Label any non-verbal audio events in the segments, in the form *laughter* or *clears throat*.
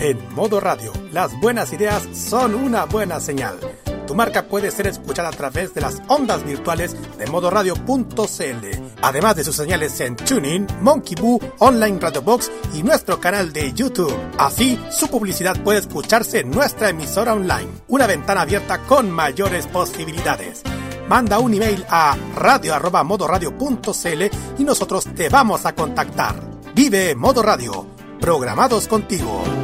En modo radio, las buenas ideas son una buena señal. Tu marca puede ser escuchada a través de las ondas virtuales de modoradio.cl, además de sus señales en TuneIn, Monkey Boo, Online Radio Box y nuestro canal de YouTube. Así, su publicidad puede escucharse en nuestra emisora online, una ventana abierta con mayores posibilidades. Manda un email a radio@modoradio.cl y nosotros te vamos a contactar. Vive Modo Radio, programados contigo.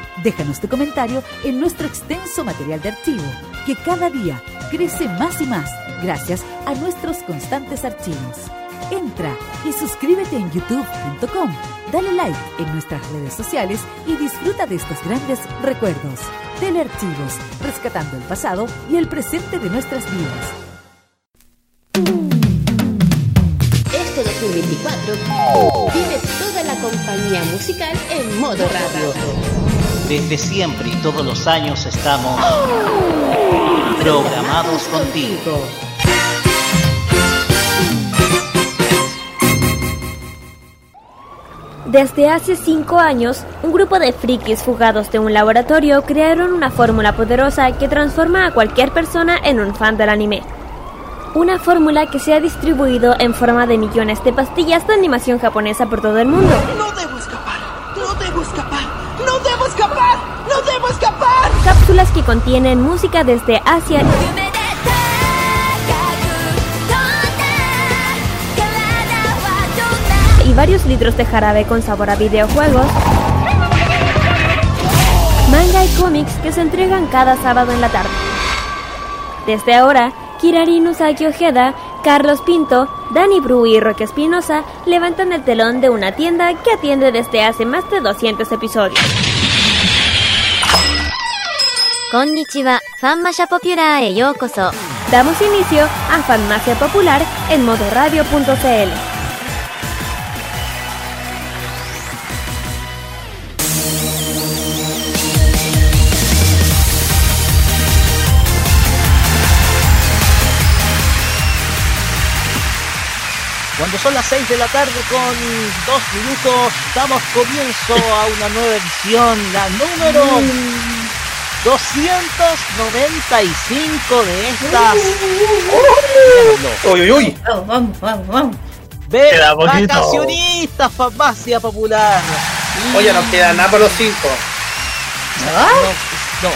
Déjanos tu comentario en nuestro extenso material de archivo, que cada día crece más y más gracias a nuestros constantes archivos. Entra y suscríbete en youtube.com, dale like en nuestras redes sociales y disfruta de estos grandes recuerdos. Telearchivos, rescatando el pasado y el presente de nuestras vidas. Este 2024 vive toda la compañía musical en modo radio. Desde siempre y todos los años estamos programados contigo. Desde hace cinco años, un grupo de frikis fugados de un laboratorio crearon una fórmula poderosa que transforma a cualquier persona en un fan del anime. Una fórmula que se ha distribuido en forma de millones de pastillas de animación japonesa por todo el mundo. No debo que contienen música desde Asia y varios litros de jarabe con sabor a videojuegos. Manga y cómics que se entregan cada sábado en la tarde. Desde ahora, Kirari Usagi Ojeda, Carlos Pinto, Danny Bru y Roque Espinosa levantan el telón de una tienda que atiende desde hace más de 200 episodios. Konnichiwa, Fanmasha Popular e yokoso. Damos inicio a Fanmacia Popular en modoradio.cl. Cuando son las 6 de la tarde con dos minutos, damos comienzo a una nueva edición, la número 295 de estas. Uy, uy, uy. Vamos, vamos, vamos, vamos. Vacacionistas, farmacia popular. Oye, no queda nada por los cinco. No, no, no, no,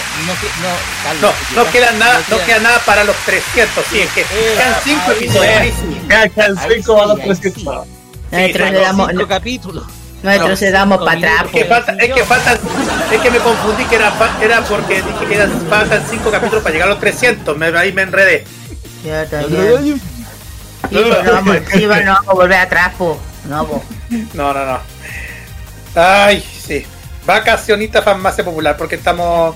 Carlos, No, queda nada, no queda- queda nada para los 300. Sí, es que quedan cinco ahí episodios. sí. buenísimos. Ahí sí, ahí sí. Retrocedamos, Cinco capítulos. Retrocedamos para atrás. Es que, falta, es que faltan, es que me confundí que era, fa- era porque dije que eran, faltan 5 capítulos para llegar a los 300, me, ahí me enredé. Ya está bien. Sí, pero no vamos, sí, pero no vamos a volver atrás, po. No, po. No, no, no. Ay, sí. Vacacionista farmacia popular, porque estamos.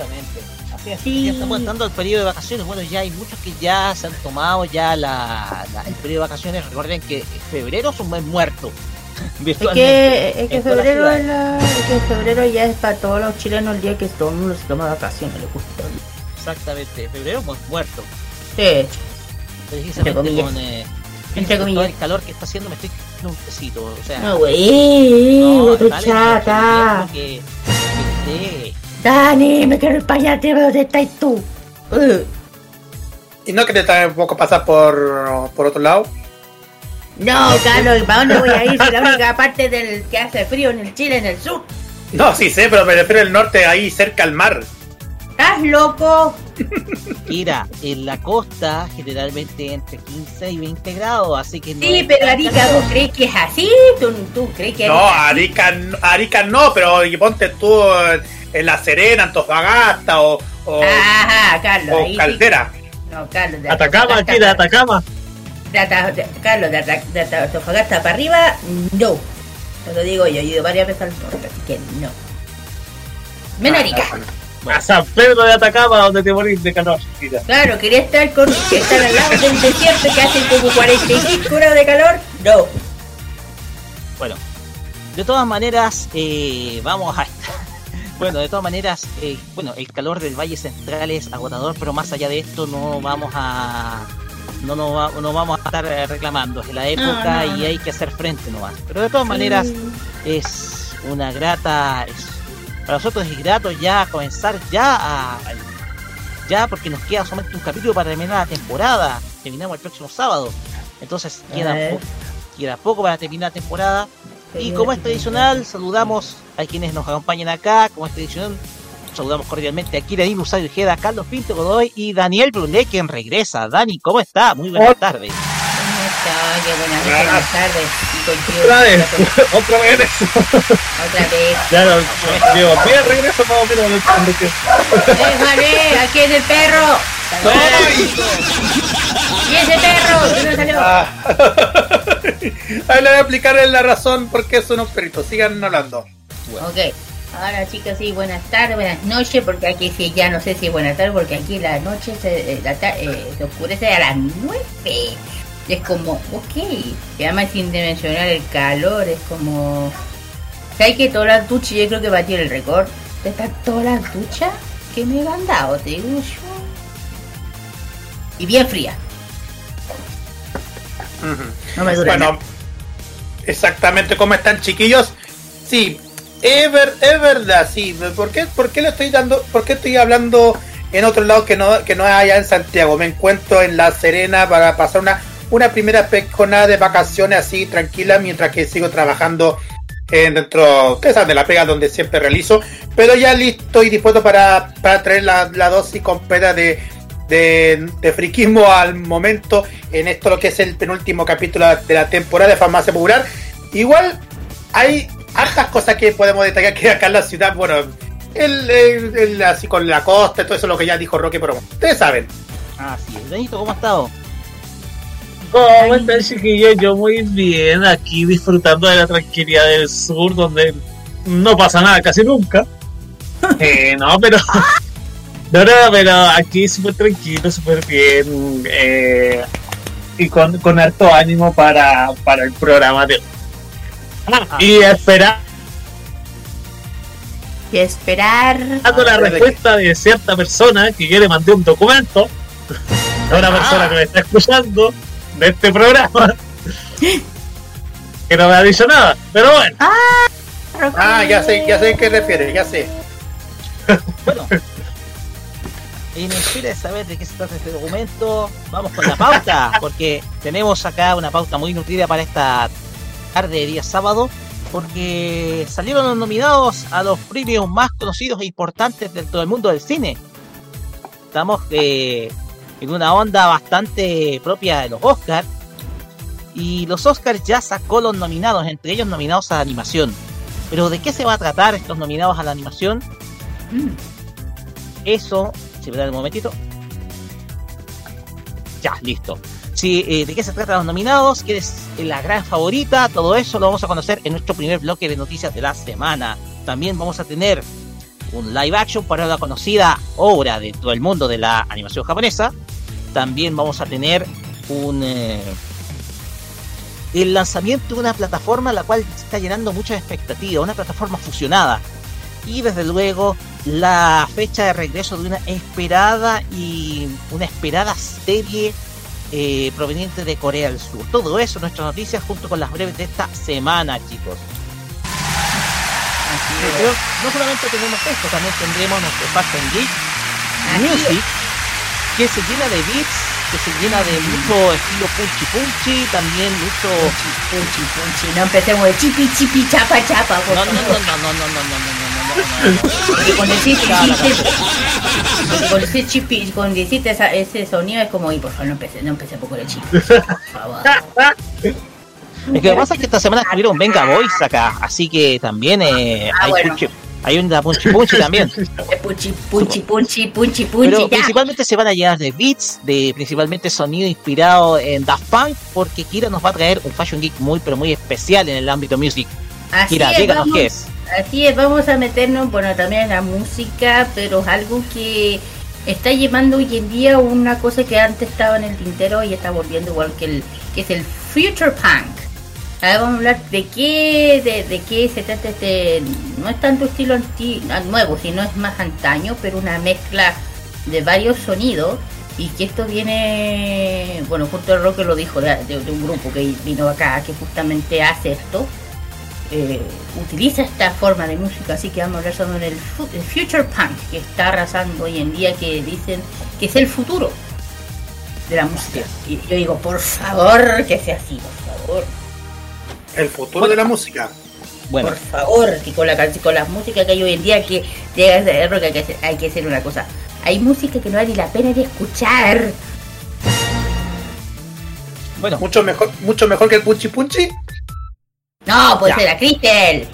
Así es, ya estamos entrando al periodo de vacaciones. Bueno, ya hay muchos que ya se han tomado ya la, la- el periodo de vacaciones. Recuerden que febrero es un mes muerto. *laughs* Es virtualmente, que, es que en todas las febrero es la- es que febrero ya es para todos los chilenos el día que todo el mundo se toma vacaciones, le gusta. Exactamente, febrero pues muerto. Sí. Precisamente con, eh, Entre con todo comillas. el calor que está haciendo me estoy dando un tecito. O sea, No, güey, no, dale, chata. que- que- Dani, me quiero ir para allá, te veo, ¿dónde estás tú? Uh, Y no que te trae un poco pasar por, por otro lado. No, Carlos, ¿para dónde voy a ir? Si la única parte del que hace frío en el Chile, en el sur. No, sí sé, pero me refiero al norte, ahí cerca al mar. ¿Estás loco? Mira, en la costa generalmente entre 15 y 20 grados, así que no Sí, pero Arica. ¿tú crees que es así? ¿Tú, tú crees que No, Arica, Arica no, pero y ponte tú, en La Serena, Antofagasta o, o, Ajá, Carlos. o ahí sí. Caldera. No, Carlos. de Atacama, aquí de Atacama. De Ata- de- Carlos, de, Ata- de Ata- Antofagasta para arriba, no. Te lo digo yo, he ido varias veces al norte, así que no. Menarica. A San Pedro de Atacama, donde te morís de calor. Mira. Claro, quería estar con estar al lado del desierto que hace como 45 grados de calor. No. Bueno, de todas maneras, eh, vamos a Bueno, de todas maneras, eh, bueno, el calor del Valle Central es agotador, pero más allá de esto no vamos a no nos va- no vamos a estar eh, reclamando. Es la época no, y hay que hacer frente nomás. Pero de todas maneras, es una grata, es- para nosotros es grato ya comenzar ya a, ya porque nos queda solamente un capítulo para terminar la temporada. Terminamos el próximo sábado. Entonces queda, Eh. po- queda poco para terminar la temporada. Y como es tradicional, saludamos a quienes nos acompañan acá. Como es tradicional, saludamos cordialmente a Kira Dino, Usayo Ojeda, Carlos Pinto Godoy y Daniel Brunet, quien regresa. Dani, ¿cómo está? Muy buenas tardes. ¿Cómo está? Qué buenas noches, buenas tardes. Y contigo, *laughs* Otra vez, otra vez eso. Otra vez. Ya lo llevo bien regreso más o menos de que- ¡Déjale! ¡Aquí es el perro! ¡Y ese perro! ¿Qué no salió? Ah. *laughs* Ahí le voy a explicar la razón por qué son unos perritos. Sigan hablando. Ok. Ahora chicos, sí, buenas tardes, buenas noches, porque aquí sí, ya no sé si es buenas tardes, porque aquí la noche se, eh, la ta- eh, se oscurece a las 9. Es como, ok. Y además sin dimensionar el calor, es como... ¿Sabes que todas las duchas, yo creo que batí el récord? De estas todas las duchas que me han dado, te digo yo. Y bien fría. No me dura Bueno, exactamente cómo están chiquillos. Sí, es, ver- es verdad, sí. ¿Por qué, ¿Por qué le estoy dando, por qué estoy hablando en otro lado que no, que no es allá en Santiago? Me encuentro en La Serena para pasar una, una primera jornada de vacaciones así tranquila mientras que sigo trabajando en dentro, ustedes saben, de la pega donde siempre realizo, pero ya listo y dispuesto para, para traer la, la dosis completa de, de, de friquismo al momento en esto lo que es el penúltimo capítulo de la temporada de Farmacia Popular. Igual hay hartas cosas que podemos detallar que acá en la ciudad, bueno, el, el- el- así con la costa, todo eso lo que ya dijo Roque, pero ustedes saben. Así es. Danito, ¿cómo ha estado? ¿Cómo están chiquillos? Yo muy bien, aquí disfrutando de la tranquilidad del sur, donde no pasa nada casi nunca. *laughs* Eh, no, pero... *laughs* No, no, pero aquí súper tranquilo, súper bien. eh, y con, con harto ánimo para, para el programa de hoy. Ah, y esperar Y esperar. dando la respuesta de cierta persona que quiere mandar un documento a una persona que me está escuchando de este programa que no me ha dicho nada, pero bueno. Ah, ya sé, ya sé a qué refiere, ya sé. Bueno. Y me espera saber de qué se trata este documento. Vamos con la pauta, porque tenemos acá una pauta muy nutrida para esta tarde de día sábado, porque salieron los nominados a los premios más conocidos e importantes dentro del mundo del cine. Estamos eh, en una onda bastante propia de los Oscars. Y los Oscars ya sacó los nominados, entre ellos nominados a la animación. Pero ¿de qué se va a tratar estos nominados a la animación? Eso, si me dan un momentito. Ya, listo. Eh, ¿De qué se tratan los nominados? ¿Quién es la gran favorita? Todo eso lo vamos a conocer en nuestro primer bloque de noticias de la semana. También vamos a tener un live action para la conocida obra de todo el mundo de la animación japonesa. También vamos a tener un eh, el lanzamiento de una plataforma la cual está llenando muchas expectativas, una plataforma fusionada. Y desde luego la fecha de regreso de una esperada y una esperada serie eh, proveniente de Corea del Sur. Todo eso, nuestras noticias junto con las breves de esta semana, chicos. Pero no solamente tenemos esto, también tendremos nuestro Fast and Geek Music, que se llena de beats, que se llena de mucho estilo punchy punchy, también mucho Punchy, punchy. No empecemos de chipi, chipi, chapa, chapa. Por no, no, no, no, no, no, no, no, no, no, no, no, no. Porque con decir con decir chipi, con decir esa- ese sonido es como, y por favor, no empecé, no empecé por el chipi. Por favor. Es que lo que pasa es que esta semana estuvieron Venga Boys acá, así que también eh, Ah, hay Hay una Punchi Punchi *laughs* también. Punchi, punchi, punchi, punchi, punchi. Pero ya. principalmente se van a llenar de beats, de principalmente sonido inspirado en Daft Punk, porque Kira nos va a traer un Fashion Geek muy, pero muy especial en el ámbito music. Así Kira, es, díganos vamos- qué es. Así es, vamos a meternos, bueno, también en la música, pero es algo que está llevando hoy en día una cosa que antes estaba en el tintero y está volviendo igual que el que es el future punk. Ahora vamos a hablar de qué de, qué se trata este no es tanto estilo anti, ah, nuevo, sino es más antaño, pero una mezcla de varios sonidos y que esto viene, bueno, justo el Roque lo dijo de, un grupo que vino acá que justamente hace esto eh, utiliza esta forma de música, así que vamos a hablar sobre el, el future punk que está arrasando hoy en día, que dicen que es el futuro de la música. Y yo digo, por favor, que sea así, por favor, El futuro de la música. Bueno, por favor, que con la canción, con la música que hay hoy en día, que llega a ser que hay que hacer, hay que hacer una cosa. Hay música que no vale la pena de escuchar. bueno, Mucho mejor, mucho mejor que el Punchi Punchi. No, puede Ya. ser la Cristel.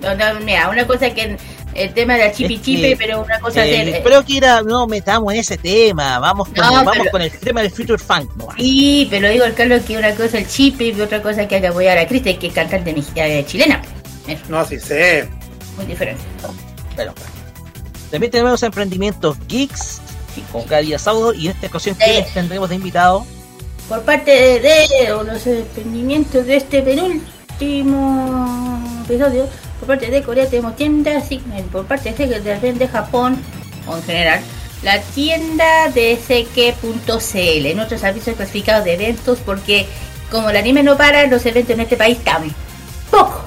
No, no, mira, una cosa que el tema de la chipi Es chipe, que, pero una cosa eh, pero Kira, no metamos en ese tema. Vamos con, No, vamos pero- con el tema del Future Funk. no. Sí, pero digo el Carlos que una cosa el chip y otra cosa que hay que apoyar a Cristian, que es cantante eh, chilena. No, sí sé. muy diferente. Pero, también tenemos emprendimientos geeks con cada día sábado y en esta ocasión Sí. ¿quiénes tendremos de invitado? Por parte de, de los emprendimientos de este penúltimo episodio, por parte de Corea tenemos tiendas, sí, eh, por parte de, de, de Japón, o en general, la tienda de SK.cl, nuestro servicio clasificado de eventos, porque como el anime no para, los eventos en este país tampoco.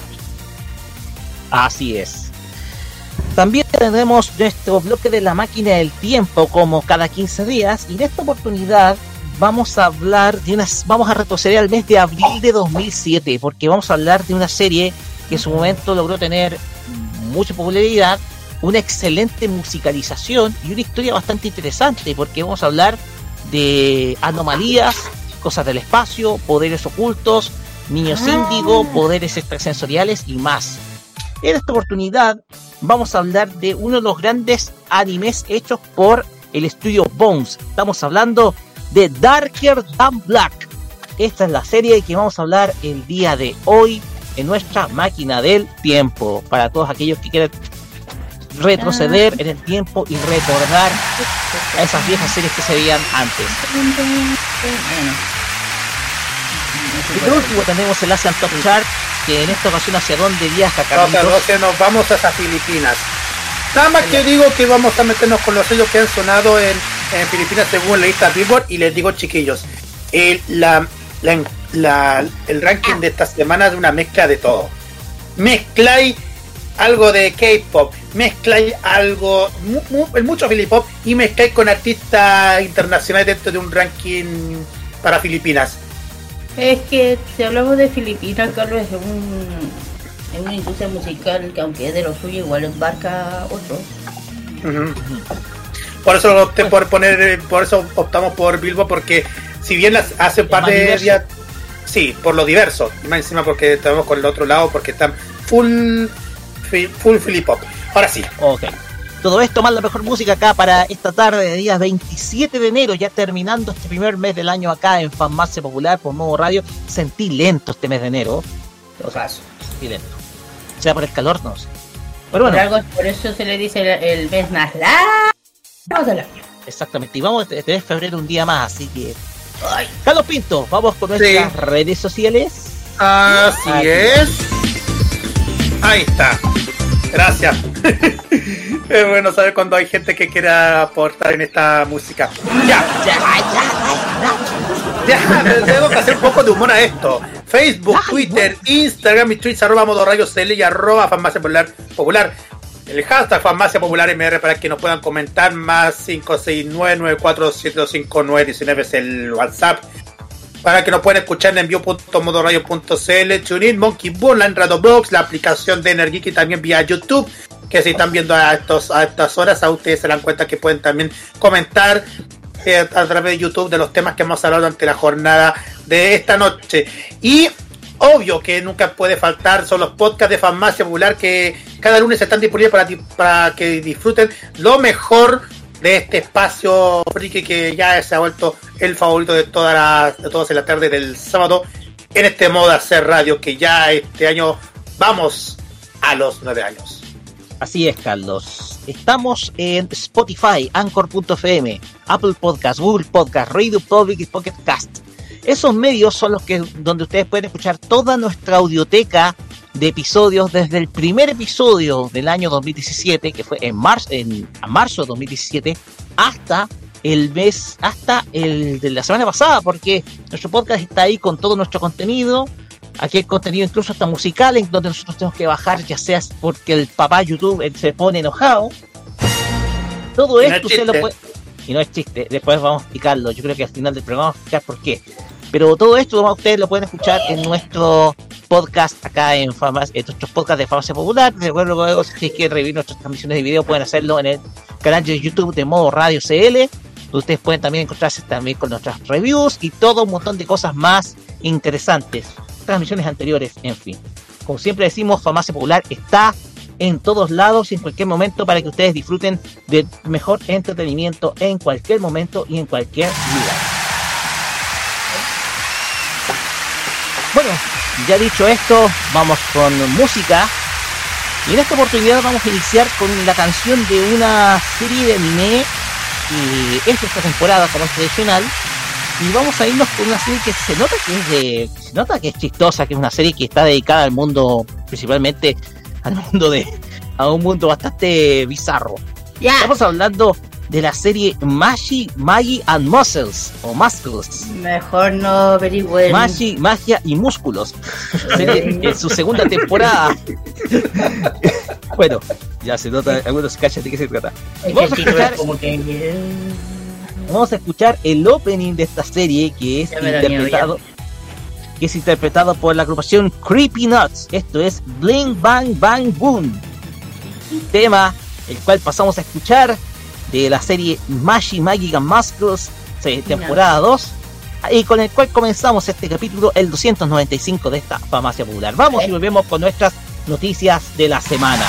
Así es. También tendremos nuestro bloque de la máquina del tiempo como cada 15 días y en esta oportunidad vamos a hablar de unas vamos a retroceder al mes de abril de 2007 porque vamos a hablar de una serie que en su momento logró tener mucha popularidad, una excelente musicalización y una historia bastante interesante porque vamos a hablar de anomalías, cosas del espacio, poderes ocultos, niños Ah. índigo, poderes extrasensoriales y más. En esta oportunidad vamos a hablar de uno de los grandes animes hechos por el estudio Bones. Estamos hablando de Darker Than Black. Esta es la serie que vamos a hablar el día de hoy en nuestra máquina del tiempo. Para todos aquellos que quieran retroceder en el tiempo y recordar a esas viejas series que se veían antes. Y por último tenemos el Asian Top Chart, que en esta ocasión hacia dónde viaja Carlitos. no sé, nos vamos a esas Filipinas. Nada más que digo que vamos a meternos con los sellos que han sonado en, en Filipinas según la lista Billboard y les digo chiquillos, el, la, la- la- el ranking de esta semana es de una mezcla de todo. Mezcláis algo de K-pop, mezcláis algo, mu- mu- mucho Filipop y mezcláis con artistas internacionales dentro de un ranking para Filipinas. Es que si hablamos de Filipinas, Carlos es un es una industria musical que aunque es de lo suyo igual embarca otro. Por eso opté por poner, eh, por eso optamos por Bilbo, porque si bien las- hace un par de días, sí, por lo diverso, y más encima porque estamos con el otro lado, porque están full, full Filipop. Ahora sí, Ok. Todo esto más la mejor música acá para esta tarde de día 27 de enero, ya terminando este primer mes del año acá en Farmacia Popular por Modo Radio. Sentí lento este mes de enero. O sea, sentí lento. Sea por el calor, no sé. Pero Por, bueno, algo, por eso se le dice el, el mes más largo del año. exactamente. Y vamos a tener febrero un día más, así que. Carlos Pinto, vamos con nuestras Sí. redes sociales. así Aquí. es. Ahí está. Gracias. *laughs* es bueno saber cuando hay gente que quiera aportar en esta música. Ya, Ya, le tengo que hacer un poco de humor a esto. Facebook, Twitter, Instagram y Twitch, arroba modo radio CL y arroba farmacia popular, popular. El hashtag farmacia popular MR para que nos puedan comentar más 569-94725919 es el WhatsApp. Para que nos puedan escuchar en envío.modoradio.cl, TuneIn, Monkey Bone, Radio Box, la aplicación de Energic y también vía YouTube. Que si están viendo a, estos, a estas horas, a ustedes se dan cuenta que pueden también comentar eh, a través de YouTube de los temas que hemos hablado durante la jornada de esta noche. Y obvio que nunca puede faltar son los podcasts de Farmacia Popular que cada lunes están disponibles para, que disfruten lo mejor de este espacio friki que ya se ha vuelto el favorito de todas las de todos en la tarde del sábado en este modo de hacer radio que ya este año vamos a los nueve años. Así es, Carlos. Estamos en Spotify, Anchor.fm, Apple Podcast, Google Podcast, Radio Public y Pocket Cast. Esos medios son los que donde ustedes pueden escuchar toda nuestra audioteca de episodios desde el primer episodio del año 2017, que fue en marzo, en marzo de 2017, hasta el mes, hasta el de la semana pasada, porque nuestro podcast está ahí con todo nuestro contenido. Aquí hay contenido incluso hasta musical, en donde nosotros tenemos que bajar, ya sea porque el papá YouTube eh, se pone enojado. Todo no esto es usted lo puede. Y no es chiste, después vamos a explicarlo. Yo creo que al final del programa vamos a explicar por qué. Pero todo esto ustedes lo pueden escuchar en nuestro podcast acá en Famas, en nuestros podcasts de Farmacia Popular. Recuerdo luego, si quieren revivir nuestras transmisiones de video, pueden hacerlo en el canal de YouTube de Modo Radio CL. Ustedes pueden también encontrarse también con nuestras reviews y todo un montón de cosas más interesantes. Transmisiones anteriores, en fin. Como siempre decimos, Farmacia Popular está en todos lados en cualquier momento para que ustedes disfruten del mejor entretenimiento en cualquier momento y en cualquier lugar. Bueno, ya dicho esto, vamos con música. Y en esta oportunidad vamos a iniciar con la canción de una serie de anime que es de esta temporada como es tradicional. Y vamos a irnos con una serie que se nota que es de. Se nota que es chistosa, que es una serie que está dedicada al mundo, principalmente al *laughs* mundo de. a un mundo bastante bizarro. Ya. Estamos hablando de la serie Magi, Magi and Muscles, o Muscles. Mejor no averigüen. Magi, magia y músculos. Serie en su segunda temporada. bueno, ya se nota, algunos cachan de qué se trata. Vamos a escuchar, que. vamos a escuchar el opening de esta serie que es interpretado que es interpretado por la agrupación Creepy Nuts. Esto es Bling Bang Bang Boom. Tema el cual pasamos a escuchar de la serie Magi Magic and Muscles, temporada 2, y con el cual comenzamos este capítulo, el 295 de esta farmacia popular. Vamos y volvemos con nuestras noticias de la semana.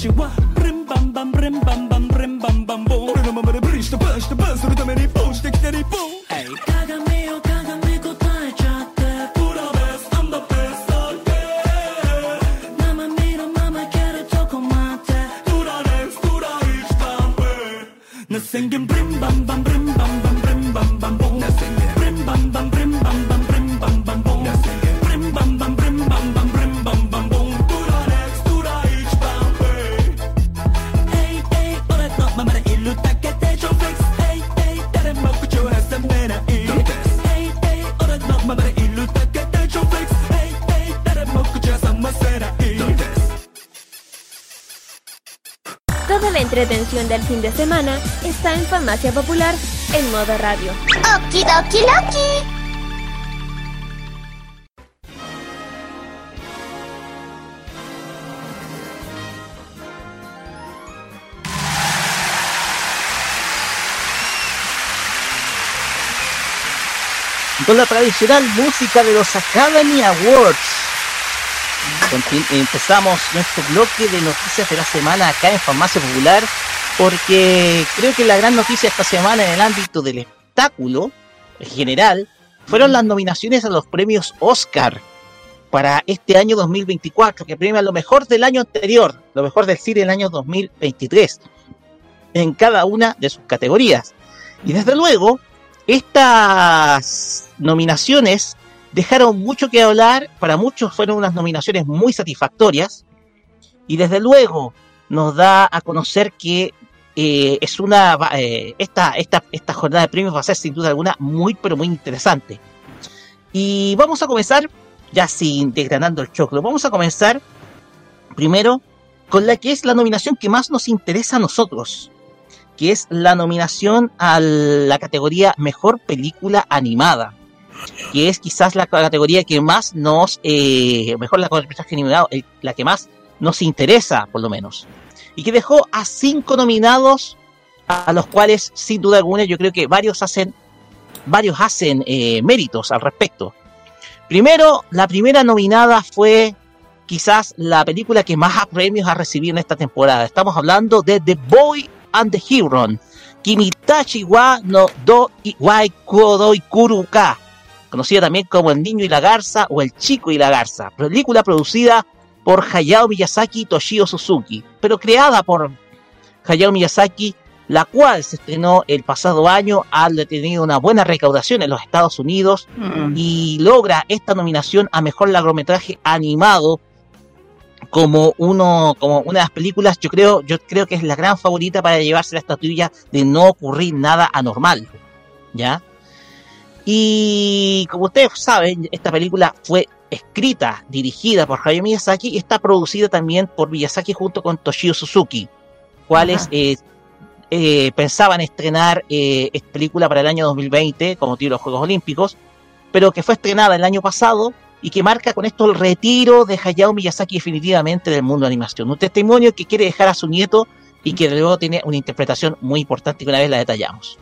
利を刻むしはブリンバンバンブリンバンバンブリンバンバンボン俺のままでブリしてバンしてバンするためにポンしてきて日本鏡よ鏡答えちゃってプロベス I'm the best of it 生身のままいけるとこまで Do the next, do the each time way Now singing brim bam bam brim bam bam brim bam bam boom Now singing brim del fin de semana está en Farmacia Popular en modo radio. Okidoki Loki. con la tradicional música de los Academy Awards. Empezamos nuestro bloque de noticias de la semana acá en Farmacia Popular, porque creo que la gran noticia esta semana en el ámbito del espectáculo en general fueron las nominaciones a los premios Oscar para este año 2024, que premian lo mejor del año anterior, lo mejor del cine del año 2023, en cada una de sus categorías. Y desde luego, estas nominaciones dejaron mucho que hablar, para muchos fueron unas nominaciones muy satisfactorias y desde luego nos da a conocer que eh, es una eh, esta, esta, esta jornada de premios va a ser sin duda alguna muy pero muy interesante. Y vamos a comenzar, ya sin desgranando el choclo, vamos a comenzar primero con la que es la nominación que más nos interesa a nosotros, que es la nominación a la categoría Mejor Película Animada, que es quizás la categoría que más nos, eh, mejor la animado, el- la que más nos interesa, por lo menos, y que dejó a cinco nominados, a los cuales, sin duda alguna, yo creo que varios hacen, varios hacen eh, méritos al respecto. Primero, la primera nominada fue quizás la película que más premios ha recibido en esta temporada. Estamos hablando de The Boy and the Hero, Kimitachi wa no do iwai kodoi kuruka, conocida también como El Niño y la Garza o El Chico y la Garza, película producida por Hayao Miyazaki y Toshio Suzuki, pero creada por Hayao Miyazaki, la cual se estrenó el pasado año, ha tenido una buena recaudación en los Estados Unidos y logra esta nominación a mejor largometraje animado como uno como una de las películas yo creo yo creo que es la gran favorita para llevarse la estatuilla de no ocurrir nada anormal ya y como ustedes saben esta película fue escrita dirigida por Hayao Miyazaki y está producida también por Miyazaki junto con Toshio Suzuki cuales eh, eh, pensaban estrenar eh, esta película para el año 2020 como motivo de los Juegos Olímpicos pero que fue estrenada el año pasado y que marca con esto el retiro de Hayao Miyazaki definitivamente del mundo de animación. Un testimonio que quiere dejar a su nieto y que luego tiene una interpretación muy importante que una vez la detallamos.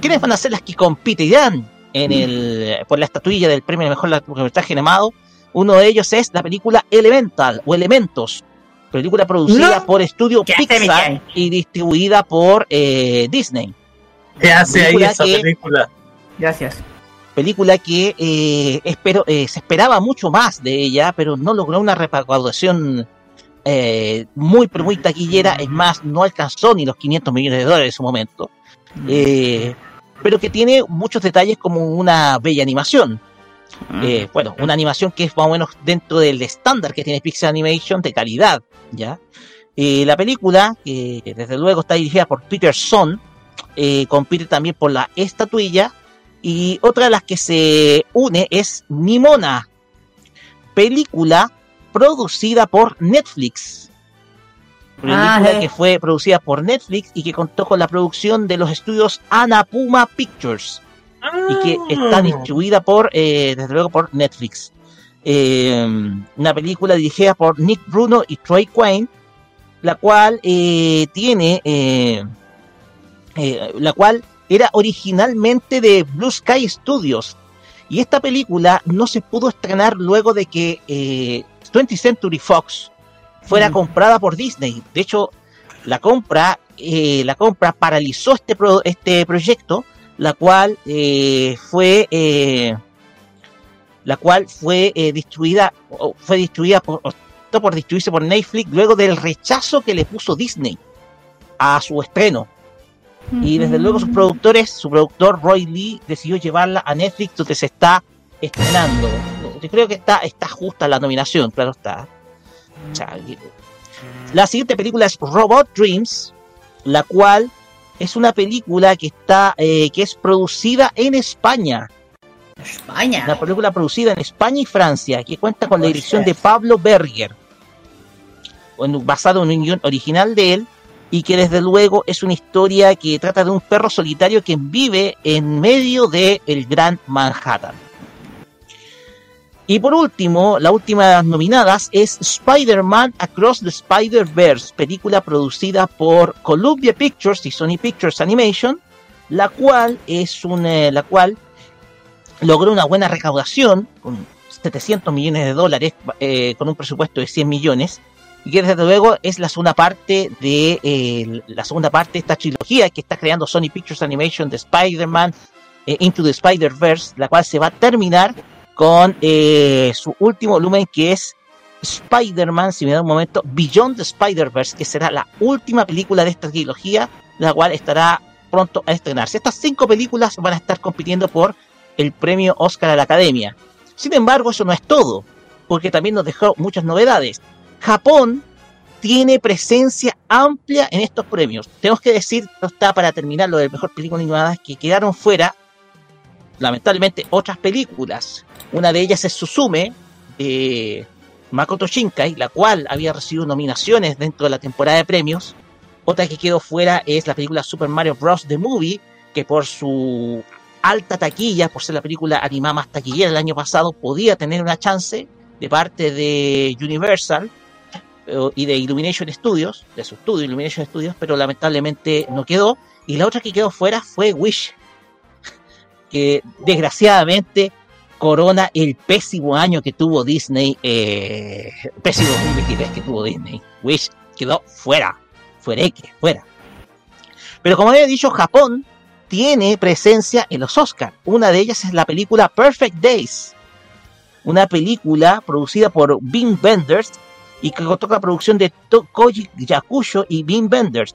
¿Quiénes van a ser las que competirán en el, por la estatuilla del premio de mejor largometraje animado? Uno de ellos es la película Elemental o Elementos, película producida No. por Estudio ¿Qué hace Pixar y distribuida por eh, Disney. ¿Qué hace ahí Película esa que- película? Gracias. película que eh, espero, eh, se esperaba mucho más de ella, pero no logró una recaudación eh, muy, pero muy taquillera. Es más, no alcanzó ni los 500 millones de dólares en su momento. Eh, pero que tiene muchos detalles como una bella animación. Eh, bueno, una animación que es más o menos dentro del estándar que tiene Pixar Animation de calidad, ¿ya? Eh, la película, que desde luego está dirigida por Peter Son, eh, compite también por la estatuilla, y otra de las que se une es Nimona, película producida por Netflix. Película Ah, eh. que fue producida por Netflix y que contó con la producción de los estudios Anapuma Pictures y que está distribuida por, eh, desde luego, por Netflix. Eh, una película dirigida por Nick Bruno y Troy Quinn, la cual eh, tiene, la cual era originalmente de Blue Sky Studios. Y esta película no se pudo estrenar luego de que eh, 20th Century Fox fuera Mm. comprada por Disney. De hecho, la compra, eh, la compra paralizó este, pro- este proyecto, la cual eh, fue eh, la cual fue eh, distribuida o fue distribuida por por distribuirse por Netflix luego del rechazo que le puso Disney a su estreno. Y desde luego sus productores, su productor Roy Lee decidió llevarla a Netflix donde se está estrenando. Yo creo que está, está justa la nominación, claro está. O sea, y- la siguiente película es Robot Dreams, la cual es una película que está eh, que es producida en España. España. Una película producida en España y Francia, que cuenta con la dirección de Pablo Berger, basado en un guion original de él, y que desde luego es una historia que trata de un perro solitario que vive en medio del el Gran Manhattan. Y por último, la última de las nominadas es Spider-Man Across the Spider-Verse, película producida por Columbia Pictures y Sony Pictures Animation, la cual es una, la cual logró una buena recaudación con 700 millones de dólares eh, con un presupuesto de 100 millones y que desde luego es la segunda parte de eh, la segunda parte de esta trilogía que está creando Sony Pictures Animation de Spider-Man eh, Into the Spider-Verse, la cual se va a terminar con eh, su último volumen que es Spider-Man, si me da un momento, Beyond the Spider-Verse, que será la última película de esta trilogía, la cual estará pronto a estrenarse. Estas cinco películas van a estar compitiendo por el premio Oscar a la Academia. Sin embargo, eso no es todo, porque también nos dejó muchas novedades. Japón tiene presencia amplia en estos premios. Tenemos que decir, no está para terminar lo de mejor película animada, que quedaron fuera, lamentablemente, otras películas. Una de ellas es Suzume, de Makoto Shinkai, la cual había recibido nominaciones dentro de la temporada de premios. Otra que quedó fuera es la película Super Mario Bros. The Movie, que por su alta taquilla, por ser la película animada más taquillera del año pasado, podía tener una chance de parte de Universal eh, y de Illumination Studios, de su estudio Illumination Studios, pero lamentablemente no quedó. Y la otra que quedó fuera fue Wish, *laughs* que desgraciadamente corona el pésimo año que tuvo Disney, eh, pésimo 2023 que tuvo Disney. Wish quedó fuera, fuera que fuera. Pero como había dicho, Japón tiene presencia en los Oscars. Una de ellas es la película Perfect Days, una película producida por Bean Benders y que toca la producción de Koji Yakusho y Bean Benders.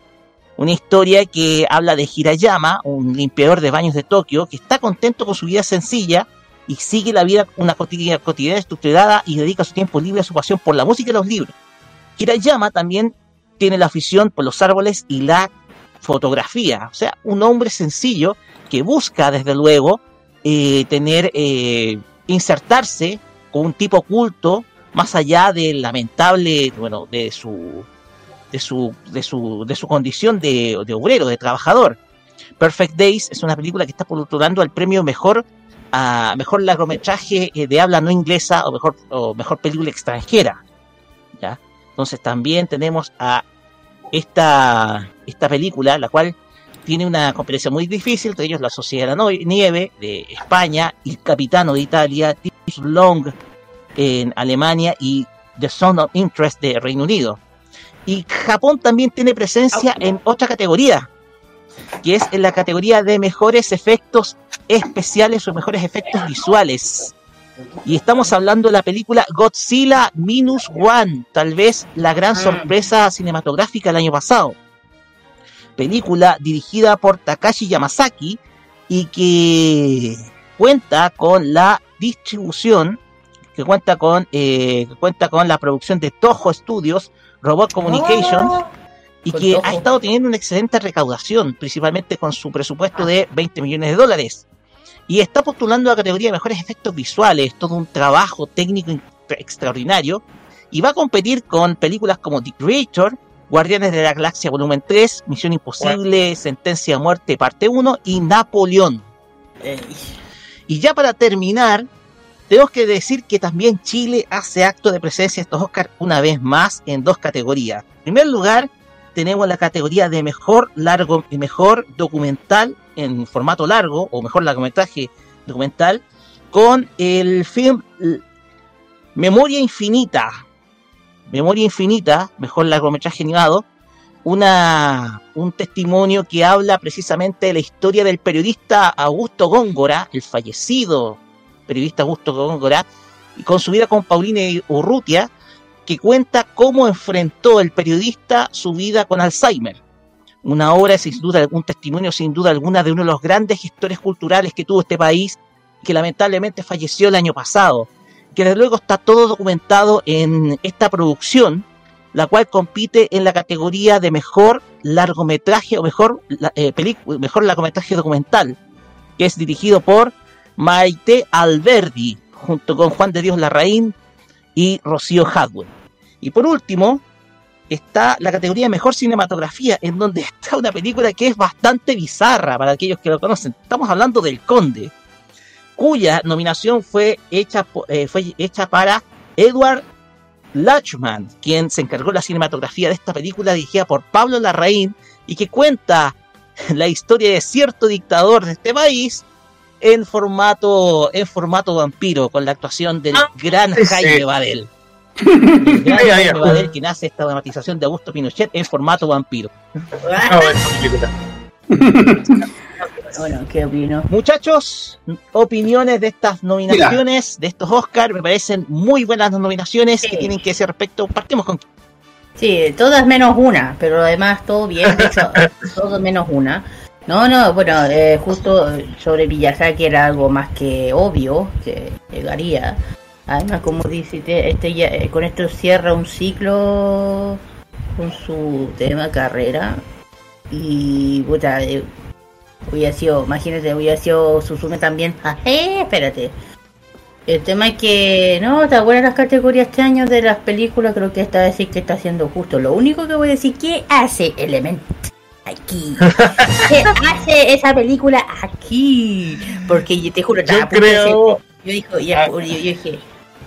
Una historia que habla de Hirayama, un limpiador de baños de Tokio, que está contento con su vida sencilla y sigue la vida una cotidiana, estructurada y dedica su tiempo libre a su pasión por la música y los libros. Hirayama también tiene la afición por los árboles y la fotografía, o sea, un hombre sencillo que busca desde luego eh, tener, eh, insertarse con un tipo oculto más allá del lamentable, bueno, de su, de su, de su, de su condición de, de obrero, de trabajador. Perfect Days es una película que está postulando al premio mejor a mejor largometraje eh, de habla no inglesa o mejor o mejor película extranjera. ¿ya? Entonces también tenemos a esta, esta película, la cual tiene una competencia muy difícil, entre ellos la Sociedad de la Nieve de España, El Capitano de Italia, Tips Long en Alemania y The Zone of Interest de Reino Unido. Y Japón también tiene presencia en otra categoría, que es en la categoría de mejores efectos especiales o mejores efectos visuales. Y estamos hablando de la película Godzilla Minus One, tal vez la gran sorpresa cinematográfica del año pasado. Película dirigida por Takashi Yamazaki y que cuenta con la distribución, que cuenta con, eh, cuenta con la producción de Toho Studios, Robot Communication, y que ha estado teniendo una excelente recaudación, principalmente con su presupuesto de 20 millones de dólares. Y está postulando a la categoría de mejores efectos visuales, todo un trabajo técnico extraordinario, y va a competir con películas como The Creator, Guardianes de la Galaxia Volumen 3, Misión Imposible, Sentencia a Muerte Parte 1 y Napoleón. Y ya para terminar, tenemos que decir que también Chile hace acto de presencia en estos Oscars una vez más en dos categorías. En primer lugar, tenemos la categoría de mejor largo y mejor documental en formato largo o mejor largometraje documental con el film Memoria Infinita. Memoria Infinita, mejor largometraje animado, una, un testimonio que habla precisamente de la historia del periodista Augusto Góngora, el fallecido periodista Augusto Góngora, con su vida con Paulina Urrutia, que cuenta cómo enfrentó el periodista su vida con Alzheimer. Una obra, sin duda, un testimonio sin duda alguna de uno de los grandes gestores culturales que tuvo este país, que lamentablemente falleció el año pasado, que desde luego está todo documentado en esta producción, la cual compite en la categoría de mejor largometraje o mejor, eh, mejor largometraje documental, que es dirigido por Maite Alberdi, junto con Juan de Dios Larraín y Rocío Hadwell. Y por último, está la categoría de mejor cinematografía, en donde está una película que es bastante bizarra para aquellos que lo conocen. Estamos hablando del Conde, cuya nominación fue hecha, eh, fue hecha para Edward Lachman, quien se encargó de la cinematografía de esta película dirigida por Pablo Larraín y que cuenta *laughs* la historia de cierto dictador de este país en formato en formato vampiro con la actuación del gran sí, sí. Jaime Badel. *laughs* El gran Jaime. Badel, quien hace esta dramatización de Augusto Pinochet en formato vampiro. Ah, bueno, ¿qué *laughs* opino? Muchachos, opiniones de estas nominaciones, de estos Oscars, me parecen muy buenas las nominaciones que tienen que decir respecto. Partimos con Sí, todas menos una, pero además todo bien, de hecho, *laughs* todo menos una. No, no, bueno, eh, justo sobre Miyazaki era algo más que obvio que llegaría. Además, como dice, te- este ya, eh, con esto cierra un ciclo con su tema carrera. Y, puta, eh, hubiera sido, imagínate, hubiera sido Suzume también. Ah, eh, espérate. El tema es que no, está buenas las categorías este año de las películas, creo que esta sí que está haciendo justo. Lo único que voy a decir, ¿qué hace Element aquí? ¿Qué hace esa película aquí? Porque yo te juro, decir- creo- yo, dijo, ya, yo, yo dije,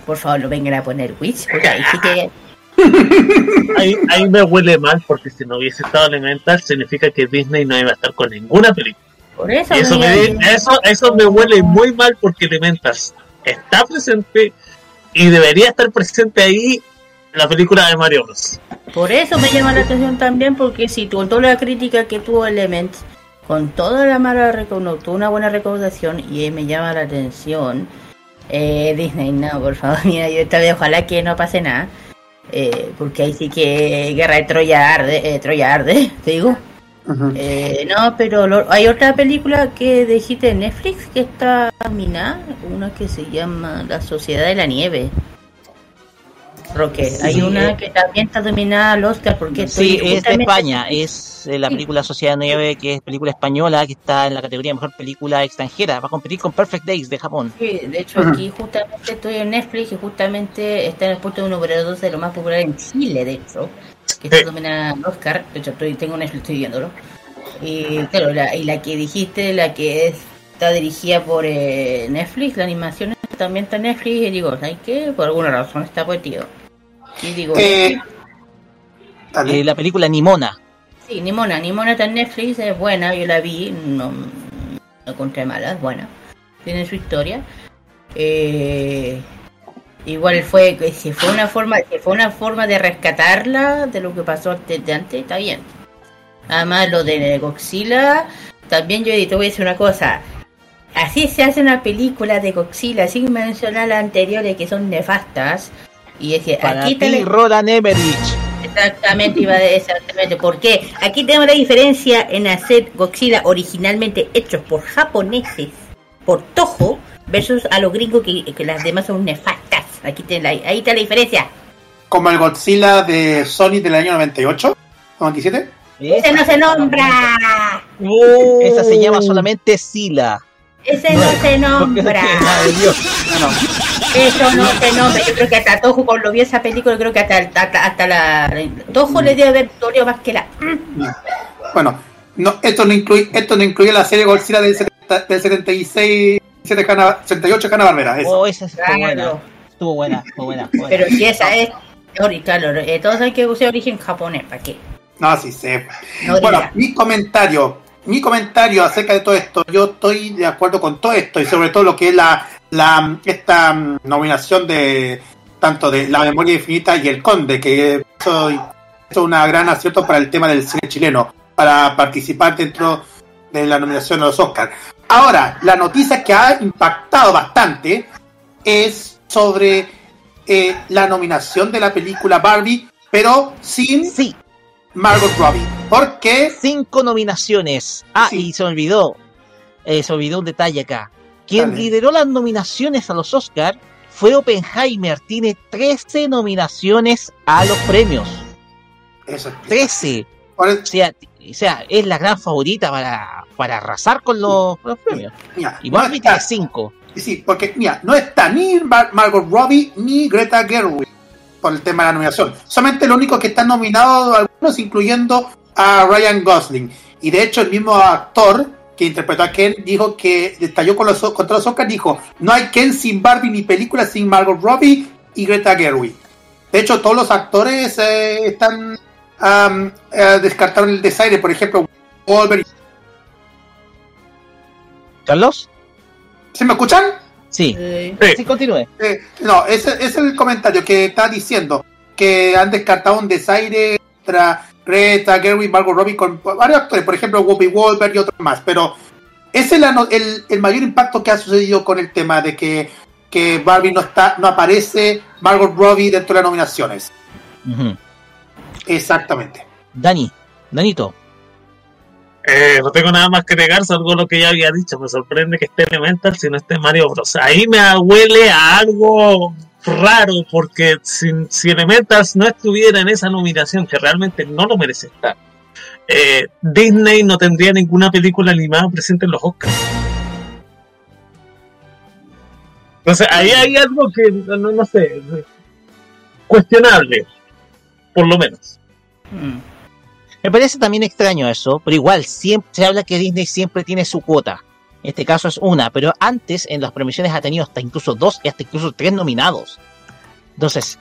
por favor, no vengan a poner Witch, porque ahí sí que *laughs* Ahí, ahí me huele mal porque si no hubiese estado Elemental significa que Disney no iba a estar con ninguna película. por eso, eso me- eso, eso me huele muy mal porque Elementals está presente y debería estar presente ahí la película de Mario Bros. Por eso me llama la atención también, porque si con toda la crítica que tuvo Elements, con toda la mala recaudación, tuvo una buena recaudación y me llama la atención. Eh, Disney, no, por favor, *laughs* mira, yo esta vez ojalá que no pase nada. eh, porque ahí sí que Guerra de Troya arde, eh, Troya arde, *laughs* te digo. Eh, no, pero lo- hay otra película que dijiste en Netflix que está nominada, una que se llama La Sociedad de la Nieve. Roque, hay Sí, una eh. que también está nominada al Oscar porque Sí, estoy es de España, es eh, la película Sociedad 9, que es película española, que está en la categoría de mejor película extranjera, va a competir con Perfect Days de Japón. Sí, de hecho aquí justamente estoy en Netflix y justamente está en el puesto número 12 de lo más popular en Chile, de hecho, que está nominada al Oscar, de hecho estoy, tengo Netflix, estoy viéndolo. Y claro, la, y la que dijiste, la que es- está dirigida por eh, Netflix, la animación también está en Netflix y digo, ¿sabes qué? Por alguna razón está puesto. Y digo, Eh, Eh, la película Nimona. Sí, Nimona, Nimona está en Netflix, es buena, yo la vi, no, no encontré mala, es buena. Tiene su historia. Eh, igual fue, que si fue una forma, si fue una forma de rescatarla de lo que pasó antes de antes, está bien. Además lo de Godzilla, también yo te voy a decir una cosa. Así se hace una película de Godzilla sin mencionar las anteriores que son nefastas. Y es que Para aquí ti, Roland Emmerich. Exactamente, iba a exactamente. ¿Por qué? Aquí tenemos la diferencia en hacer Godzilla originalmente hechos por japoneses, por Toho, versus a los gringos que, que las demás son nefastas. Aquí la- ahí está la diferencia. Como el Godzilla de Sony del año 98, 97. Ese no se nombra. Esa se llama solamente Sila. Ese no se nombra. Madre Dios. Eso no *laughs* se nombra. Yo creo que hasta Toho cuando vio esa película, creo que hasta, hasta, hasta la Toho le debe haber dolido más que la. Bueno, no, esto no incluye, esto no incluye la serie Godzilla del, 70 del 76, 7 Hanna- 78 Hanna Barbera. Oh, esa estuvo Claro. buena. Estuvo buena, estuvo buena. Pero si esa es. ori- Claro, eh, todos saben que usa origen japonés, ¿para qué? No, sí sé. No bueno, mi comentario, mi comentario acerca de todo esto, yo estoy de acuerdo con todo esto y sobre todo lo que es la, la esta mm, nominación de tanto de La Memoria Infinita y El Conde, que eso eso es una gran acierto para el tema del cine chileno, para participar dentro de la nominación a los Oscars. Ahora, la noticia que ha impactado bastante es sobre eh, la nominación de la película Barbie, pero sin Sí, Margot Robbie. Porque cinco nominaciones. Ah, y se olvidó. eh, se olvidó un detalle acá. Quien Dale. lideró las nominaciones a los Oscars fue Oppenheimer. Tiene 13 nominaciones a los premios. Eso 13. O sea, t- o sea, es la gran favorita para, para arrasar con los, con los premios. Mira, Y no Barbie está- tiene 5. Sí, porque mira, no está ni Mar- Margot Robbie ni Greta Gerwig. por el tema de la nominación. Solamente lo único que están nominados algunos, incluyendo a Ryan Gosling. Y de hecho el mismo actor que interpretó a Ken dijo que estalló con los, contra los Oscars, dijo, no hay Ken sin Barbie ni película sin Margot Robbie y Greta Gerwig. De hecho, todos los actores eh, están um, eh, descartaron el desaire, por ejemplo, Wolverine. ¿Carlos? ¿Se me escuchan? Sí. Sí. continúe. Eh, no, ese, ese es el comentario que está diciendo que han descartado un desaire contra Greta Gerwig, Margot Robbie con varios actores, por ejemplo, Whoopi Wolver y otros más, pero ese es el, el mayor impacto que ha sucedido con el tema de que, que Barbie no está no aparece Margot Robbie dentro de las nominaciones. Exactamente. Dani, Danito. Eh, no tengo nada más que agregar, salvo lo que ya había dicho. Me sorprende que esté Elemental si no esté Mario Bros. Ahí me huele a algo raro, porque si, si Elementals no estuviera en esa nominación, que realmente no lo merece estar, eh, Disney no tendría ninguna película animada presente en los Oscars. Entonces ahí hay algo que, no, no sé, cuestionable, por lo menos. Me parece también extraño eso, pero igual siempre se habla que Disney siempre tiene su cuota. En este caso es una, pero antes en las premiaciones ha tenido hasta incluso dos y hasta incluso tres nominados. Entonces,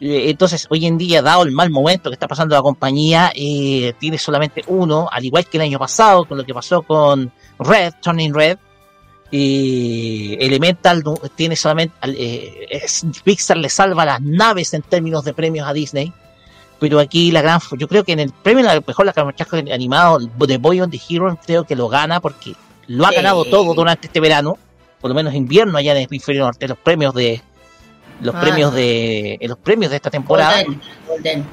eh, entonces hoy en día, dado el mal momento que está pasando la compañía, eh, tiene solamente uno, al igual que el año pasado, con lo que pasó con Red, Turning Red. Y Elemental tiene solamente. eh, Pixar le salva las naves en términos de premios a Disney pero aquí la gran yo creo que en el premio a la mejor animado de Boy on the Hero creo que lo gana porque lo ha Sí. ganado todo durante este verano por lo menos invierno allá en el hemisferio norte los premios de los Ah. premios de en los premios de esta temporada Golden, Golden.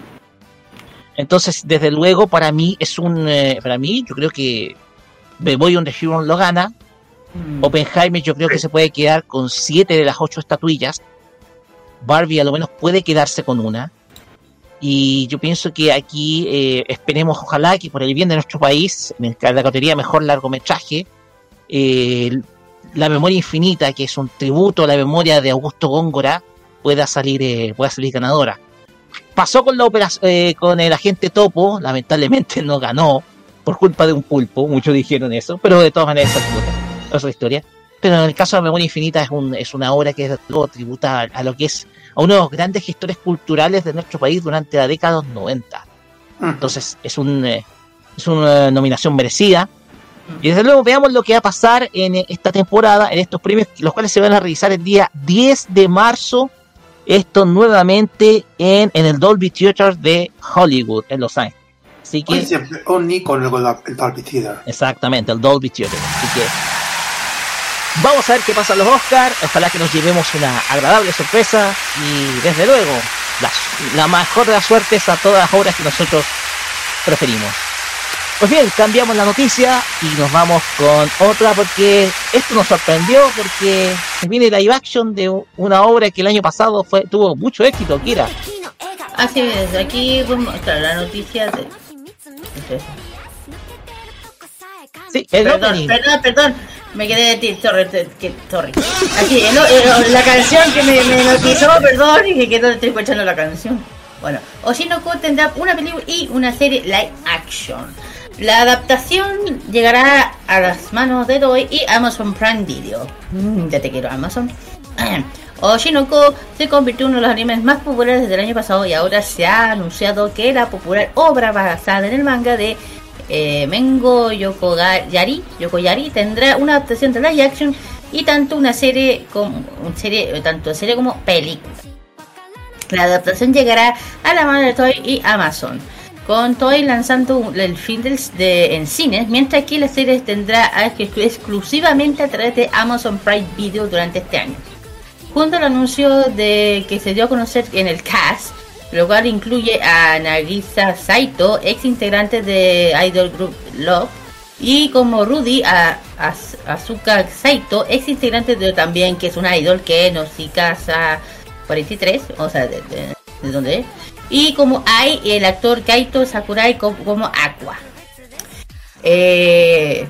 entonces desde luego para mí es un eh, para mí yo creo que The Boy on the Hero lo gana Mm. Oppenheimer yo creo que se puede quedar con siete de las ocho estatuillas. Barbie a lo menos puede quedarse con una. Y yo pienso que aquí eh, esperemos, ojalá que por el bien de nuestro país, en la categoría mejor largometraje, eh, La Memoria Infinita, que es un tributo a la memoria de Augusto Góngora, pueda salir, eh, pueda salir ganadora. Pasó con la operación, eh, con el agente Topo, lamentablemente *laughs* no ganó por culpa de un pulpo, muchos dijeron eso, pero de todas maneras esa es otra- historia. Pero en el caso de Memoria Infinita es, un, es una obra que tributa a, lo que es a uno de los grandes gestores culturales de nuestro país durante la década de los 90. Entonces es, un, eh, es una nominación merecida. Y desde luego veamos lo que va a pasar en eh, esta temporada, en estos premios, los cuales se van a realizar el día 10 de marzo. Esto nuevamente en, en el Dolby Theater de Hollywood, en Los Ángeles. Así que, siempre un icono con el Dolby Theater. exactamente, el Dolby Theater. Así que vamos a ver qué pasa en los Oscars. Ojalá que nos llevemos una agradable sorpresa. Y desde luego, la, la mejor de las suertes a todas las obras que nosotros preferimos. Pues bien, cambiamos la noticia y nos vamos con otra porque esto nos sorprendió porque se viene live action de una obra que el año pasado fue tuvo mucho éxito, Kira. Así es, aquí vamos a mostrar la noticia de... Sí, el Perdón, opening. perdón, perdón. Me quedé de ti, sorry, que- sorry. Aquí, el- el- la canción que me, me notizó, perdón, y que quedó estoy escuchando la canción. Bueno, Oshinoko tendrá una película y una serie live action. La adaptación llegará a las manos de Toei y Amazon Prime Video. Mm, ya te quiero, Amazon. *clears throat* Oshinoko se convirtió en uno de los animes más populares desde el año pasado y ahora se ha anunciado que la popular obra basada en el manga de eh, Mengo Yokoyari, Yokoyari tendrá una adaptación de live action y tanto una serie como serie, tanto serie como película. La adaptación llegará a la mano de Toy y Amazon, con Toy lanzando el film de, en cines, mientras que la serie tendrá exclusivamente a través de Amazon Prime Video durante este año. Junto al anuncio de que se dio a conocer en el cast, lo cual incluye a Nagisa Saito, ex integrante de Idol Group Love, y como Rudy a, Azuka Saito, ex integrante de también que es una idol que nos casa 43, o sea, de, de, de donde es. Y como Ai, el actor Kaito Sakurai como, Aqua. Eh,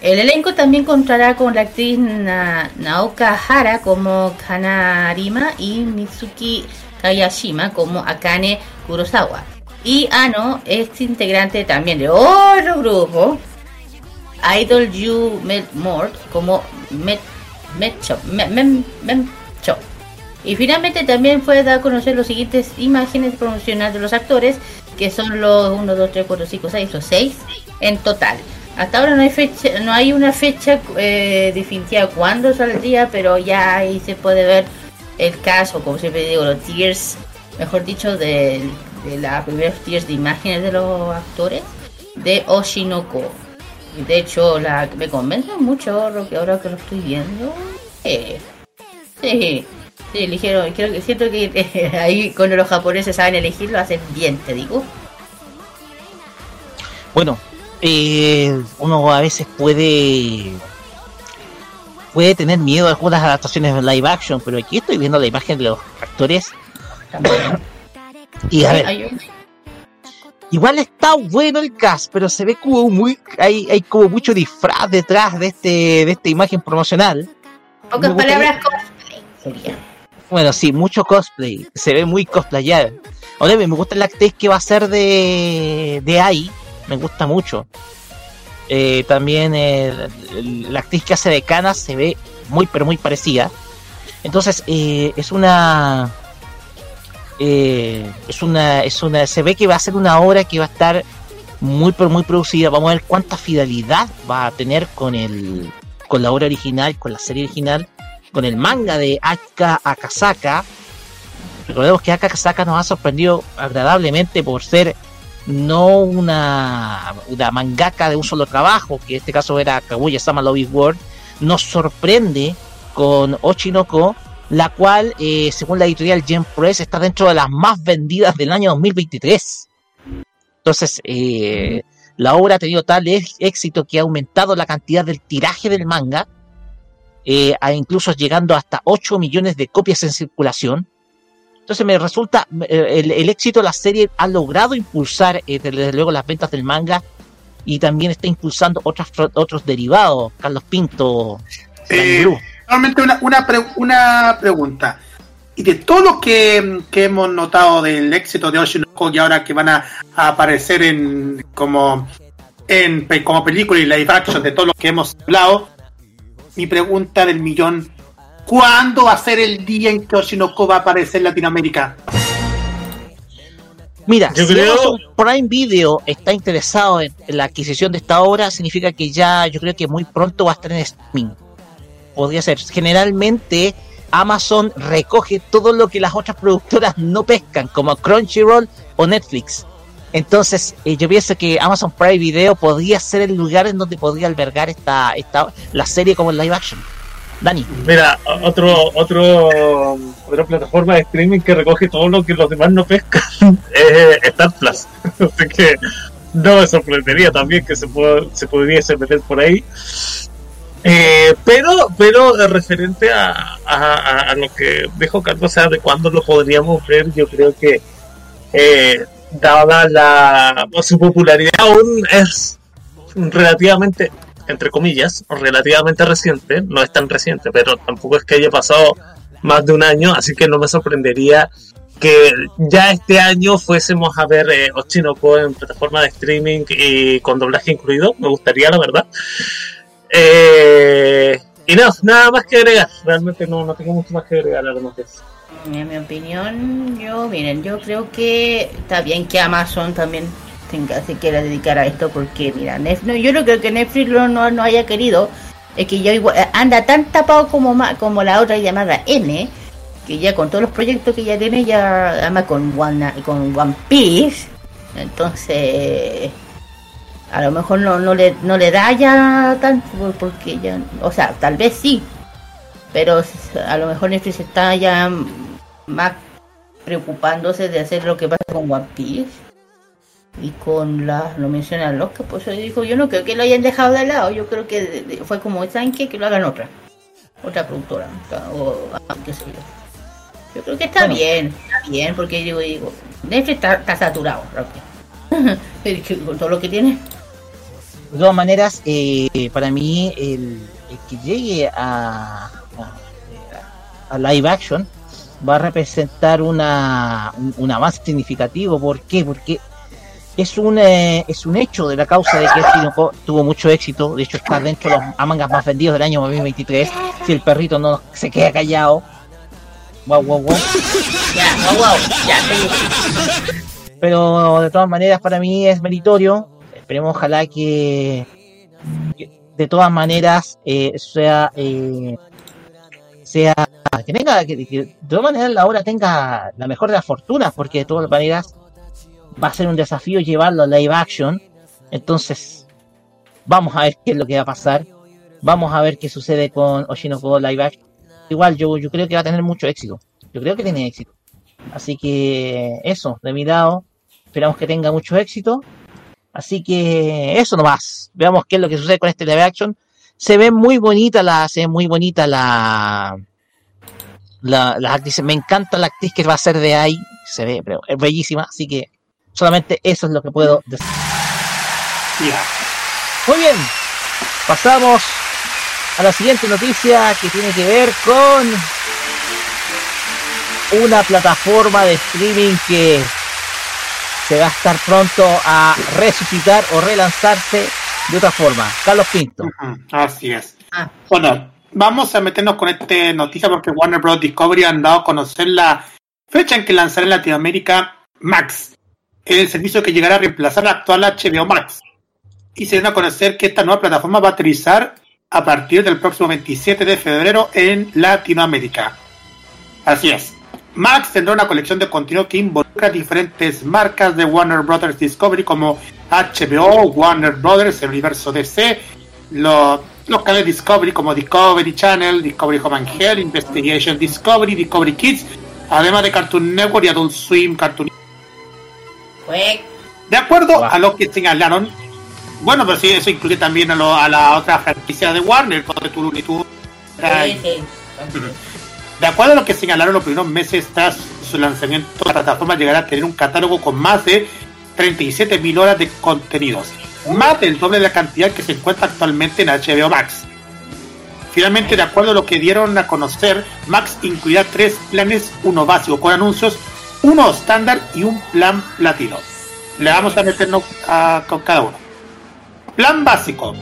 el elenco también contará con la actriz Na- Naoka Hara como Kanarima y Mitsuki Hayashima como Akane Kurosawa. Y Ano es integrante también de otro grupo, Idol You Met More, como Met, Mem, Mem- Memcho. Y finalmente también fue dar a conocer las siguientes imágenes promocionales de los actores, que son los 1, 2, 3, 4, 5, 6, los 6 en total. Hasta ahora no hay fecha, no hay una fecha eh, definitiva cuándo saldría, pero ya ahí se puede ver el caso, como siempre digo, los tiers, mejor dicho, de, de los primeros tiers de imágenes de los actores de Oshinoko. De hecho, la, me convence mucho lo que ahora que lo estoy viendo. Eh, sí, sí, eligieron, creo que siento que eh, ahí cuando los japoneses saben elegir lo hacen bien, te digo. Bueno, eh, uno a veces puede puede tener miedo a algunas adaptaciones de live action, pero aquí estoy viendo la imagen de los actores y a ver, igual está bueno el cast, pero se ve como muy hay, hay como mucho disfraz detrás de este de esta imagen promocional. pocas palabras cosplay sería. Bueno, sí, mucho cosplay. Se ve muy cosplayado. Ahora me gusta la actriz que va a ser de, de AI. Me gusta mucho. Eh, también eh, la actriz que hace de Kana se ve muy, pero muy parecida. Entonces, eh, es una. es una. Es una. Se ve que va a ser una obra que va a estar muy, pero muy producida. Vamos a ver cuánta fidelidad va a tener con el. con la obra original, con la serie original con el manga de Aka Akasaka. Recordemos que Aka Akasaka nos ha sorprendido agradablemente por ser no una, una mangaka de un solo trabajo, que en este caso era Kaguya Sama is War, nos sorprende con Ochinoko, la cual, eh, según la editorial Gen Press, está dentro de las más vendidas del año 2023. Entonces, eh, la obra ha tenido tal éxito que ha aumentado la cantidad del tiraje del manga, eh, a incluso llegando hasta 8 millones de copias en circulación. Entonces me resulta, eh, el, el éxito de la serie ha logrado impulsar eh, desde luego las ventas del manga y también está impulsando otras, otros derivados. Carlos Pinto, Eh. Realmente una, una, pre- una pregunta. Y de todo lo que, que hemos notado del éxito de Oshinoko y ahora que van a, a aparecer en como en como película y live action de todo lo que hemos hablado, mi pregunta del millón, ¿cuándo va a ser el día en que Oshinoko va a aparecer en Latinoamérica? Mira, Yo si creo- Amazon Prime Video está interesado en, en la adquisición de esta obra, significa que ya yo creo que muy pronto va a estar en streaming. Podría ser. Generalmente Amazon recoge todo lo que las otras productoras no pescan, como Crunchyroll o Netflix. Entonces, eh, yo pienso que Amazon Prime Video podría ser el lugar en donde podría albergar esta, esta la serie como en live action. Dani. Mira, otro, otro, otra plataforma de streaming que recoge todo lo que los demás no pescan *laughs* es Star Plus. *laughs* Así que no me sorprendería también que se, pueda- se pudiese meter por ahí. Eh, pero, pero eh, referente a- a lo que dijo Carlos, o sea, de cuándo lo podríamos ver, yo creo que eh, dada la su popularidad aún es relativamente entre comillas relativamente reciente no es tan reciente pero tampoco es que haya pasado más de un año así que no me sorprendería que ya este año fuésemos a ver eh, Ochinoko en plataforma de streaming y con doblaje incluido me gustaría la verdad. Eh, y no, nada más que agregar realmente no, no tengo mucho más que agregar además de eso En mi opinión, yo, miren, yo creo que está bien que Amazon también tenga, se quiera dedicar a esto porque, mira, Nef- no, yo no creo que Netflix no, no haya querido, es que ya igual- eh, anda tan tapado como, como la otra llamada N, que ya con todos los proyectos que ya tiene, ya además con One, con One Piece, entonces a lo mejor no, no, le, no le da ya tanto por- porque ya, o sea, tal vez sí, pero a lo mejor Netflix está ya más preocupándose de hacer lo que pasa con One Piece y con la lo menciona Loca pues yo digo yo no creo que lo hayan dejado de lado yo creo que de- de- fue como saben qué? que lo hagan otra otra productora o ah, qué sé yo yo creo que está Bueno. bien está bien porque digo digo Netflix está, está saturado *laughs* con todo lo que tiene De todas maneras, eh, para mí, el, el que llegue a, a, live action va a representar una, un, un avance significativo. ¿Por qué? Porque es un, eh, es un hecho de la causa de que Orinoco tuvo mucho éxito. De hecho, está dentro de los mangas más vendidos del año 2023. Si el perrito no se queda callado. Wow, wow, wow. Ya, wow, wow, ya. Pero de todas maneras, para mí es meritorio. Esperemos, ojalá que, que de todas maneras eh, sea. Eh, sea que tenga que, que de todas maneras la obra tenga la mejor de las fortunas porque de todas maneras va a ser un desafío llevarlo a live action. Entonces vamos a ver qué es lo que va a pasar. Vamos a ver qué sucede con Oshinoko live action. Igual yo, yo creo que va a tener mucho éxito. Yo creo que tiene éxito. Así que eso de mi lado esperamos que tenga mucho éxito. Así que eso nomás. Veamos qué es lo que sucede con este live action se ve muy bonita la se ve muy bonita la la, la actriz. Me encanta la actriz que va a ser de ahí. Se ve pero es bellísima así que solamente eso es lo que puedo decir. Muy bien. Pasamos a la siguiente noticia que tiene que ver con una plataforma de streaming que se va a estar pronto a resucitar o relanzarse de otra forma. Carlos Pinto. Así es. Bueno, vamos a meternos con esta noticia porque Warner Bros. Discovery han dado a conocer la fecha en que lanzará en Latinoamérica Max, el servicio que llegará a reemplazar la actual HBO Max. Y se dan a conocer que esta nueva plataforma va a aterrizar a partir del próximo 27 de febrero en Latinoamérica. Así es. Max tendrá una colección de contenido que involucra diferentes marcas de Warner Bros. Discovery como HBO, Warner Bros., el universo DC, los, los canales Discovery como Discovery Channel, Discovery Home and Health, Investigation Discovery, Discovery Kids, además de Cartoon Network y Adult Swim Cartoon De acuerdo a lo que señalaron, bueno, pues sí, eso incluye también a, lo- a la otra franquicia de Warner, como Looney Tunes. Sí, sí. De acuerdo a lo que señalaron los primeros meses tras su lanzamiento, la plataforma llegará a tener un catálogo con más de 37.000 horas de contenidos, más del doble de la cantidad que se encuentra actualmente en HBO Max. Finalmente, de acuerdo a lo que dieron a conocer, Max incluirá tres planes, uno básico con anuncios, uno estándar y un plan platino. Le vamos a meternos a- con cada uno. Plan básico.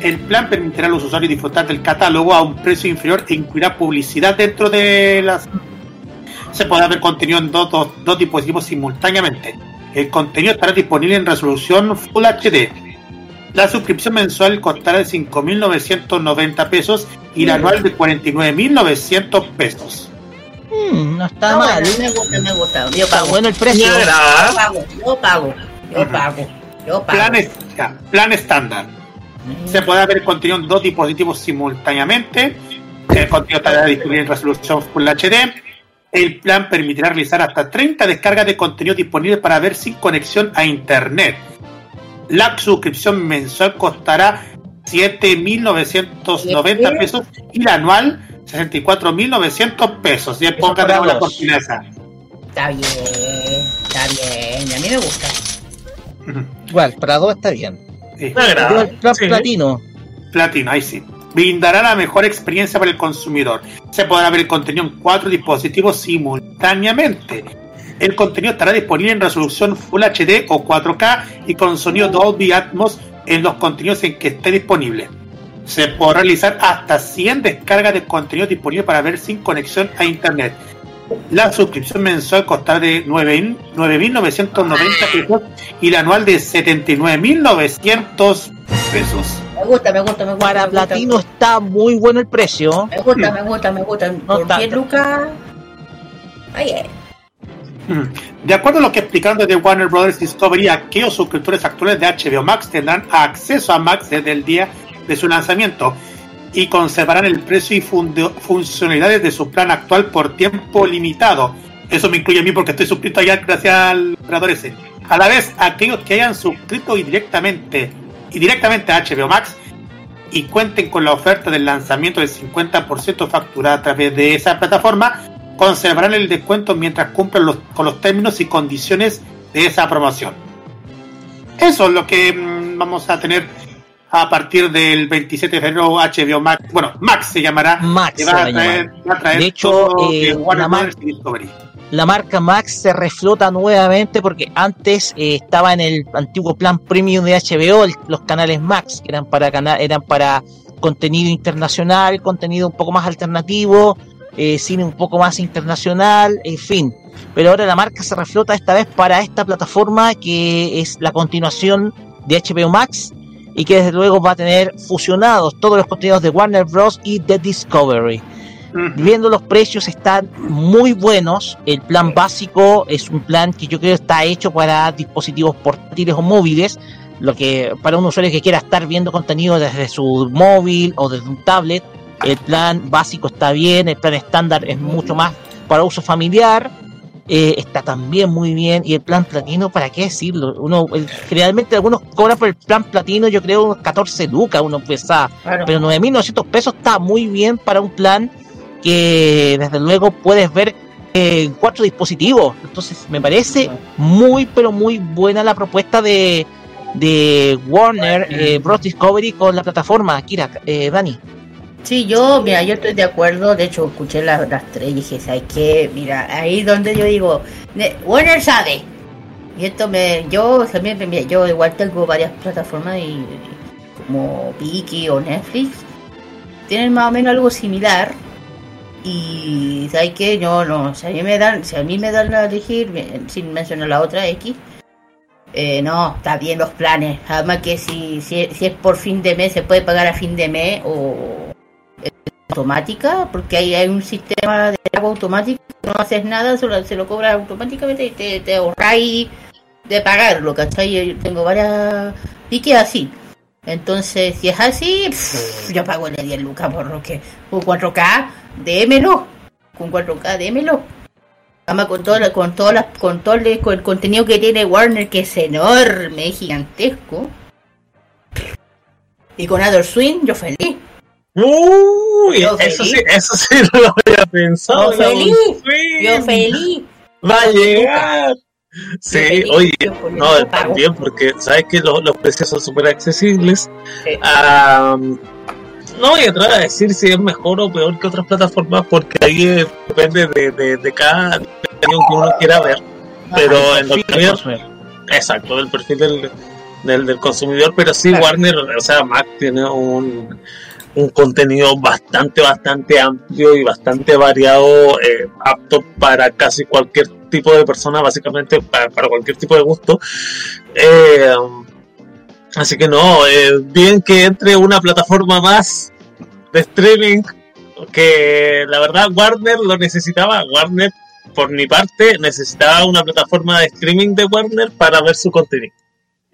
El plan permitirá a los usuarios disfrutar del catálogo a un precio inferior e incluirá publicidad dentro de las... Se podrá ver contenido en dos, dos- dos dispositivos simultáneamente. El contenido estará disponible en resolución Full HD. La suscripción mensual costará de 5.990 pesos y la anual de 49.900 pesos. Mm, no está No, mal. bueno, me gusta, me gusta. Yo pago. bueno el precio. Yo pago, yo pago, yo pago, yo pago. Plan, ya, plan estándar. Se podrá ver contenido en dos dispositivos simultáneamente. El contenido estará disponible en resolución Full HD. El plan permitirá realizar hasta 30 descargas de contenido disponible para ver sin conexión a internet. La suscripción mensual costará 7.990 pesos y la anual 64.900 pesos. Ya póngate dos. cortina esa. Está bien, está bien. A mí me gusta. Igual, para dos está bien. Sí. Platino. Platino, ahí sí. Brindará la mejor experiencia para el consumidor. Se podrá ver el contenido en cuatro dispositivos simultáneamente. El contenido estará disponible en resolución Full HD o 4K y con sonido Dolby Atmos en los contenidos en que esté disponible. Se podrá realizar hasta 100 descargas de contenido disponible para ver sin conexión a internet. La suscripción mensual costará de 9.000 9.990 pesos y la anual de 79.900 pesos. Me gusta, me gusta, me gusta. Para me gusta. platino está muy bueno el precio. Me gusta, me gusta, me gusta. Por tanto. 10 lucas. Ay, eh. Mm. De acuerdo a lo que explicaron desde Warner Bros. Discovery, aquellos suscriptores actuales de HBO Max tendrán acceso a Max desde el día de su lanzamiento y conservarán el precio y funcionalidades de su plan actual por tiempo limitado. Eso me incluye a mí porque estoy suscrito allá gracias al operador ese. A la vez, aquellos que hayan suscrito y directamente y directamente a HBO Max y cuenten con la oferta del lanzamiento del 50% facturada a través de esa plataforma, conservarán el descuento mientras cumplan los, con los términos y condiciones de esa promoción. Eso es lo que mm, vamos a tener a partir del 27 de febrero HBO Max, bueno, Max se llamará. Max que va, a traer, llamar. va a traer De hecho, todo eh, la mar- la marca Max se reflota nuevamente porque antes eh, estaba en el antiguo plan premium de HBO el- los canales Max que eran para cana- eran para contenido internacional contenido un poco más alternativo eh, cine un poco más internacional en fin pero ahora la marca se reflota esta vez para esta plataforma que es la continuación de HBO Max y que desde luego va a tener fusionados todos los contenidos de Warner Bros. y de Discovery. Viendo los precios están muy buenos. El plan básico es un plan que yo creo está hecho para dispositivos portátiles o móviles. Lo que para un usuario que quiera estar viendo contenido desde su móvil o desde un tablet, el plan básico está bien. El plan estándar es mucho más para uso familiar. Eh, está también muy bien. Y el plan platino, ¿para qué decirlo? Uno el- generalmente algunos cobran por el plan platino, yo creo unos 14 lucas, uno pesa. Claro. Pero 9.900 pesos está muy bien para un plan que desde luego puedes ver en cuatro dispositivos. Entonces me parece muy pero muy buena la propuesta de, de Warner eh, Bros. Discovery con la plataforma. Kira, eh, Dani. Sí, yo, mira, yo estoy de acuerdo. De hecho, escuché las, las tres y dije, ¿sabes qué? Mira, ahí donde yo digo, ne- Warner sabe. Y esto me, yo también, mira, yo igual tengo varias plataformas y como Viki o Netflix tienen más o menos algo similar. Y ¿sabes qué? Yo no, si a mí me dan, si a mí me dan a elegir, sin mencionar la otra X, eh, no, está bien los planes. Además que si, si, si es por fin de mes, se puede pagar a fin de mes o automática, porque ahí hay un sistema de pago automático, no haces nada, solo se lo cobra automáticamente y te, te ahorráis de pagarlo, ¿cachai? Yo tengo varias piques así. Entonces, si es así, yo pago el de 10 lucas por lo que con 4K, démelo. Con 4K, démelo. Además con todo, con todas las, con todo el, con el contenido que tiene Warner, que es enorme, es gigantesco. Y con Adult Swing, yo feliz. Uy, Yo eso sí, eso sí *laughs* no lo había pensado. Yo feliz. Yo feliz. Va a llegar. Sí, feliz, oye, no, también porque sabes que los, los precios son súper accesibles. Sí. Ah, no voy a entrar a decir si es mejor o peor que otras plataformas porque ahí eh, depende de, de, de cada contenido que uno quiera ver. Pero en lo que Exacto, del perfil del, del, del consumidor, pero sí Warner, o sea, Mac tiene un, un contenido bastante, bastante amplio y bastante variado, eh, apto para casi cualquier tipo de persona, básicamente para, para cualquier tipo de gusto. Eh, así que no, eh, bien que entre una plataforma más de streaming, que la verdad Warner lo necesitaba, Warner por mi parte necesitaba una plataforma de streaming de Warner para ver su contenido.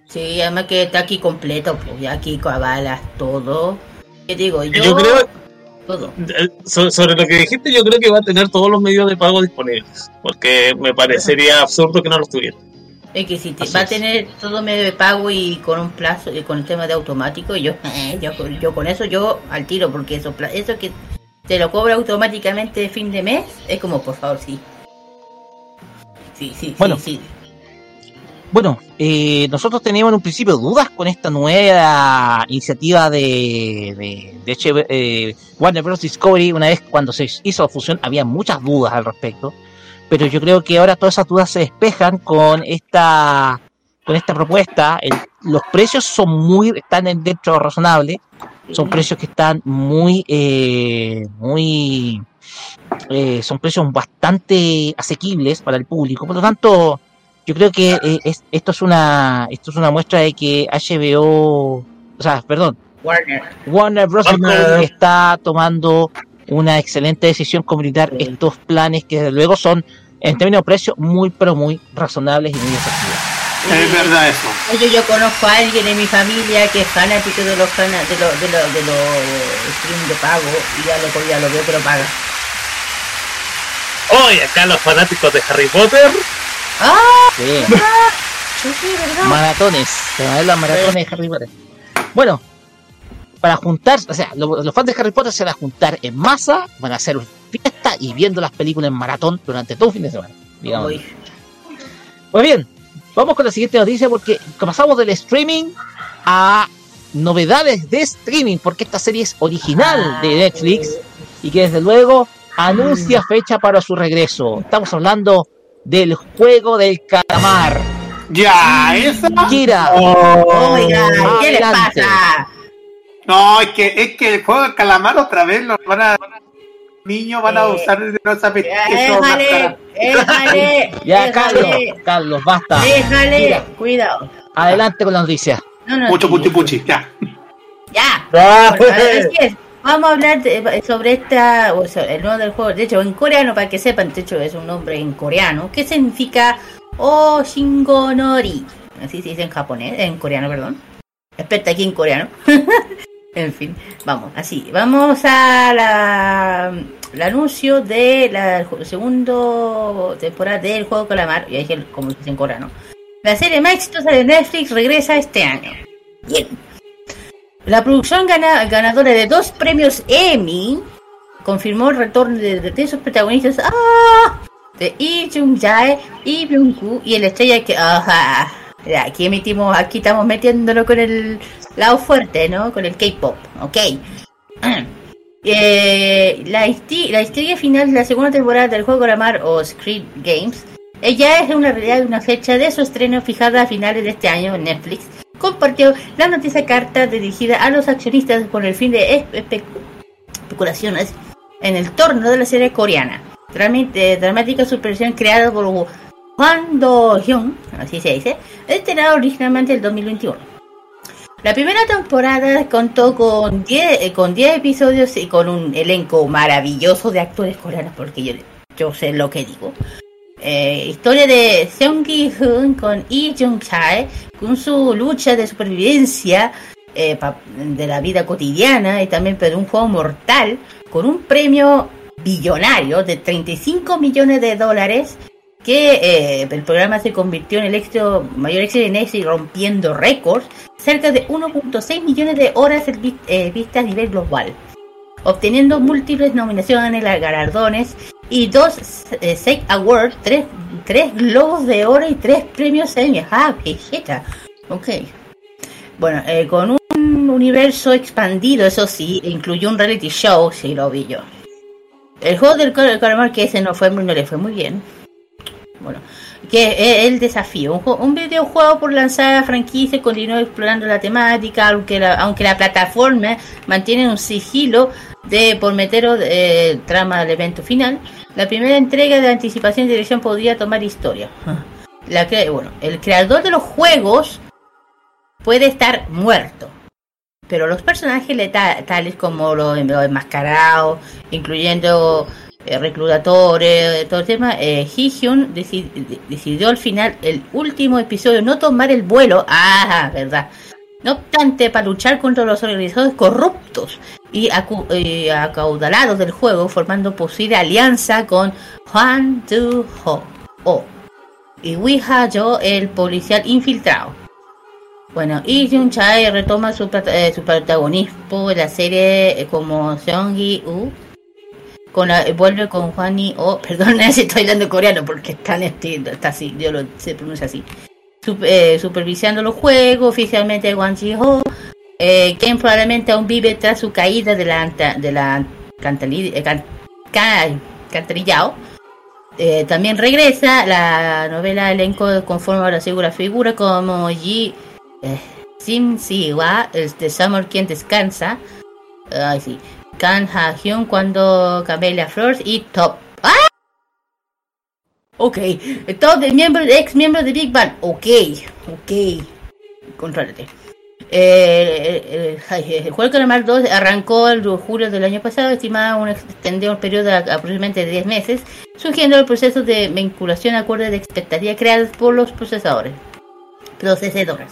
Sí, además que está aquí completo, pues ya aquí cabalas todo. ¿Qué digo? Yo, Yo creo, todo. eh, so- sobre lo que dijiste, yo creo que va a tener todos los medios de pago disponibles, porque me parecería absurdo que no los tuviera. Es que si te, va a tener todo medio de pago y con un plazo, y con el tema de automático, yo, *laughs* eh, yo, yo con eso yo al tiro, porque eso, eso que te lo cobra automáticamente de fin de mes, es como, por favor, sí. Sí, sí, Bueno. sí, sí. Bueno, eh, nosotros teníamos en un principio dudas con esta nueva iniciativa de, de, eh, Warner Bros. Discovery. Una vez cuando se hizo la fusión había muchas dudas al respecto, pero yo creo que ahora todas esas dudas se despejan con esta con esta propuesta. Los precios son muy están en dentro razonable, son precios que están muy eh, muy eh, son precios bastante asequibles para el público, por lo tanto yo creo que eh, es- esto es una esto es una muestra de que HBO, o sea, perdón, Warner. Warner Bros. Warner. Está tomando una excelente decisión con brindar estos planes que desde luego son en términos de precio muy pero muy razonables y muy efectivos. Es verdad eso. Oye, yo conozco a alguien en mi familia que es fanático de los cana- de los de los de los streams de pago y ya lo, ya lo veo que lo paga. Hoy acá los fanáticos de Harry Potter. ¡Ah! Sí, sí, ¿verdad? maratones, se van a ver las maratones de Harry Potter. Bueno, para juntar, o sea, lo- los fans de Harry Potter se van a juntar en masa, van a hacer fiesta y viendo las películas en maratón durante todo un fin de semana. digamos. Pues bien, vamos con la siguiente noticia porque pasamos del streaming a novedades de streaming, porque esta serie es original de Netflix y que desde luego anuncia fecha para su regreso. Estamos hablando del juego del calamar. Ya, esa. Kira. Oiga, ¿qué le pasa? No, es que, es que el juego del calamar otra vez lo van a. Niños van a Eh, usar de esa Déjale, déjale, *laughs* Ya, Carlos, Carlos, basta. déjale, cuidado. adelante con la noticia. No, no, Pucho, puchi, puchi, ya. Ya. Ah, Bueno, así es. Vamos a hablar de- sobre esta, o el nuevo del juego. De hecho, en coreano, para que sepan, de hecho es un nombre en coreano, que significa Oshingonori. Así se dice en japonés, en coreano, perdón. Experta aquí en coreano. *laughs* en fin, vamos, así. Vamos a la, el anuncio de la segunda temporada del juego Calamar, y ahí es como dice en coreano. La serie más exitosa de Netflix regresa este año. Bien. La producción gana- ganadora de dos premios Emmy confirmó el retorno de, de- de sus protagonistas ¡ah! de Lee Jung Jae, Lee Byung y el estrella que ajá, aquí emitimos, aquí estamos metiéndolo con el lado fuerte, ¿no? Con el K-pop, ok. *clears throat* Eh, la, la historia final de la segunda temporada del juego Calamar o Squid Games ya es una realidad una fecha de su estreno fijada a finales de este año en Netflix. Compartió la noticia carta dirigida a los accionistas con el fin de espe- especulaciones en el torno de la serie coreana. Realmente dramática superversión creada por Hwang Do-hyun, así se dice, estrenada originalmente el 2021. La primera temporada contó con 10 eh, con 10 episodios y con un elenco maravilloso de actores coreanos, porque yo, yo sé lo que digo. Eh, historia de Seung Gi-hun con Lee Jung Chae, con su lucha de supervivencia eh, de la vida cotidiana y también de un juego mortal con un premio billonario de 35 millones de dólares que eh, el programa se convirtió en el éxito, mayor éxito de Netflix rompiendo récords, cerca de 1.6 millones de horas en eh, vistas a nivel global, obteniendo múltiples nominaciones, galardones y dos eh, Awards, tres, tres globos de oro y tres premios Emmy. Ah, jeta. Ok. Bueno, eh, con un universo expandido, eso sí, incluyó un reality show, sí lo vi yo. El juego del cal- calamar que ese no fue no le fue muy bien. Bueno, que es el desafío. Un, un videojuego por lanzar franquicia continúa explorando la temática, aunque la, aunque la plataforma mantiene un sigilo de por metero eh, trama del evento final. La primera entrega de anticipación y dirección podría tomar historia. La bueno, el creador de los juegos puede estar muerto. Pero los personajes leta- tales como los, los enmascarados, incluyendo reclutadores, todo el tema, eh, Hee-hyun deci- de- decidió al final, el último episodio, no tomar el vuelo. Ah, verdad. No obstante, para luchar contra los organizadores corruptos y acu- eh, acaudalados del juego, formando posible alianza con Hwan Do-ho Oh, y Wi Ha-yo, el policial infiltrado. Bueno, y Jun Chae retoma eh, su protagonismo en la serie eh, como Seong Gi U. Con la, eh, vuelve con Juan y Oh, *laughs* perdón, si estoy hablando coreano porque está, en este, está así, yo lo, se pronuncia así. Eh, supervisando los juegos, oficialmente Wang Ji Ho, eh, quien probablemente aún vive tras su caída de la, anta- de la cantali- eh, can- también regresa la novela elenco conforme a la segura figura como eh, Sim Siwa, este Summer quien descansa. Ay, sí. Kan Ha Hyun cuando Camelia Flores y Top. ¡Ah! Ok, top de miembros, ex miembros de Big Bang. Ok, ok. Contrólate. Eh, eh, eh, el juego Calamar 2 arrancó el julio del año pasado, estimada un extendido periodo de aproximadamente 10 meses, surgiendo el proceso de vinculación a acuerdos de expectativa creados por los procesadores, procesadores.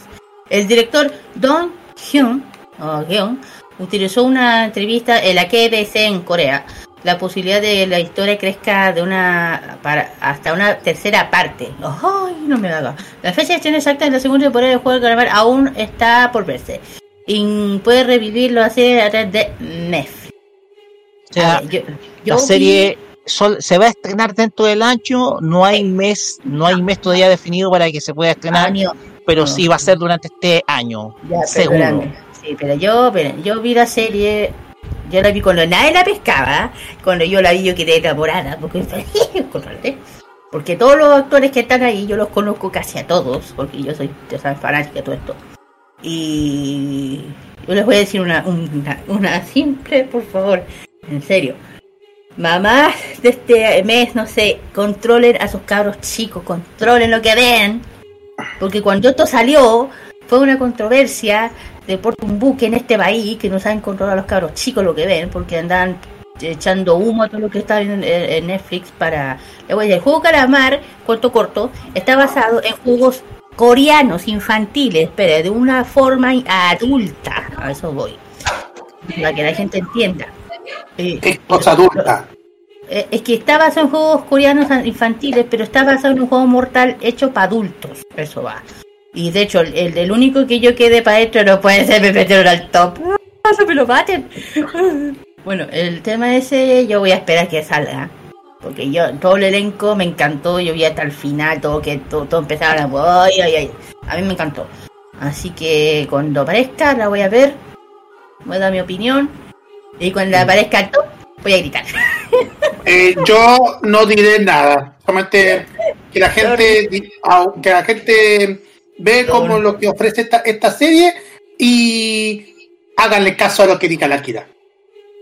El director Don Hyun, o Hyun, utilizó una entrevista en la KBC en Corea la posibilidad de la historia crezca de una para hasta una tercera parte. Ay, no me haga. La fecha de estreno exacta de la segunda temporada del juego de Calamar aún está por verse. Y puede revivirlo así a través de Netflix. O sea, A ver, yo- yo la serie sol- se va a estrenar dentro del año, no hay mes, no hay mes todavía definido para que se pueda estrenar. Año. pero sí va a ser durante este año. Ya, seguro. Sí, pero yo, pero yo vi la serie, yo la vi cuando nadie la pescaba, cuando yo la vi yo quedé enamorada, porque, *laughs* porque todos los actores que están ahí yo los conozco casi a todos, porque yo soy sabes, fanática de todo esto. Y yo les voy a decir una, una, una simple, por favor, en serio. Mamás de este mes, no sé, controlen a sus cabros chicos, controlen lo que ven. Porque cuando esto salió, fue una controversia de por un buque en este país que no saben controlar a los cabros chicos lo que ven, porque andan echando humo a todo lo que está en, en Netflix para... El juego Calamar, corto corto, está basado en juegos coreanos infantiles, pero de una forma adulta. A eso voy. Para que la gente entienda. Eh, ¿Qué cosa adulta? eh, es que está basado en juegos coreanos infantiles, pero está basado en un juego mortal hecho para adultos. Eso va. Y de hecho, el, el, único que yo quede para esto no puede ser me metieron al top. ¡Ah, *laughs* ¡No me lo maten! *laughs* Bueno, el tema ese yo voy a esperar que salga. Porque yo, todo el elenco me encantó, yo vi hasta el final, todo que todo, todo empezaba a... Ay, ay, ay. A mí me encantó. Así que cuando aparezca la voy a ver, voy a dar mi opinión. Y cuando aparezca el top, voy a gritar. *laughs* Eh, yo no diré nada. Solamente que la gente, que la gente ve como lo que ofrece esta, esta serie y háganle caso a lo que diga la Kira.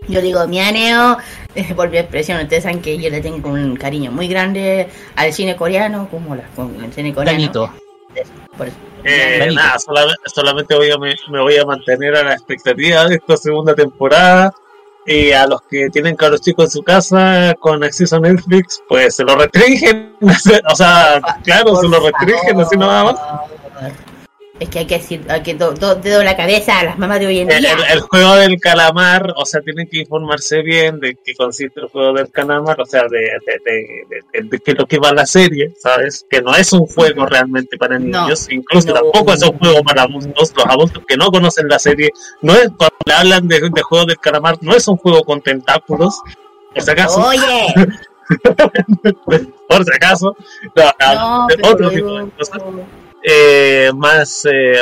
Yo digo, mianeo, eh, por mi expresión, *laughs* ustedes saben que yo le tengo un cariño muy grande al cine coreano, como la, con el cine coreano. Danito. Por eso. Eh, nada, solamente, solamente voy a, me, me voy a mantener a la expectativa de esta segunda temporada. Y a los que tienen cabros chicos en su casa con acceso a Netflix, pues se lo restringen. *laughs* o sea, claro, se lo restringen, así nada más. Es que hay que decir, hay que do, do- dedo la cabeza a las mamás de hoy en El, día. el- el juego del calamar, o sea, tienen que informarse bien de qué consiste el juego del calamar, o sea, de, de, de, de- de qué es lo que va la serie, ¿sabes? Que no es un juego realmente para No, niños, incluso no. tampoco es un juego para adultos, los adultos que no conocen la serie, no es, cuando le hablan de, de juego del calamar, no es un juego con tentáculos, por si acaso, Oye, *laughs* por si acaso, no, otro tipo de cosas, eh, más eh,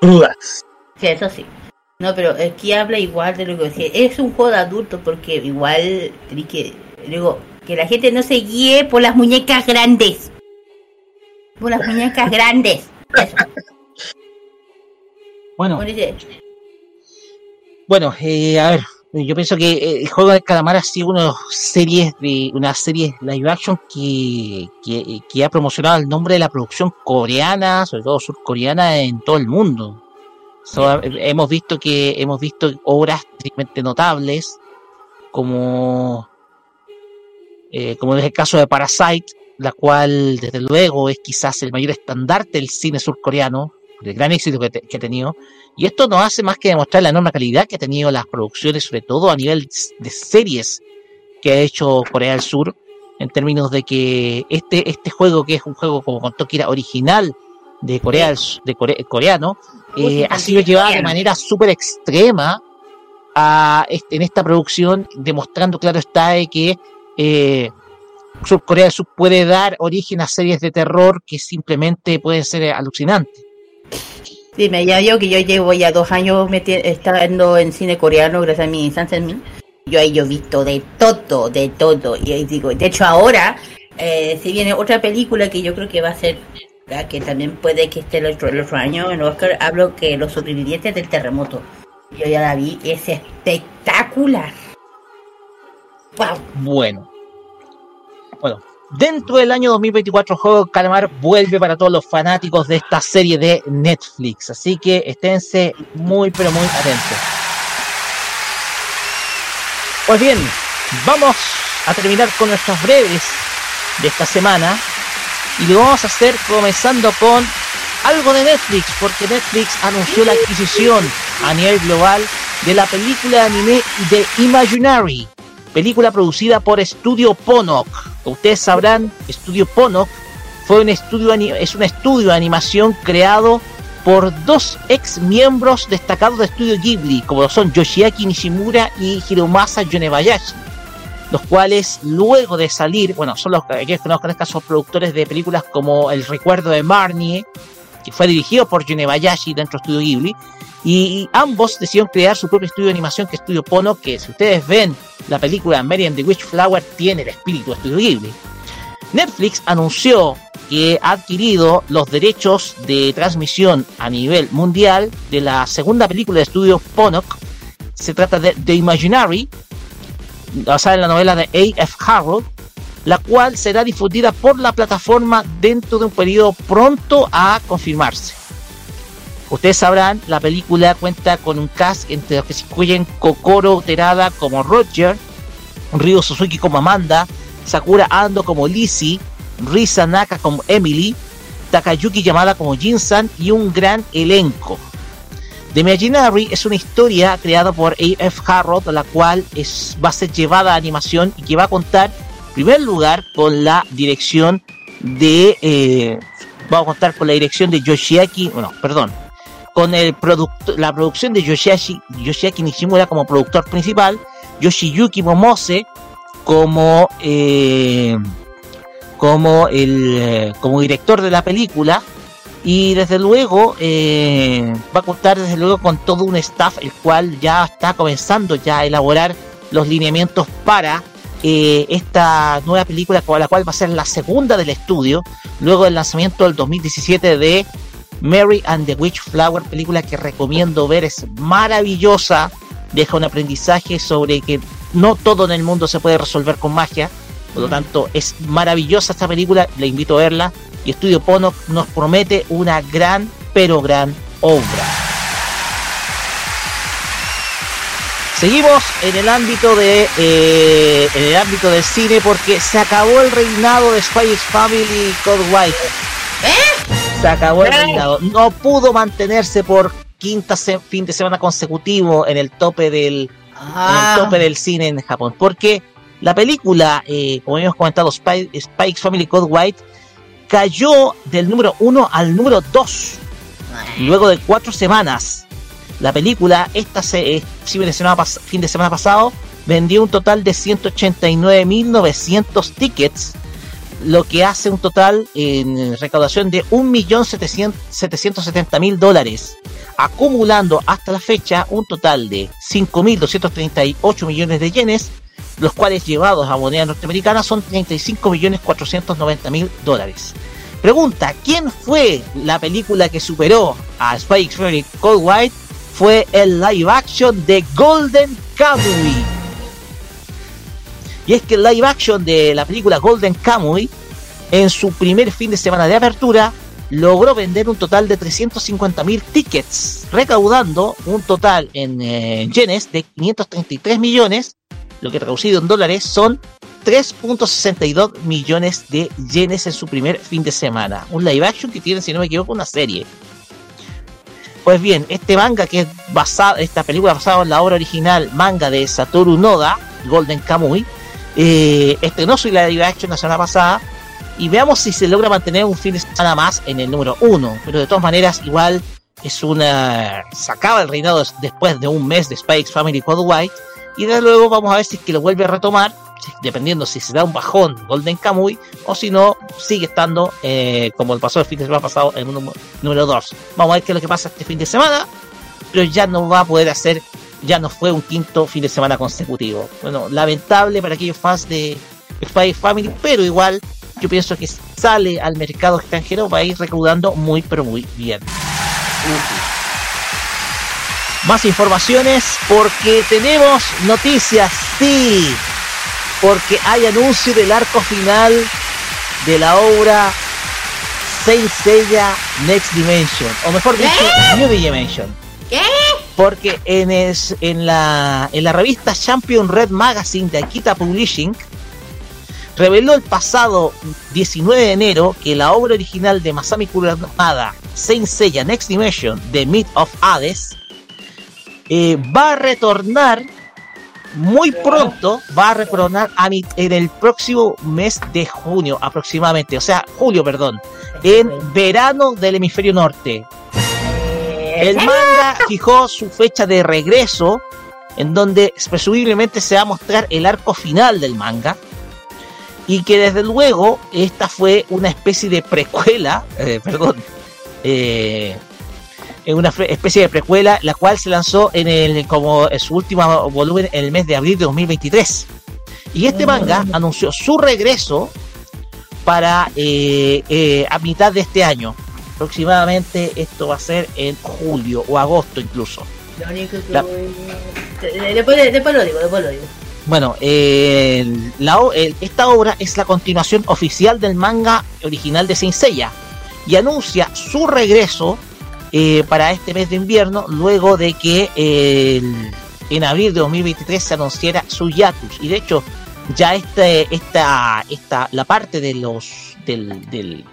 crudas. Sí, eso sí. No, pero aquí habla igual de lo que decía. Es un juego de adultos porque igual tenés que digo que la gente no se guíe por las muñecas grandes. Por las muñecas grandes. Eso. *laughs* Bueno, Bueno, eh, a ver, yo pienso que eh, el juego del calamar ha sido una serie de una serie live action que, que, que ha promocionado el nombre de la producción coreana, sobre todo surcoreana, en todo el mundo. So, eh, hemos visto que hemos visto obras realmente notables, como eh, como es el caso de Parasite, la cual desde luego es quizás el mayor estandarte del cine surcoreano, el gran éxito que, te- que ha tenido. Y esto no hace más que demostrar la enorme calidad que ha tenido las producciones, sobre todo a nivel de series que ha hecho Corea del Sur, en términos de que este, este juego, que es un juego como contó que era original de Corea, del de Core- coreano, eh, ha sido llevada de manera súper extrema a este- en esta producción, demostrando claro está de que eh, Corea del Sur puede dar origen a series de terror que simplemente pueden ser alucinantes. Dime, ya yo que yo llevo ya dos años estando en cine coreano gracias a mi Sansemin. Yo ahí yo he visto de todo, de todo. Y ahí digo, de hecho ahora eh, se viene otra película que yo creo que va a ser, la que también puede que esté el otro, el otro año en Oscar, hablo que los sobrevivientes del terremoto. Yo ya la vi, es espectacular. Wow. Bueno. Bueno, dentro del año 2024, Juego del Calamar vuelve para todos los fanáticos de esta serie de Netflix. Así que esténse muy, pero muy atentos. Pues bien, vamos a terminar con nuestras breves de esta semana. Y lo vamos a hacer comenzando con algo de Netflix, porque Netflix anunció la adquisición a nivel global de la película de anime de Imaginary, película producida por Studio Ponok. Ustedes sabrán, Studio Ponok fue un estudio es un estudio de animación creado por dos ex miembros destacados de Studio Ghibli, como son Yoshiaki Nishimura y Hiromasa Yonebayashi, los cuales luego de salir, bueno, son los que que no conozcan son productores de películas como El recuerdo de Marnie, que fue dirigido por Bayashi dentro de Studio Ghibli. Y ambos decidieron crear su propio estudio de animación, que es Studio Pono, que si ustedes ven la película Mary and the Witch Flower, tiene el espíritu de Studio Ghibli. Netflix anunció que ha adquirido los derechos de transmisión a nivel mundial de la segunda película de estudio Ponok. Se trata de The Imaginary, basada en la novela de A.F. Harold, la cual será difundida por la plataforma dentro de un periodo pronto a confirmarse. Ustedes sabrán, la película cuenta con un cast entre los que se incluyen Kokoro Terada como Roger, Ryo Suzuki como Amanda, Sakura Ando como Lizzie, Risa Naka como Emily, Takayuki Yamada como Jinsan y un gran elenco. The Imaginary es una historia creada por A.F. Harrod, la cual es, va a ser llevada a animación y que va a contar, primer lugar, con la dirección de. Eh, vamos a contar con la dirección de Yoshiaki. Bueno, perdón. Con el la producción de Yoshiaki, Yoshiaki Nishimura como productor principal, Yoshiyuki Momose como. Eh, como el eh, como director de la película y desde luego eh, va a contar desde luego con todo un staff el cual ya está comenzando ya a elaborar los lineamientos para eh, esta nueva película con la cual va a ser la segunda del estudio luego del lanzamiento del 2017 de Mary and the Witch Flower película que recomiendo ver es maravillosa deja un aprendizaje sobre que no todo en el mundo se puede resolver con magia por lo tanto es maravillosa esta película le invito a verla y Estudio Pono nos promete una gran, pero gran obra. Seguimos en el ámbito de eh, en el ámbito del cine porque se acabó el reinado de Spy Family Code White. ¿Eh? Se acabó el ¿Eh? reinado. No pudo mantenerse por quinta fin de semana consecutivo en el tope del ah. tope del cine en Japón. Porque la película, como hemos comentado, Spy, Spike's Family Code White cayó del número 1 al número 2. Luego de cuatro semanas, la película, esta se, eh, fin de semana pasado, vendió un total de 189.900 tickets, lo que hace un total en recaudación de 1.770.000 dólares, acumulando hasta la fecha un total de 5.238 millones de yenes los cuales llevados a moneda norteamericana son 35.490.000 dólares. Pregunta, ¿quién fue la película que superó a Spy X Cold White? Fue el live action de Golden Kamuy. Y es que el live action de la película Golden Kamuy, en su primer fin de semana de apertura, logró vender un total de 350.000 tickets, recaudando un total en eh, yenes de 533 millones lo que traducido en dólares son 3.62 millones de yenes en su primer fin de semana. Un live action que tiene, si no me equivoco, una serie. Pues bien, este manga que es basado, esta película basada en la obra original manga de Satoru Noda, Golden Kamuy, eh, estrenó su live action la semana pasada y veamos si se logra mantener un fin de semana más en el número 1. Pero de todas maneras, igual es una. Se acaba el reinado después de un mes de Spikes Family Code White y de luego vamos a ver si es que lo vuelve a retomar, dependiendo si se da un bajón Golden Kamuy o si no, sigue estando eh, como pasó el fin de semana pasado en un número 2. Vamos a ver qué es lo que pasa este fin de semana, pero ya no va a poder hacer, ya no fue un quinto fin de semana consecutivo. Bueno, lamentable para aquellos fans de Spy Family, pero igual yo pienso que sale al mercado extranjero va a ir recaudando muy pero muy bien más informaciones porque tenemos noticias, sí, porque hay anuncio del arco final de la obra Saint Seiya Next Dimension, o mejor dicho, New Dimension. ¿Qué? Porque en, es, en, la, en la revista Champion Red Magazine de Akita Publishing reveló el pasado 19 de enero que la obra original de Masami Kurumada, Saint Seiya Next Dimension, The Myth of Hades, eh, va a retornar muy pronto, va a retornar a en el próximo mes de junio aproximadamente, o sea, julio, perdón, en verano del hemisferio norte. El manga fijó su fecha de regreso, en donde presumiblemente se va a mostrar el arco final del manga, y que desde luego esta fue una especie de precuela, eh, perdón, eh, en una especie de precuela, la cual se lanzó en el como en su último volumen en el mes de abril de 2023. Y este manga anunció su regreso para eh, eh, a mitad de este año. Aproximadamente esto va a ser en julio o agosto incluso. Lo único que La- voy- de- Después, después lo digo, después lo digo. Bueno, eh, la esta obra es la continuación oficial del manga original de Saint Seiya y anuncia su regreso eh, para este mes de invierno luego de que eh, en abril de 2023 se anunciara su hiatus y de hecho ya este, esta, esta, la parte de los del, del,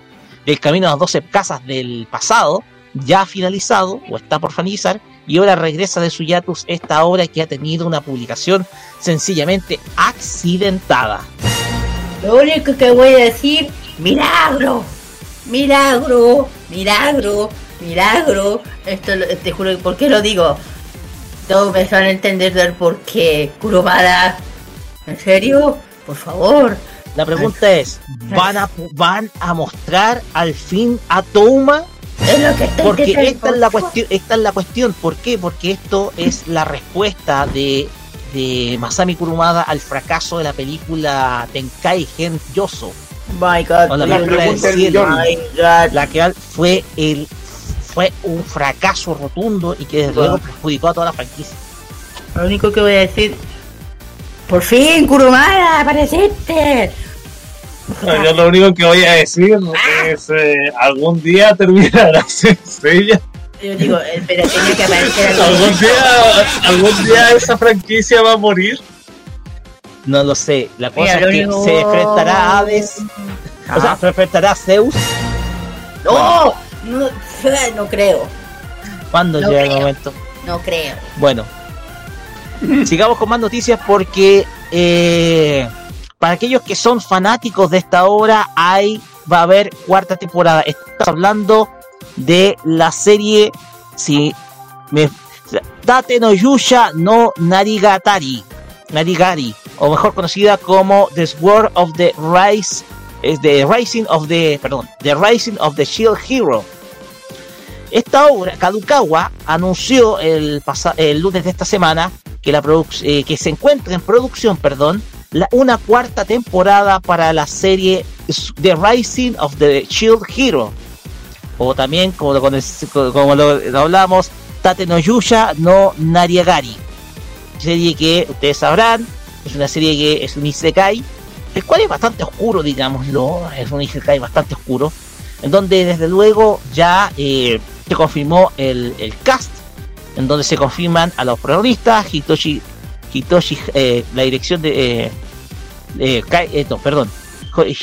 del camino a las 12 casas del pasado ya ha finalizado o está por finalizar y ahora regresa de su hiatus esta obra que ha tenido una publicación sencillamente accidentada. Lo único que voy a decir, milagro, milagro, milagro, milagro. Esto te juro, ¿por qué lo digo? Todos me van a entender del por qué. Kurumada, ¿en serio? Por favor. La pregunta es, ¿van a, ¿van a mostrar al fin a Touma? Es lo que estoy Porque esta es la cuestión, esta es la cuestión. ¿Por qué? Porque esto es la respuesta de, de Masami Kurumada al fracaso de la película Tenkai Gen Yoso. My God, la la pregunta del Cielo, millón. My God. la que fue el fue un fracaso rotundo y que desde luego perjudicó a toda la franquicia. Lo único que voy a decir, por fin, Kurumada, apareciste. No, yo lo único que voy a decir es eh, algún día terminará Senseiya. Yo digo, eh, pero tenía que aparecer algo. Algún día, algún día esa franquicia va a morir. No lo sé. La cosa Mira, es que único- se enfrentará a Hades. O sea, se enfrentará a Zeus. No, no, no creo, cuando No llegue el momento? no creo. Bueno, *laughs* sigamos con más noticias porque eh, para aquellos que son fanáticos de esta obra, hay va a haber cuarta temporada. Estamos hablando de la serie si me Tate no Yusha no Narigatari, Narigari, o mejor conocida como The Sword of the Rise, es The Rising of the, perdón, The Rising of the Shield Hero. Esta obra, Kadokawa anunció el, el lunes de esta semana que, la eh, que se encuentra en producción, perdón, una cuarta temporada para la serie The Rising of the Shield Hero. O también, como lo, como lo hablamos, Tate no Yusha no Nariagari. Serie que ustedes sabrán, es una serie que es un Isekai, el cual es bastante oscuro, digámoslo, es un Isekai bastante oscuro, en donde desde luego ya eh, se confirmó el, el cast, en donde se confirman a los protagonistas, Hitoshi, Hitoshi eh, la dirección de... eh, Kai- no, perdón,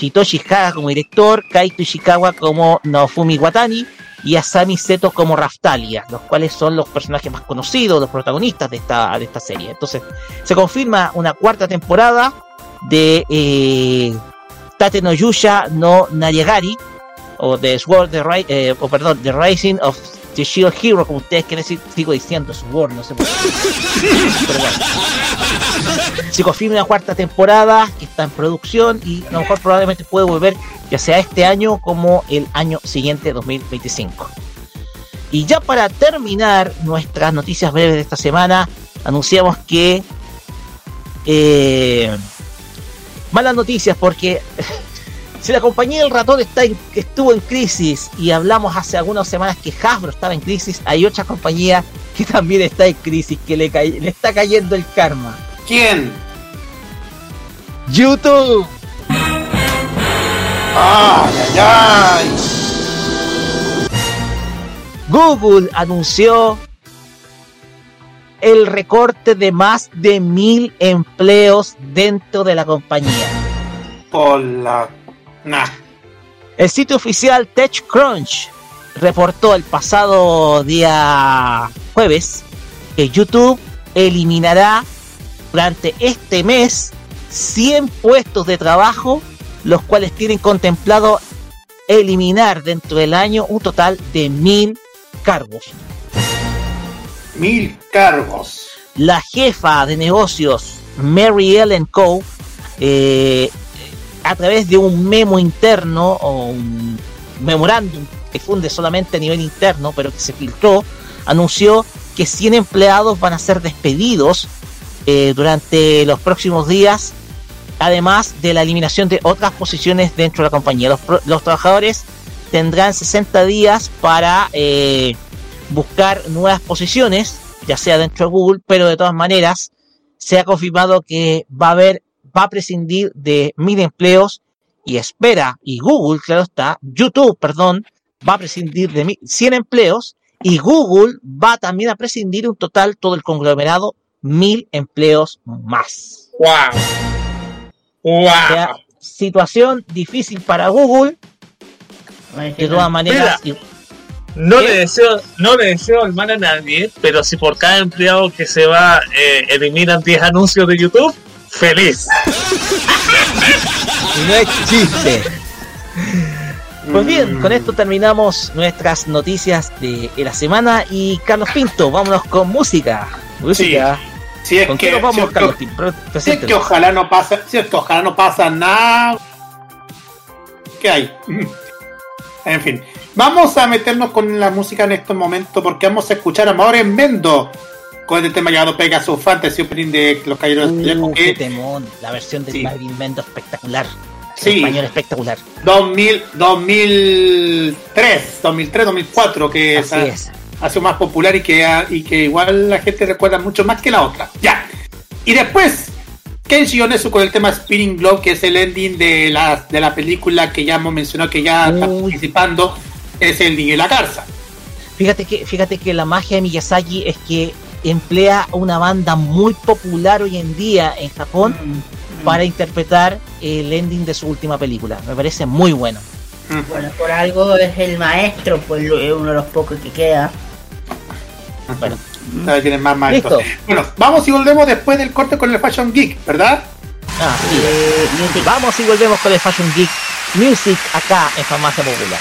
Hitoshi Haga como director, Kaito Ishikawa como Naofumi Watani y Asami Seto como Raftalia, los cuales son los personajes más conocidos, los protagonistas de esta, de esta serie. Entonces, se confirma una cuarta temporada de eh, Tate no Yusha no Nariagari, o The Sword, the Ri- eh, o perdón, The Rising of the Shield Hero, como ustedes quieren decir, sigo diciendo Sword, no sé por qué. Pero bueno. Se confirma una cuarta temporada que está en producción y a lo mejor probablemente puede volver ya sea este año como el año siguiente, 2025. Y ya para terminar nuestras noticias breves de esta semana, anunciamos que eh, malas noticias porque *laughs* si la compañía del ratón está en- estuvo en crisis y hablamos hace algunas semanas que Hasbro estaba en crisis, hay otra compañía que también está en crisis, que le, cae- le está cayendo el karma. ¿Quién? YouTube. ¡Ay, ay, ay! Google anunció el recorte de más de mil empleos dentro de la compañía. Por la. Nah. El sitio oficial TechCrunch reportó el pasado día jueves que YouTube eliminará durante este mes 100 puestos de trabajo, los cuales tienen contemplado eliminar dentro del año un total de mil cargos. Mil cargos. La jefa de negocios Mary Ellen Coe, eh, a través de un memo interno o un memorándum difunde solamente a nivel interno, pero que se filtró, anunció que 100 empleados van a ser despedidos eh, durante los próximos días, además de la eliminación de otras posiciones dentro de la compañía. Los, los trabajadores tendrán 60 días para eh, buscar nuevas posiciones, ya sea dentro de Google, pero de todas maneras se ha confirmado que va a haber, va a prescindir de mil empleos y espera, y Google, claro está, YouTube, perdón, va a prescindir de mil- 100 empleos y Google va también a prescindir un total, todo el conglomerado, mil empleos más. ¡Wow! ¡Wow! O sea, situación difícil para Google. De todas maneras, Mira, No le deseo, no le deseo el mal a nadie, pero si por cada empleado que se va eh, eliminan 10 anuncios de YouTube, feliz. *laughs* no es chiste. Pues bien, con esto terminamos nuestras noticias de la semana y Carlos Pinto, vámonos con música. Música. Si es ¿Con que, qué nos vamos, si es Carlos que- Pinto? Si es que ojalá no pasa, si es que ojalá no pasa nada. ¿Qué hay? *laughs* En fin, vamos a meternos con la música en estos momentos porque vamos a escuchar a Mauro Mendo con el tema llamado Pegasus Fantasy Opening de Los Caballeros del Uh, que qué temón, la versión de Sí. Marilyn Mendo espectacular. Sí. Español espectacular. 2000, 2003, 2003, 2004, que Así es. ha sido más popular y que, ha- y que igual la gente recuerda mucho más que la otra. Ya. Y después, Kenshi Yonezu con el tema Spinning Globe, que es el ending de la, de la película que ya hemos mencionado que ya está participando, es el niño y la garza. Fíjate que, fíjate que la magia de Miyazaki es que emplea una banda muy popular hoy en día en Japón para interpretar el ending de su última película. Me parece muy bueno. Bueno, por algo es el maestro, pues es uno de los pocos que queda. Bueno, tienen más maestros. Listo. Bueno, vamos y volvemos después del corte con el Fashion Geek, ¿verdad? Así es. Vamos y volvemos con el Fashion Geek Music acá en Farmacia Popular.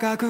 高く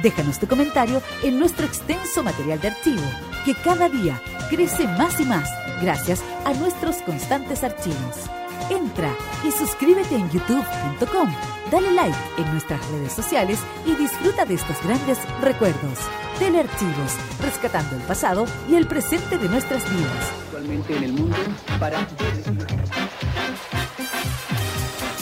Déjanos tu comentario en nuestro extenso material de archivo, que cada día crece más y más gracias a nuestros constantes archivos. Entra y suscríbete en youtube.com, dale like en nuestras redes sociales y disfruta de estos grandes recuerdos. Telearchivos, rescatando el pasado y el presente de nuestras vidas. Actualmente en el mundo para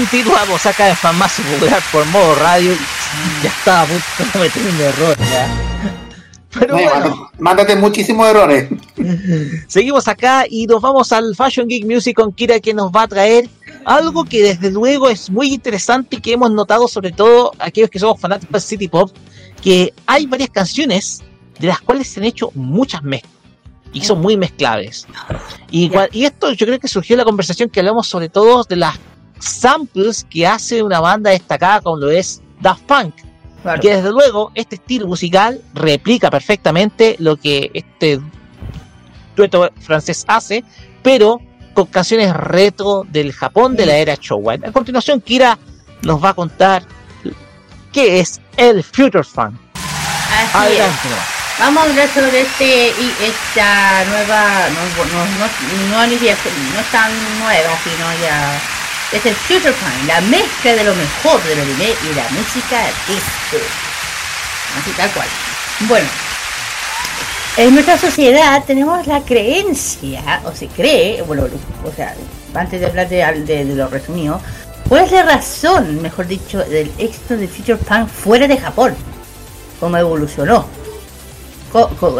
Continuamos acá en Farmacia Popular por modo radio. Ya estaba a punto de meter un error ya. Pero bueno, Mándate muchísimos errores. seguimos acá y nos vamos al Fashion Geek Music con Kira que nos va a traer algo que desde luego es muy interesante y que hemos notado sobre todo aquellos que somos fanáticos de City Pop, que hay varias canciones de las cuales se han hecho muchas mezclas y son muy mezclables. Y, y esto yo creo que surgió en la conversación que hablamos sobre todo de las samples que hace una banda destacada como lo es Daft Punk. Y que desde luego este estilo musical replica perfectamente lo que este dueto francés hace, pero con canciones retro del Japón de la era Showa. A continuación, Kira nos va a contar qué es el Future Funk. Así Adelante. es. Vamos a hablar sobre este y esta nueva, no, no, no, no, siquiera- no es tan nueva, sino ya es el Future Funk, la mezcla de lo mejor del anime y la música disco. Así tal cual. Bueno, en nuestra sociedad tenemos la creencia, o se cree, bueno, o sea, antes de hablar de, lo resumido, ¿cuál es la razón, mejor dicho, del éxito de Future Punk fuera de Japón? ¿Cómo evolucionó?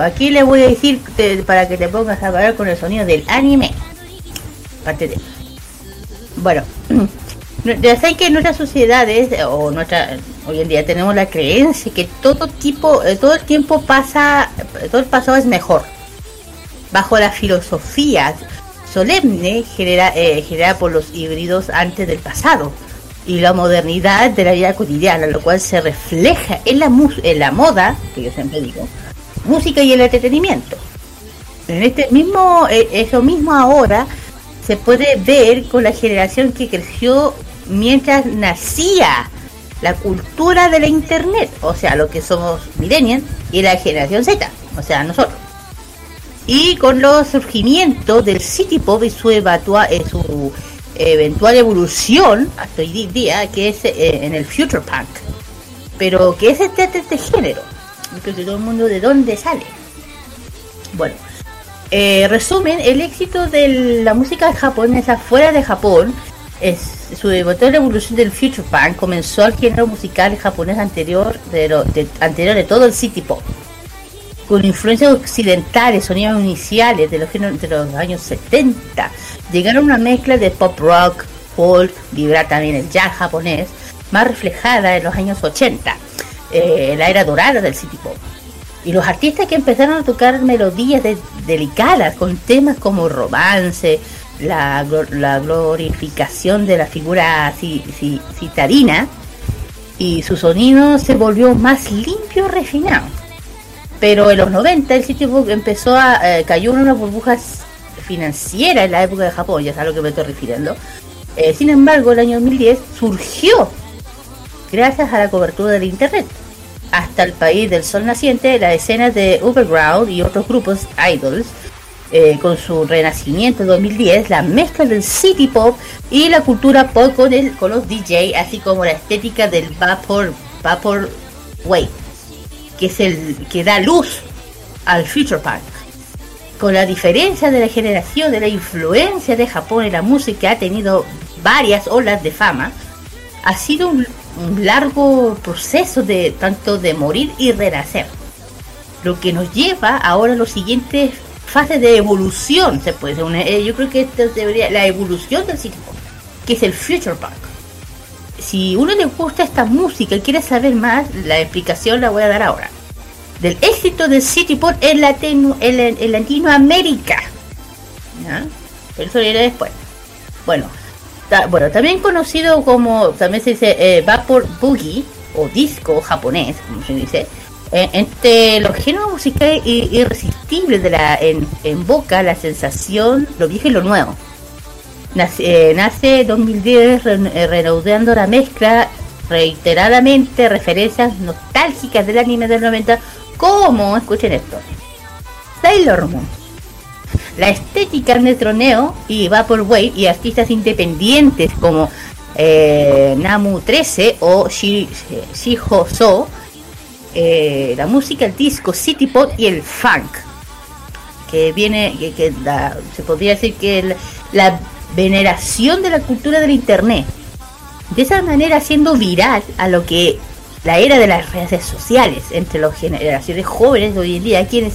Aquí le voy a decir para que te pongas a parar con el sonido del anime. Parte de. Bueno, *clears throat* ya sé que en nuestras sociedades, o nuestra, hoy en día tenemos la creencia que todo tipo, eh, todo el tiempo pasa, eh, todo el pasado es mejor. Bajo la filosofía solemne genera, eh, generada por los híbridos antes del pasado y la modernidad de la vida cotidiana, lo cual se refleja en la, mus- en la moda, que yo siempre digo, música y el entretenimiento. En este mismo, eh, eso mismo ahora se puede ver con la generación que creció mientras nacía la cultura de la internet, o sea, lo que somos millennials y la generación Z, o sea, nosotros. Y con los surgimientos del city pop y su, evatua- eh, su eventual evolución hasta hoy día, que es eh, en el future punk. Pero, ¿qué es este, este género? Yo creo que todo el mundo de dónde sale. Bueno, eh, resumen, el éxito de la música japonesa fuera de Japón es su eventual evolución del future punk comenzó al género musical japonés anterior de, lo- de- anterior de todo el city pop con influencias occidentales, sonidos iniciales de los, géneros- de los años 70, llegaron una mezcla de pop rock, folk, vibra también el jazz japonés, más reflejada en los años 80, eh, la era dorada del city pop. Y los artistas que empezaron a tocar melodías de- delicadas con temas como romance, la, la glorificación de la figura ci- ci- citadina, y su sonido se volvió más limpio y refinado. Pero en los 90 el sitio empezó a... eh, cayó en una burbuja financiera en la época de Japón, ya sabes a lo que me estoy refiriendo. Eh, sin embargo, el año 2010 surgió gracias a la cobertura del Internet. Hasta el país del sol naciente, la escena de Overground y otros grupos idols, eh, con su renacimiento en 2010, la mezcla del city pop y la cultura pop con, el, con los DJ, así como la estética del vapor, vapor wave, que es el que da luz al future punk. Con la diferencia de la generación, de la influencia de Japón en la música, ha tenido varias olas de fama. Ha sido un, un largo proceso de tanto de morir y renacer. Lo que nos lleva ahora a los siguientes fases de evolución, se puede decir. Eh, yo creo que esto debería, la evolución del pop, que es el future punk. Si uno le gusta esta música y quiere saber más, la explicación la voy a dar ahora. Del éxito del city pop en, Latino, en, Latinoamérica. Pero eso viene después. Bueno, bueno, también conocido como, también se dice eh, Vapor Boogie o disco japonés, como se dice, eh, entre los géneros musicales irresistibles en boca la sensación, lo viejo y lo nuevo. Nace, eh, nace 2010 re- eh, reanudando la mezcla reiteradamente referencias nostálgicas del anime del 90 como, escuchen esto, Sailor Moon. La estética netroneo y Vaporwave y artistas independientes como eh, Namu 13 o Shi- Shiho So, eh, la música, el disco, City Pop y el funk, que viene, que, se podría decir que la veneración de la cultura del internet, de esa manera haciendo viral a lo que la era de las redes sociales entre las generaciones jóvenes de hoy en día, quienes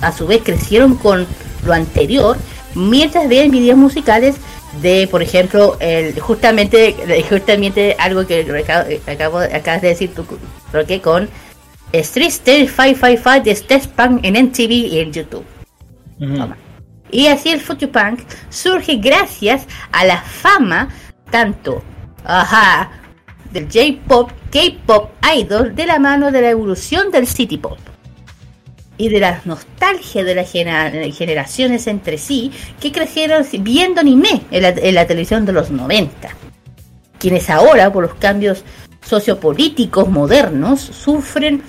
a su vez crecieron con lo anterior, mientras veían videos musicales de, por ejemplo, el, justamente, justamente algo que acabo, acabas de decir tú, creo que con Street Stage 555 de Step Punk en MTV y en YouTube. Y así el Future Punk surge gracias a la fama tanto ajá, del J-Pop, K-Pop, Idol de la mano de la evolución del City Pop y de la nostalgia de las genera- generaciones entre sí que crecieron viendo anime en la, en la televisión de los 90. Quienes ahora, por los cambios sociopolíticos modernos, sufren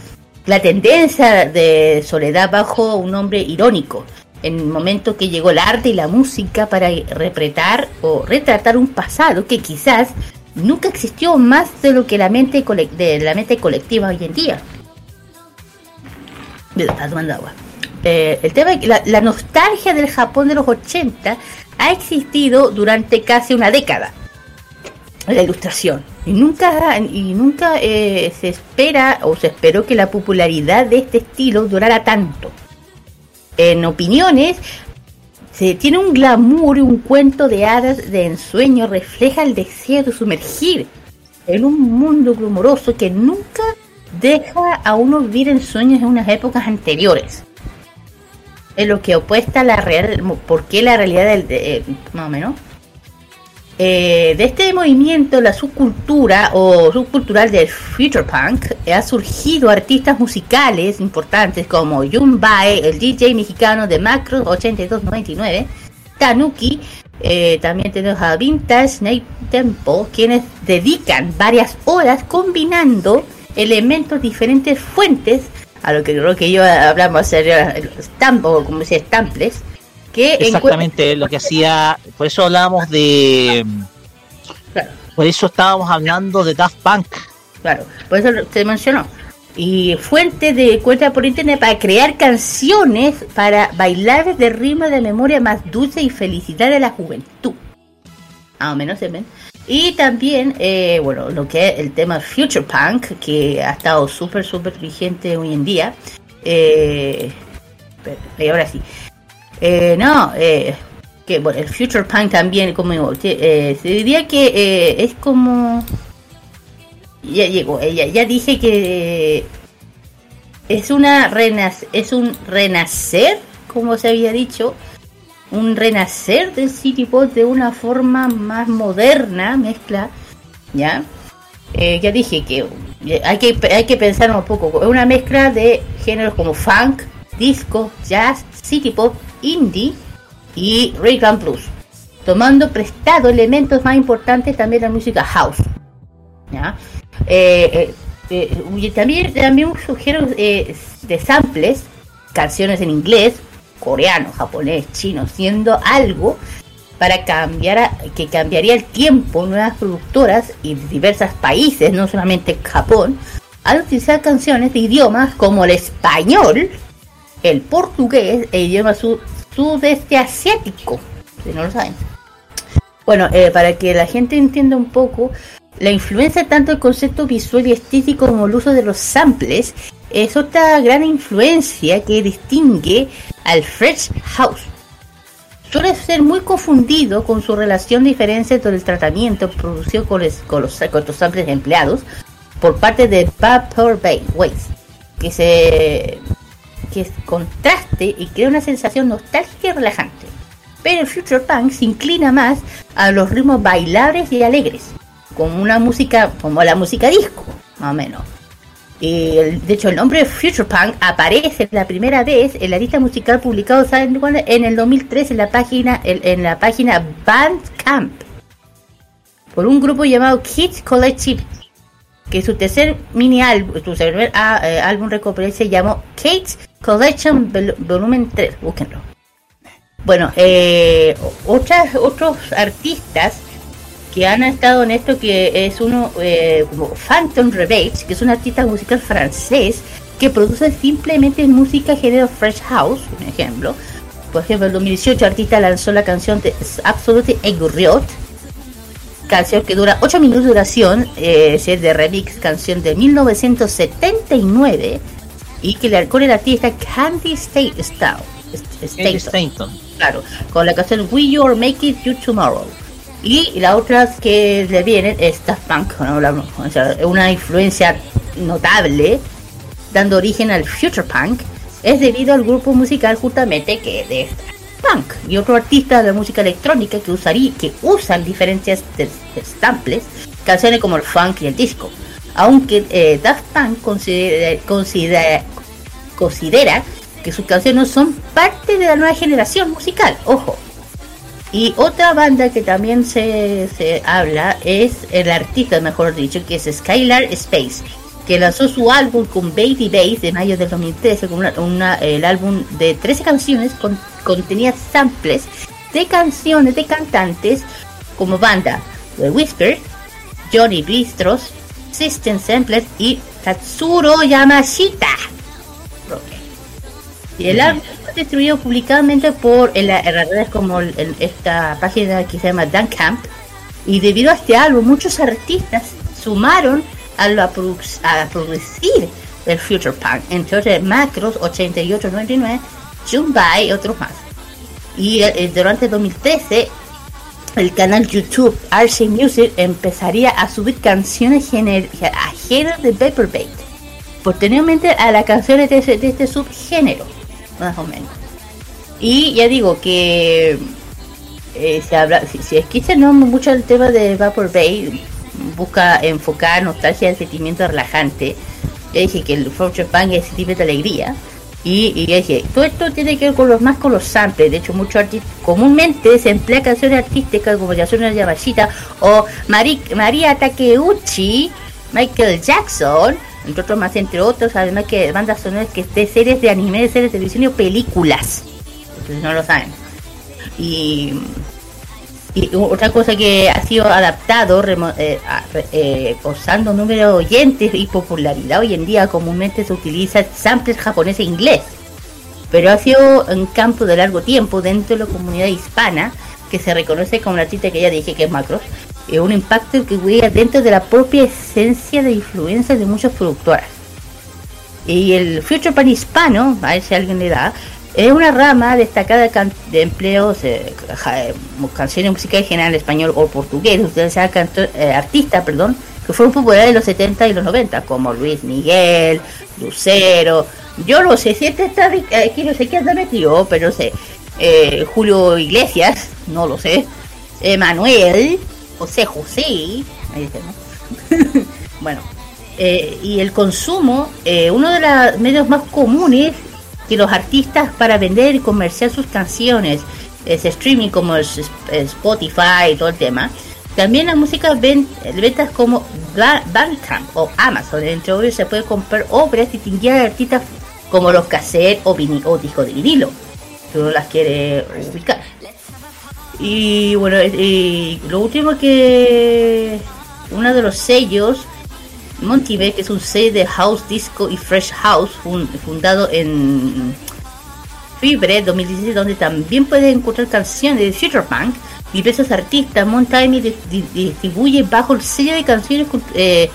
la tendencia de soledad bajo un nombre irónico, en el momento que llegó el arte y la música para repretar o retratar un pasado que quizás nunca existió más de lo que la mente de la mente colectiva hoy en día. Mira, tomando agua. Eh, el tema la, la nostalgia del Japón de los 80 ha existido durante casi una década. La ilustración. Y nunca, y nunca eh, se espera o se esperó que la popularidad de este estilo durara tanto. En opiniones, se tiene un glamour y un cuento de hadas de ensueño refleja el deseo de sumergir en un mundo glamoroso que nunca deja a uno vivir en sueños en unas épocas anteriores. Es lo que opuesta a la real, por qué la realidad del, de- eh, más o menos. Eh, de este movimiento, la subcultura o subcultural del future punk, eh, ha surgido artistas musicales importantes como Jun Bae, el DJ mexicano de Macro 8299, Tanuki, eh, también tenemos a Vintage Night Tempo, quienes dedican varias horas combinando elementos diferentes fuentes, a lo que creo que yo hablamos hacer stamp o como se dice, stamples, que Exactamente lo que hacía, por eso hablábamos de. Por eso estábamos hablando de Daft Punk. Claro, por eso se mencionó. Y fuente de cuenta por internet para crear canciones para bailar de ritmo de memoria más dulce y felicidad de la juventud. Más o menos se ven. Y también, eh, bueno, lo que es el tema Future Punk, que ha estado súper, súper vigente hoy en día. Eh, ahora sí. Eh, no, eh, que bueno, el Future Punk también, como eh, se diría que eh, es como ya llegó, ella ya dije que es una renac es un renacer, como se había dicho, un renacer del City Pop de una forma más moderna, mezcla, ¿ya? Eh, ya dije que eh, hay que hay que pensar un poco, es una mezcla de géneros como funk, disco, jazz, city pop, indie y rhythm blues. tomando prestado elementos más importantes también de la música house. ¿ya? Eh, también, también sugiero de samples, canciones en inglés, coreano, japonés, chino, siendo algo para cambiar a- que cambiaría el tiempo nuevas productoras y diversos países, no solamente Japón, al utilizar canciones de idiomas como el español, el portugués e idioma su- sudeste asiático, si no lo saben. Bueno, eh, para que la gente entienda un poco, la influencia tanto el concepto visual y estético como el uso de los samples es otra gran influencia que distingue al Fresh House. Suele ser muy confundido con su relación diferencia entre el tratamiento producido con, los, con los, con los samples empleados por parte de Vapor Bay Waves, que se que contraste y crea una sensación nostálgica y relajante. Pero el Future Punk se inclina más a los ritmos bailables y alegres, como una música, como la música disco, más o menos. El- de hecho, el nombre Future Punk aparece la primera vez en la lista musical publicada ¿saben cuándo? en el 2003 en la página en, en la página Bandcamp por un grupo llamado Kids Collective, que su tercer mini álbum, su primer ah, eh, álbum recopilatorio se llamó Kids Collection Vol- Volumen 3, búsquenlo. Bueno, eh, otras, otros artistas que han estado en esto, que es uno eh, como Phantom Rebate, que es un artista musical francés que produce simplemente música género Fresh House, un ejemplo. Por ejemplo, en 2018 el artista lanzó la canción de Absolute Eguriot, canción que dura 8 minutos de duración, eh, es de remix, canción de 1979, y que le con el artista Candy State Stanton. Claro, con la canción We You or Make It You Tomorrow. Y la otra que le vienen es Daft Punk, o sea, una influencia notable, dando origen al Future Punk, es debido al grupo musical justamente que es de Punk y otro artista de música electrónica que usaría, que usan diferencias de, de canciones como el funk y el disco. Aunque eh, Daft Punk considera, considera, considera que sus canciones son parte de la nueva generación musical, ojo. Y otra banda que también se, se habla es el artista, mejor dicho, que es Skylar Space, que lanzó su álbum con Baby Bass de mayo del 2013, con una, el álbum de 13 canciones con, contenía samples de canciones de cantantes como banda The Whisper, Johnny Bistros, System Sampler y Tatsuro Yamashita. Y el álbum fue distribuido publicamente por en, la- en las redes como en esta página que se llama Camp Y debido a este álbum, muchos artistas sumaron a, la produ- a producir el Future Punk, entre otros Macros 8899, Jumbai y otros más. Y eh, durante 2013, el canal YouTube RC Music empezaría a subir canciones ajenas de Vaporbait, posteriormente a las canciones de, ese- de este subgénero, más o menos. Y ya digo que eh, se habla, si, es que se no mucho el tema de Vapor Bay, busca enfocar nostalgia y sentimiento relajante. Ya dije que el Future Punk es sentimiento de alegría. Y, y ya dije, todo esto tiene que ver con los más con los samples. De hecho, muchos artistas comúnmente se emplea canciones artísticas como Yasuna Yamashita o Mari- María Takeuchi, Michael Jackson, entre otros más, entre otros, además que bandas sonoras que de series de anime, de series de televisión y películas. Entonces no lo saben. Y, otra cosa que ha sido adaptado, remo- eh, eh, número de oyentes y popularidad hoy en día comúnmente se utiliza samples japonés e inglés. Pero ha sido un campo de largo tiempo dentro de la comunidad hispana que se reconoce como la artista que ya dije que es Macros, y un impacto que juega dentro de la propia esencia de influencia de muchas productoras. Y el Future Pan hispano, a ver si alguien le da, es una rama destacada de empleos, eh, eh, canciones musicales en general español o portugués, ustedes canto- eh, artistas, perdón, que fueron populares en los 70 y los 90, como Luis Miguel, Lucero, yo no sé si este está, aquí no sé quién anda metido, pero no sé, eh, Julio Iglesias, no lo sé, Emanuel, José José, *laughs* bueno, eh, y el consumo, eh, uno de los medios más comunes que los artistas para vender y comerciar sus canciones ese streaming como es Spotify y todo el tema, también la música ven, ventas como Ba- Bandcamp o Amazon, entre otros se puede comprar obras distinguidas de artistas como los cassettes o, vini- o discos de vinilo, si uno las quiere ubicar. Y bueno, eh, lo último que uno de los sellos, Monty que es un sello de House Disco y Fresh House, fun- fundado en Fibre 2016, donde también puedes encontrar canciones de Future Punk. Diversos artistas, di- distribuye bajo el sello de canciones eh,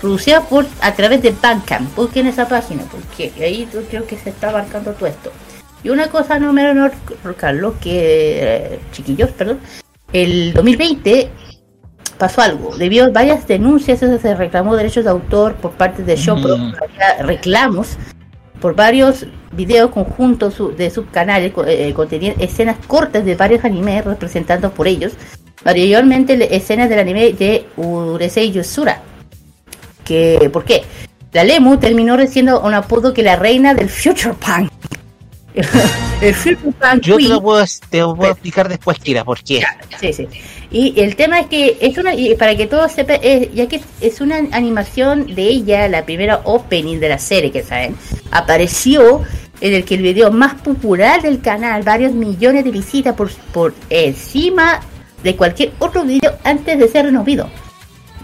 producidas por a través de Bandcamp. Busquen esa página, porque ahí yo creo que se está abarcando todo esto. Y una cosa no menor, Carlos, que eh, chiquillos, perdón, el 2020 pasó algo. Debido a varias denuncias, se reclamó derechos de autor por parte de Showpro, Mm. reclamos por varios videos conjuntos de subcanales eh, contenían escenas cortas de varios animes representados por ellos, mayormente escenas del anime de Urusei Yusura. Que, ¿Por qué? La Lemu terminó recibiendo un apodo que la reina del Future Punk. *laughs* el Yo te lo puedo, te lo puedo explicar después, Kira, por qué. Sí, sí. Y el tema es que es una, y para que todos sepan, es- ya que es una animación de ella, la primera opening de la serie, que saben, apareció en el que el video más popular del canal, varios millones de visitas por, por encima de cualquier otro video antes de ser removido.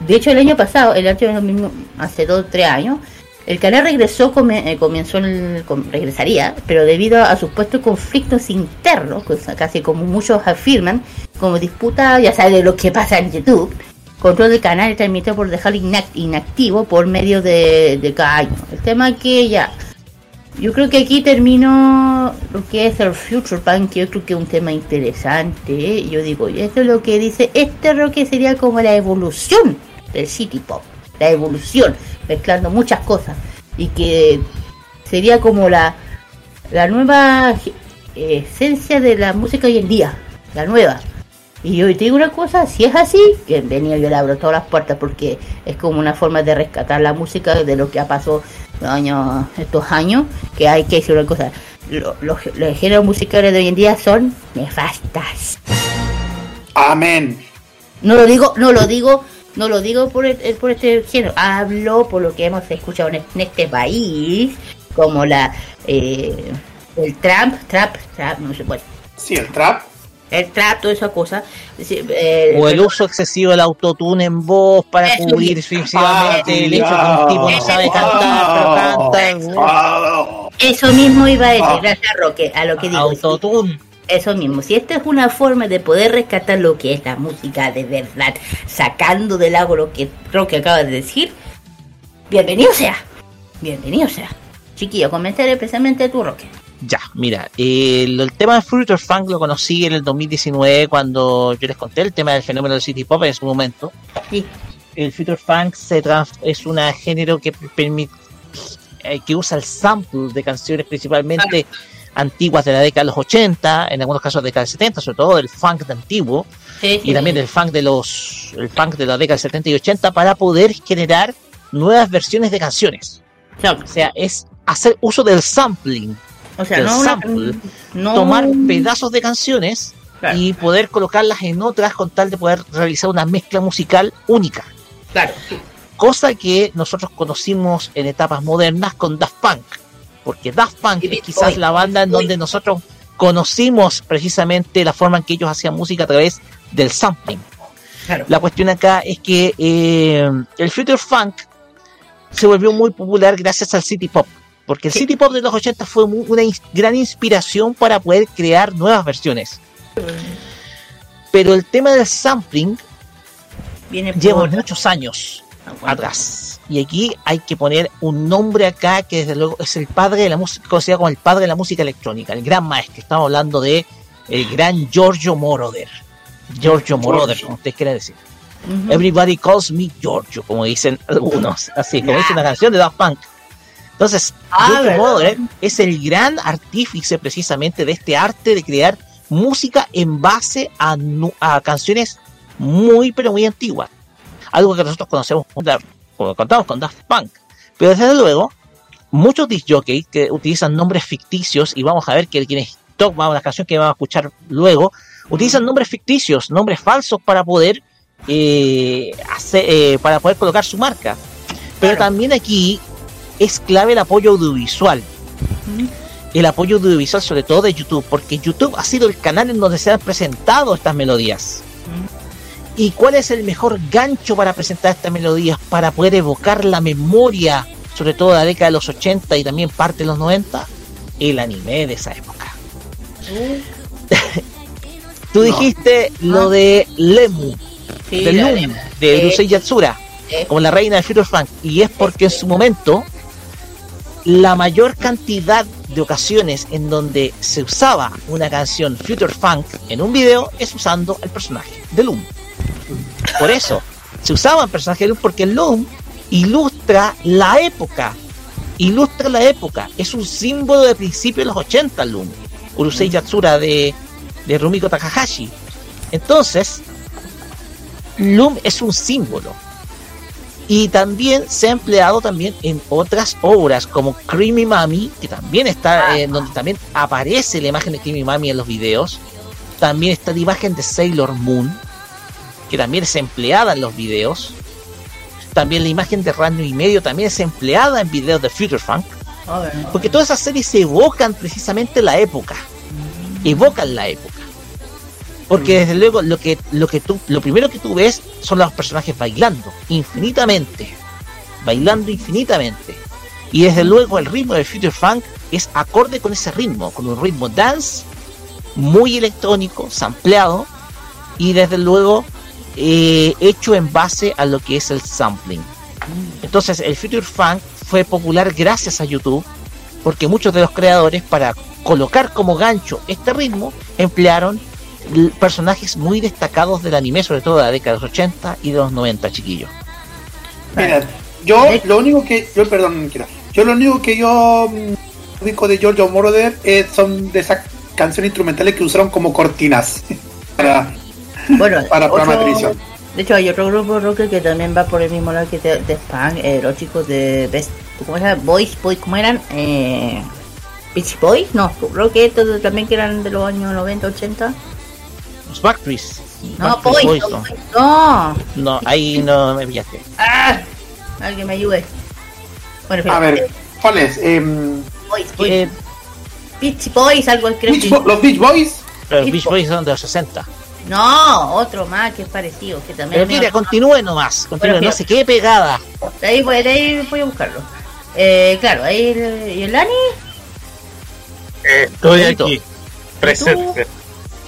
De hecho, el año pasado, el año mismo, hace dos o tres años, el canal regresó, eh, comenzó el, regresaría, pero debido a supuestos conflictos internos, casi como muchos afirman, como disputa, ya sabes, de lo que pasa en YouTube, control del canal y transmitió por dejarlo inac- inactivo por medio de, de cada año. El tema que ya, yo creo que aquí termino lo que es el Future Punk, que yo creo que es un tema interesante. ¿eh? Yo digo, y esto es lo que dice, este lo que sería como la evolución del City Pop, la evolución, mezclando muchas cosas, y que sería como la, la nueva eh, esencia de la música hoy en día, la nueva. Y yo te digo una cosa, si es así, bienvenido, yo le abro todas las puertas porque es como una forma de rescatar la música de lo que ha pasado los años, estos años, que hay que decir una cosa, lo- los, los géneros musicales de hoy en día son nefastas. Amén. No lo digo, no lo digo, no lo digo por, el- por este género, hablo por lo que hemos escuchado en, en este país, como la eh, el trap, trap, trap, no sé, bueno. Sí, el trap. El trap, toda esa cosa. Es decir, eh, O el uso excesivo del autotune en voz para Eso cubrir mismo. excesivamente el hecho que un tipo no sabe cantar, pero canta. Eso mismo iba a decir, gracias Roque, a lo que digo. Autotune. Eso mismo, si esta es una forma de poder rescatar lo que es la música de verdad, sacando del agua lo que Roque acaba de decir, bienvenido sea, bienvenido sea. Chiquillo, comentaré especialmente tu Roque. Ya, mira, el, el tema de Future Funk lo conocí en el 2019 cuando yo les conté el tema del fenómeno del City Pop en su momento. Sí. El Future Funk se es un género que permite eh, que usa el sample de canciones principalmente antiguas de la década de los 80, en algunos casos de la década del 70, sobre todo del funk de antiguo, Sí, sí, y también del funk de los el funk de la década del 70 y 80 para poder generar nuevas versiones de canciones. O sea, es hacer uso del sampling. O sea, del no una- sample, no tomar pedazos de canciones y poder colocarlas en otras con tal de poder realizar una mezcla musical única. Claro. Cosa que nosotros conocimos en etapas modernas con Daft Punk. Porque Daft Punk es quizás la banda en donde nosotros conocimos precisamente la forma en que ellos hacían música a través del sampling. La cuestión acá es que eh, el Future Funk se volvió muy popular gracias al City Pop. Porque el City Pop de los 80 fue una ins- gran inspiración para poder crear nuevas versiones. Pero el tema del sampling Viene lleva muchos años atrás. Y aquí hay que poner un nombre acá que desde luego es el padre de la música, considerado como el padre de la música electrónica, el gran maestro. Estamos hablando de el gran Giorgio Moroder. Giorgio Moroder, como ustedes quieran decir. Everybody calls me Giorgio, como dicen algunos. *laughs* Así, como dice una canción de Daft Punk. Entonces, Ah. Moroder es el gran artífice precisamente de este arte de crear música en base a, canciones muy, pero muy antiguas. Algo que nosotros conocemos, como como contamos con Daft Punk. Pero desde luego, muchos disc jockeys que utilizan nombres ficticios, y vamos a ver que quienes vamos, la canción que vamos a escuchar luego, utilizan nombres ficticios, nombres falsos para poder eh, hacer, eh, para poder colocar su marca. Pero también aquí es clave el apoyo audiovisual. El apoyo audiovisual, sobre todo de YouTube, porque YouTube ha sido el canal en donde se han presentado estas melodías. ¿Y cuál es el mejor gancho para presentar estas melodías? Para poder evocar la memoria, sobre todo de la década de los 80 y también parte de los 90, el anime de esa época. *laughs* Tú dijiste lo de Lemu, Sí, de Loom, Lemu. de Eh, Yusei Yatsura, eh. como la reina de Future Funk, y es porque en su momento la mayor cantidad de ocasiones en donde se usaba una canción Future Funk en un video es usando el personaje de Loom. Por eso, se usaba el personaje de Loom porque Loom ilustra la época. Ilustra la época. Es un símbolo de principio de los 80 Loom. Urusei Yatsura de, de Rumiko Takahashi. Entonces, Loom es un símbolo. Y también se ha empleado también en otras obras como Creamy Mami, que también está, eh, donde también aparece la imagen de Creamy Mami en los videos. También está la imagen de Sailor Moon, que también es empleada en los videos. También la imagen de Randy y medio también es empleada en videos de Future Funk. Porque todas esas series evocan precisamente la época. Evocan la época. Porque desde luego lo que, lo que tú, lo primero que tú ves son los personajes bailando infinitamente. Bailando infinitamente. Y desde luego el ritmo de Future Funk es acorde con ese ritmo, con un ritmo dance muy electrónico, sampleado, y desde luego eh, hecho en base a lo que es el sampling. Entonces el Future Funk fue popular gracias a YouTube, porque muchos de los creadores para colocar como gancho este ritmo emplearon personajes muy destacados del anime, sobre todo de la década de los 80 y de los 90, chiquillos. Mira, yo lo único que yo perdón, Kira, yo lo único que yo mm, ubico de Giorgio Moroder eh, son de esas canciones instrumentales que usaron como cortinas *laughs* para Bueno, *laughs* para otro- televisión. De hecho, hay otro grupo rock que también va por el mismo lado que de, de Spam, eh, los chicos de Best, ¿cómo se llama? Boys, Boys, ¿cómo eran? Eh, Beach Boys, no, Rocket, también que eran de los años 90, 80. Los Backstreets. No, Backstreet Boys, Boys, no, no. Boys, no. No, ahí no me pillaste. ¡Ah! Alguien me ayude. Bueno, A espera. ver, ¿cuál es? Em, Boys, Boys. Beach Boys, algo creo Beach que- Bo- los Beach Boys. Los Beach Boys son de los 60. No, otro más que es parecido, que también... Pero mira, continúe nomás, continúe, no se quede pegada. De ahí, voy- de ahí voy a buscarlo. Eh, claro, ahí el, ¿y el Ani? Estoy aquí, presente.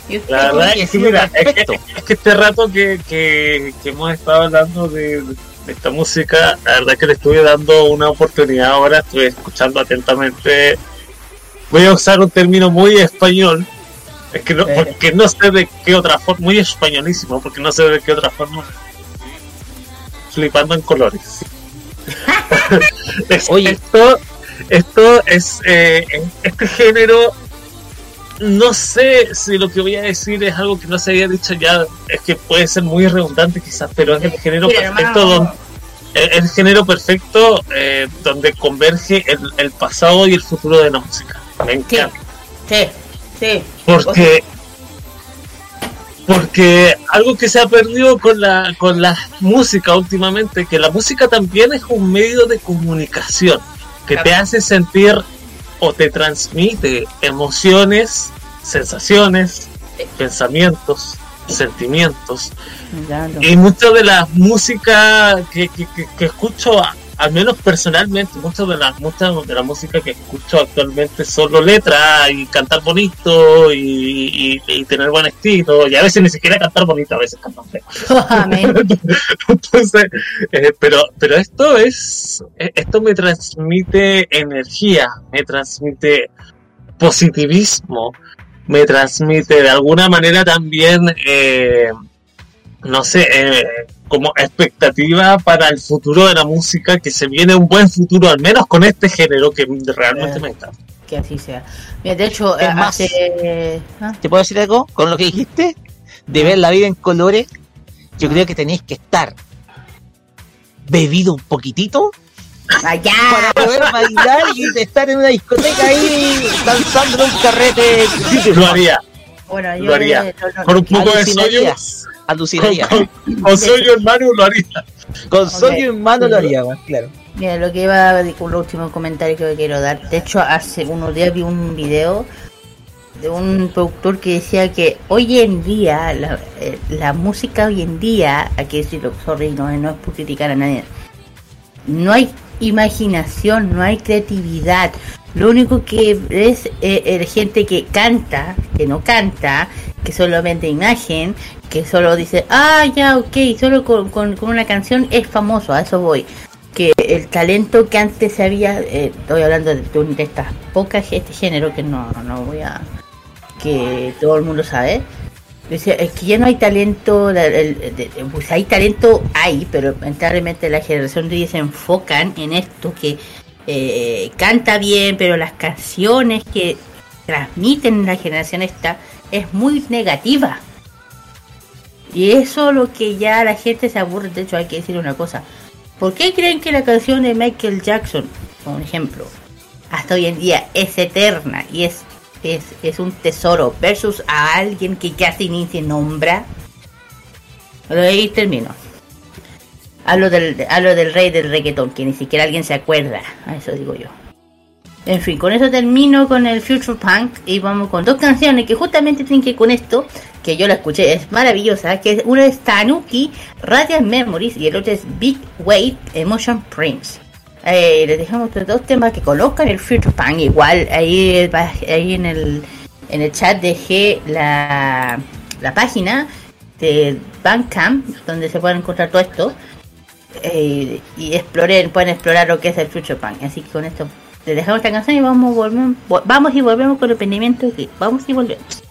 ¿Y La verdad ¿Qué es que, mira, es que, es que este rato que, que, que hemos estado hablando de, de esta música, la verdad es que le estuve dando una oportunidad ahora, estuve escuchando atentamente. Voy a usar un término muy español, es que no, Eh. porque no sé de qué otra forma, muy españolísimo, porque no sé de qué otra forma. Flipando en colores. *laughs* Es- Esto, esto es eh, este género no sé si lo que voy a decir es algo que no se había dicho ya, es que puede ser muy redundante quizás, pero es el género perfecto donde, el, el género perfecto eh, donde converge el, el pasado y el futuro de la música. Me encanta. Sí, sí. Porque porque algo que se ha perdido con la con la música últimamente, que la música también es un medio de comunicación que te hace sentir o te transmite emociones, sensaciones, pensamientos, sentimientos. Y mucho de la música que, que, que- que escucho, al menos personalmente, mucho de la, mucha de la música que escucho actualmente solo letra y cantar bonito y, y- y tener buen estilo. Y a veces ni siquiera cantar bonito, a veces cantar feo. *laughs* *laughs* Entonces, eh, pero, pero esto es, eh, esto me transmite energía, me transmite positivismo, me transmite de alguna manera también, eh, no sé, eh, como expectativa para el futuro de la música, que se viene un buen futuro, al menos con este género que realmente Eh. me encanta. Que así sea. Mira, de hecho, Es eh, más, hace... ¿ah? ¿Te puedo decir algo con lo que dijiste? De ver la vida en colores, yo creo que tenéis que estar bebido un poquitito Allá. Para poder bailar y estar en una discoteca ahí danzando en un carrete. Lo haría. Bueno, yo Lo haría. no, no, Con un poco de sodio. Alucinaría. Con, con, con sodio en mano lo haría. Con sodio en mano lo haría, más claro. Mira, lo que iba a con los últimos comentarios que quiero dar. De hecho, hace unos días vi un video de un productor que decía que hoy en día, la, eh, la música hoy en día, aquí decirlo, sorry, no, no es por criticar a nadie, no hay imaginación, no hay creatividad. Lo único que es eh, gente que canta, que no canta, que solamente imagen, que solo dice, ah, ya, ok, solo con, con, una canción es famoso, a eso voy. Que el talento que antes se había, eh, estoy hablando de, de, de estas pocas, este género que no, no voy a, que todo el mundo sabe, Es que ya no hay talento, pues hay talento, hay, pero lamentablemente la generación de hoy se enfocan en esto que eh, canta bien, pero las canciones que transmiten la generación esta es muy negativa. Y eso lo que ya la gente se aburre, de hecho hay que decir una cosa. ¿Por qué creen que la canción de Michael Jackson, por ejemplo, hasta hoy en día es eterna y es, es, es un tesoro versus a alguien que ni se nombra? Pero ahí termino. Hablo del, hablo del rey del reggaetón, que ni siquiera alguien se acuerda. A eso digo yo. En fin, con eso termino con el Future Punk y vamos con dos canciones que justamente tienen que con esto, que yo la escuché, es maravillosa, que es una es Tanuki, Radiant Memories y el otro es Big Weight Emotion Prince. Eh, les dejamos estos dos temas que conozcan el Future Punk, igual ahí, ahí en el en el chat dejé la, la página de Bandcamp donde se pueden encontrar todo esto eh, y exploren, pueden explorar lo que es el Future Punk. Así que con esto les dejamos esta canción y vamos, volvemos, vo- vamos y volvemos con el emprendimiento vamos y volvemos.「Se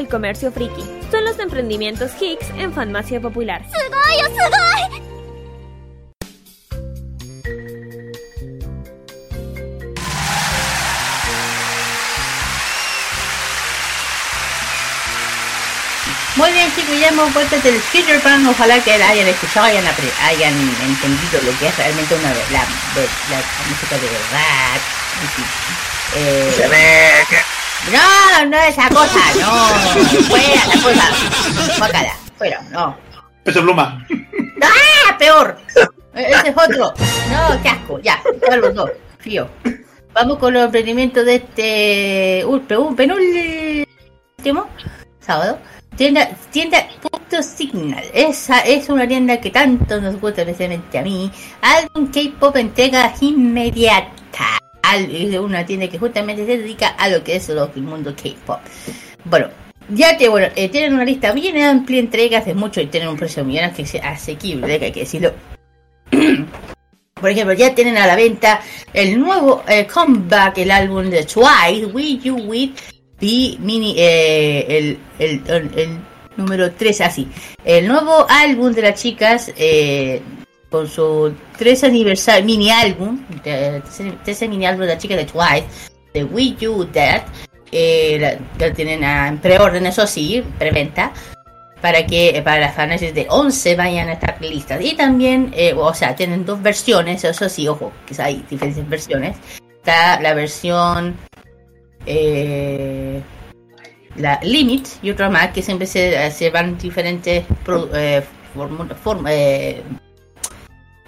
el comercio friki. Son los emprendimientos Hicks en Farmacia Popular. Oh, Muy bien chicos, ya hemos vuelto del Future Pan, ojalá que hayan escuchado, hayan, hayan entendido lo que es realmente una la, la, música de verdad. Eh, no esa cosa, no, fuera la cosa, guácala, fuera, no. Peso pluma. ¡Ah, peor! Ese es otro. No, qué asco, ya, ya los dos, fío. Vamos con los emprendimientos de este pe- penúltimo sábado. Tienda, tienda Punto Signal. Esa es una tienda que tanto nos gusta, especialmente a mí. Álbum K-pop entrega inmediata. Es una tienda que justamente se dedica a lo que es lo- el mundo K-pop. Bueno, ya que bueno, eh, tienen una lista bien amplia de entregas de mucho y tienen un precio bien ase- asequible, que hay que decirlo. *clears throat* Por ejemplo, ya tienen a la venta el nuevo eh, comeback, el álbum de Twice, Will You With The Mini, eh, el, el, el- número 3, así. El nuevo álbum de las chicas, con su 3 aniversario, mini álbum, de- tercer mini álbum de las chicas de Twice, de Will You That, eh, la, la tienen en preorden, eso sí, preventa para que para las fans de 11 vayan a estar listas. Y también, eh, o sea, tienen dos versiones, eso sí, ojo, que hay diferentes versiones. Está la versión eh, la Limit y otra más que siempre se, se van diferentes pro- eh, form- eh,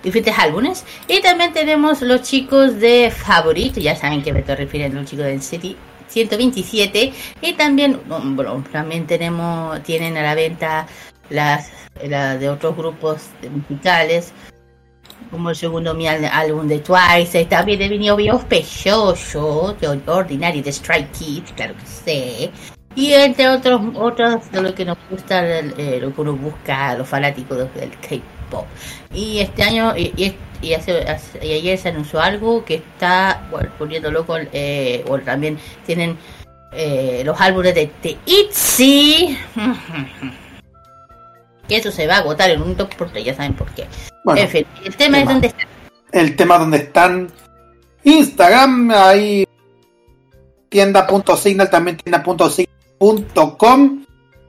diferentes álbumes. Y también tenemos los chicos de Favorite, ya saben que me estoy refiriendo a los chicos del City 127. Y también, bueno, también tenemos, tienen a la venta las la de otros grupos musicales. Como el segundo mi álbum de Twice, también de bien Pechoso, de Ordinary de Strike Kids, claro que sé. Y entre otros, otros de lo que nos gusta, lo que uno busca, los fanáticos del K-pop. Y este año, y, y, y hace, hace- y ayer se anunció algo que está bueno, poniendo loco, eh, bueno, también tienen eh, los álbumes de The ITZY. *laughs* que eso se va a agotar en un top porque ya saben por qué. Bueno, en fin, el tema es donde está. el tema donde están Instagram, ahí tienda.signal, también tienda.signal.com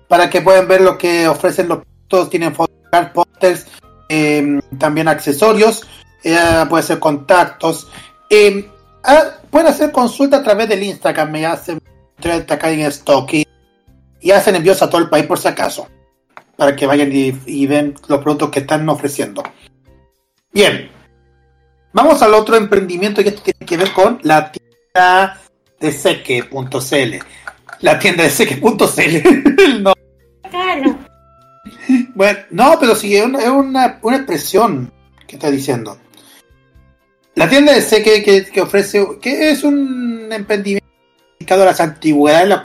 para que puedan ver lo que ofrecen los todos tienen fotos, pósters, eh, también accesorios, eh, puede ser contactos. eh, ah, pueden hacer consulta a través del Instagram, me hacen acá en stock y, hacen envíos a todo el país por si acaso, para que vayan y, y ven los productos que están ofreciendo. Bien, Vamos al otro emprendimiento y esto tiene que ver con la tienda de seque.cl. La tienda de seque.cl. *laughs* no. Bueno, no, pero sí, es una, una, expresión que está diciendo. La tienda de seque que, que ofrece, que es un emprendimiento dedicado a las antigüedades, los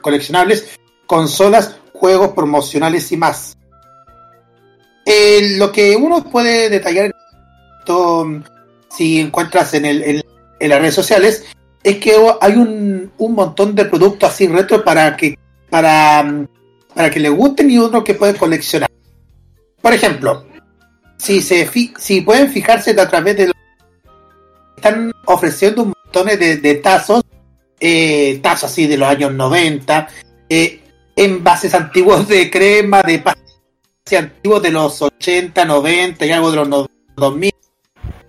coleccionables, consolas, juegos promocionales y más. Eh, lo que uno puede detallar si encuentras en, el, en las redes sociales es que hay un, un montón de productos así retro para que para, para que le gusten y otros que pueden coleccionar. Por ejemplo, si se fi- si pueden fijarse a través de lo están ofreciendo un montón de, tazos, eh, tazos así de los años 90, eh, envases antiguos de crema, de pastas antiguos de los 80, 90 y algo de los no- 2000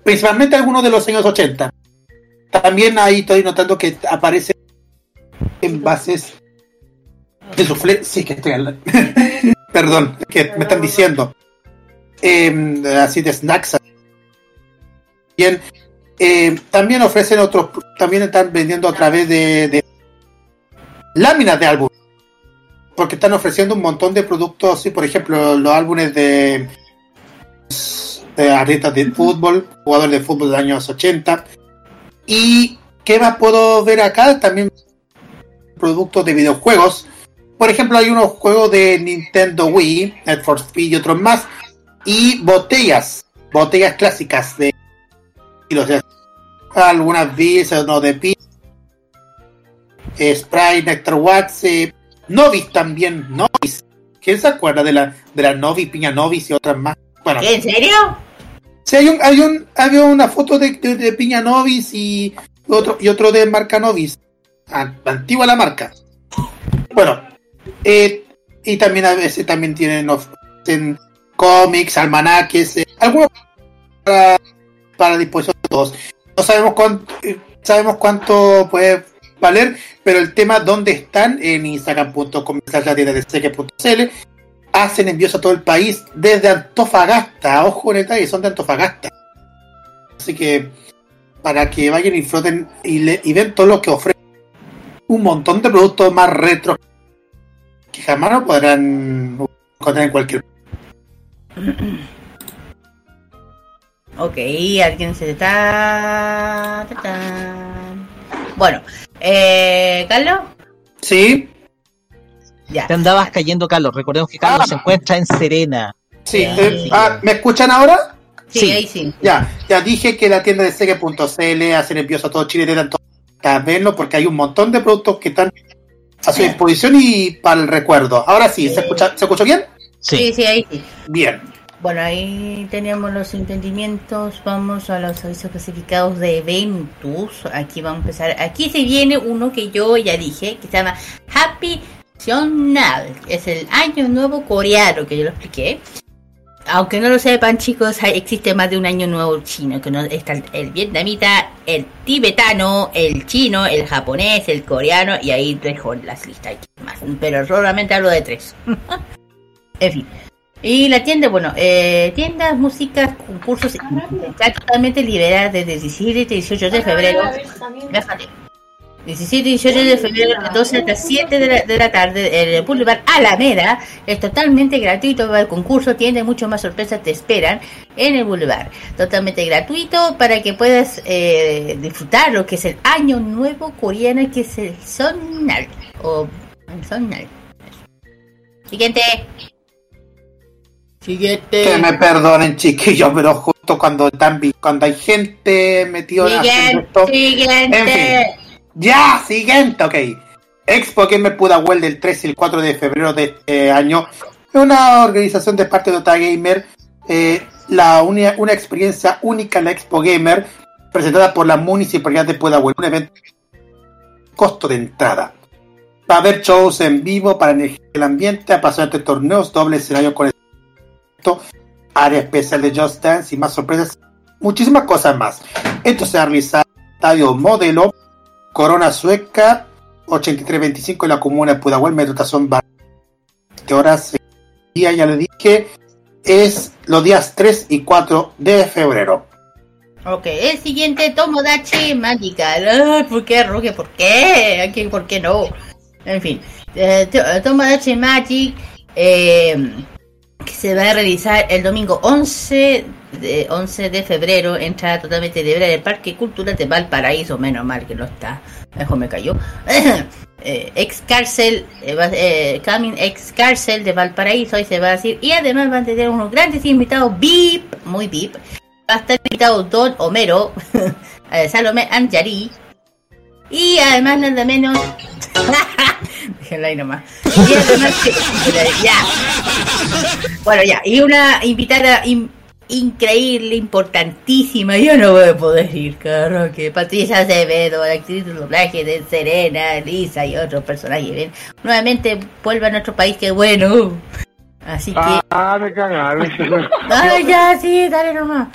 principalmente algunos de los años 80. También ahí estoy notando que aparecen envases de suflé. Sí, que estoy hablando. *laughs* Perdón, que me están diciendo. Em, así de snacks. Bien. em, también ofrecen otros. También están vendiendo a través de, láminas de álbum. Porque están ofreciendo un montón de productos. así, por ejemplo, los álbumes de de atletas de fútbol, jugador de fútbol de los años 80. ¿Y qué más puedo ver acá? También productos de videojuegos. Por ejemplo, hay unos juegos de Nintendo Wii, Need for Speed y otros más. Y botellas, botellas clásicas de kilos de algunas beers, no de pi. eh, Sprite, Nectar Wax, eh, Novis también, Novis. ¿Quién se acuerda de la, de la Novis, Piña Novis y otras más? Bueno, ¿En serio? Sí, hay un, hay un, había una foto de, de, de Piña Novis y otro, y otro de marca Novis. An- Antigua la marca. Bueno, eh, y también a veces también tienen of- en cómics, almanaques, eh, algunos para, para disposición todos. No sabemos cuánto, eh, sabemos cuánto puede valer, pero el tema dónde están en instagram.com de hacen envíos a todo el país desde Antofagasta. Ojo en el detalle, son de Antofagasta. Así que para que vayan y floten y, le- y ven todo lo que ofrece un montón de productos más retro que jamás no podrán encontrar en cualquier *clears throat* Ok, alguien se está... Bueno, eh, Carlos. Sí. Ya. Te andabas cayendo, Carlos. Recordemos que Carlos se encuentra en Serena. Sí, eh, ah, ¿me escuchan ahora? Sí, ahí sí. Ya, ya dije que la tienda de Segue.cl hacen envíos a todo Chile de tanto a verlo porque hay un montón de productos que están a su disposición y para el recuerdo. Ahora sí, ¿se escucha, ¿se escucha bien? Sí, sí, ahí sí. Bien. Bueno, ahí tenemos los entendimientos. Vamos a los avisos clasificados de eventos. Aquí vamos a empezar. Aquí se viene uno que yo ya dije, que se llama Happy Seonal. Es el año nuevo coreano, que yo lo expliqué. Aunque no lo sepan, chicos, hay- existe más de un año nuevo chino. Que no, está el, el vietnamita, el tibetano, el chino, el japonés, el coreano. Y ahí dejo las listas más. Pero solamente hablo de tres. *laughs* en fin. Y la tienda, bueno, eh, tiendas, músicas, concursos, está totalmente liberada desde el 17 y 18 de febrero. Déjale. 17 y 18 de febrero, de 12 hasta 7 de la, de la tarde, en el Boulevard Alameda. Es totalmente gratuito, va al concurso, tiene mucho más sorpresas, te esperan en el Boulevard. Totalmente gratuito para que puedas eh, disfrutar lo que es el Año Nuevo Coreano, que es el Sonnal. O el Sonnal. Siguiente. Siguiente. Que me perdonen, chiquillos, pero justo cuando están cuando hay gente metida en esto. Siguiente. En fin. Ya, siguiente, ok. Expo Gamer Pudahuel del 3 y el 4 de febrero de este año. Una organización de parte de Ota Gamer. eh, la uni- una experiencia única en la Expo Gamer, presentada por la Municipalidad de Pudahuel. Un evento costo de entrada. Va a haber shows en vivo para energizar el ambiente, apasionantes torneos, doble escenario con esto, área especial de Just Dance y más sorpresas, muchísimas cosas más. Esto se va a realizar en el Estadio Modelo, Corona Sueca, 8325 en la comuna de Pudahuel, Metrotazón Bar. Día, ya le dije, es los días 3 y 4 de febrero. Ok, el siguiente, Tomodachi Magical. ¿Por qué, Roque? ¿Por qué? ¿Por qué no? En fin, eh, Tomodachi Magic, eh, que se va a realizar el domingo 11 de, 11 de febrero, entrada totalmente libre del Parque Cultural de Valparaíso, menos mal que no está, mejor me cayó. *coughs* eh, ex cárcel, eh, eh, Coming ex cárcel de Valparaíso, ahí se va a decir, y además van a tener unos grandes invitados VIP, muy VIP, va a estar invitado Don Homero, *laughs* eh, Salomé Anjari, y además nada menos, *laughs* déjenla ahí nomás, y además que- ya, bueno ya, y una invitada in- increíble, importantísima, yo no voy a poder ir, caro, que Patricia Acevedo, la actriz de doblaje de Serena, Lisa y otros personajes, ven, nuevamente vuelve a nuestro país, que bueno, así que... Ah, me cagaron. Ay, ya, sí, dale nomás.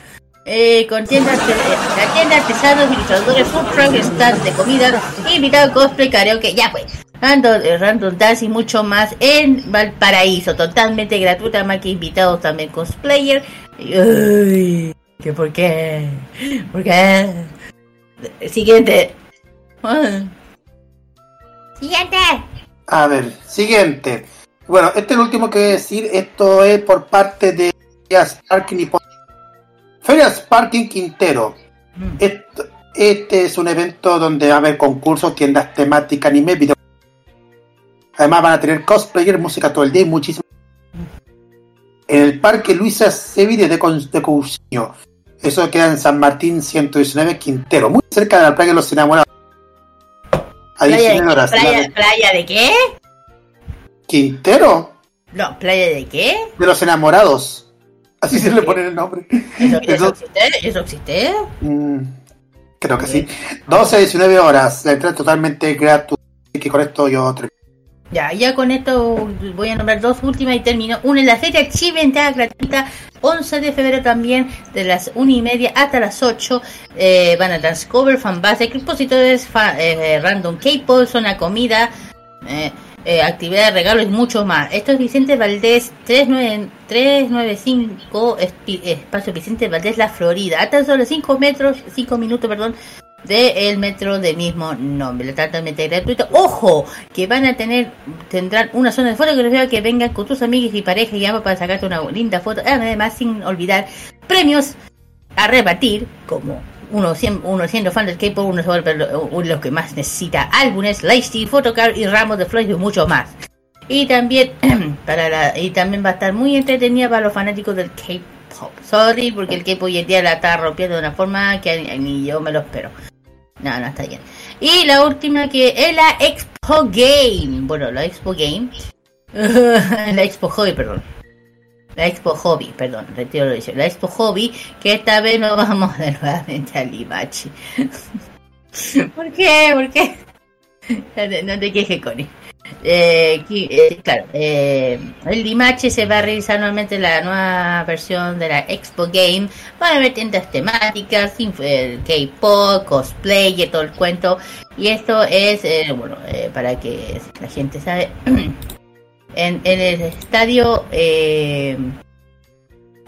Eh, con tiendas, la tienda artesanos, ilustradores, food truck, stands de comida, invitado cosplay, karaoke, ya fue. Random, eh, random dance y mucho más en Valparaíso, totalmente gratuita, más que invitados también cosplayer. Y, Ay, ¿qué por qué? ¿Por qué? Siguiente. Ah. Siguiente. A ver, siguiente. Bueno, este es el último que voy a decir. Esto es por parte de Feria Sparking y Feria Sparking Quintero. Esto- este es un evento donde va a haber concursos, tiendas temáticas, anime, video. Además van a tener cosplayer, música todo el día y muchísimo. En el Parque Luisa Sevilla de, Con- de Cousiño. Eso queda en San Martín 119 Quintero, muy cerca de la playa de los enamorados. ¿Playa, 19 de, horas. playa, La de playa de qué? Quintero, No, ¿playa de qué? de los enamorados. Así se le pone el nombre. ¿Eso, eso existe? ¿Eso existe? Mm, creo que sí. 12 a 19 horas. La entrada totalmente gratuita. Así que con esto yo termino. Ya, ya con esto voy a nombrar dos últimas y termino. Una es la feria Chive, entrada gratuita, 11 de febrero también, de las 1 y media hasta las 8. Eh, van a Transcover, Fanbase, expositores, fa- eh, Random K-Pop, zona comida, eh, eh, actividades, regalos y mucho más. Esto es Vicente Valdés, 39 395, espi- espacio Vicente Valdés, La Florida. A tan solo 5 metros, 5 minutos, perdón, del metro de mismo nombre, totalmente gratuito. Ojo, que van a tener, tendrán una zona de fotografía que vengan con tus amigos y pareja y ambos para sacarte una linda foto. Además, sin olvidar premios a rebatir, como uno, siem- uno siendo fan del K-pop, uno de los que más necesita álbumes, lightstick, photocard y ramos de flores y mucho más. Y también *clears throat* para la, y también va a estar muy entretenida para los fanáticos del K-pop. Sorry, porque el K-pop hoy en día la está rompiendo de una forma que ni, ni yo me lo espero. No, no está bien. Y la última que es la Expo Game. Bueno, la Expo Game. *laughs* la Expo Hobby, perdón. La Expo Hobby, perdón, retiro lo dicho. La Expo Hobby, que esta vez nos vamos de nuevamente a Limachi. *laughs* ¿Por qué? ¿Por qué? *laughs* No te, no quejes, Connie. Eh, eh, claro, eh, el Limache se va a realizar nuevamente la nueva versión de la Expo Game. Van a haber tiendas temáticas, eh, K-pop, cosplay y todo el cuento. Y esto es, bueno, para que la gente sabe, *clears throat* en, en el estadio, eh,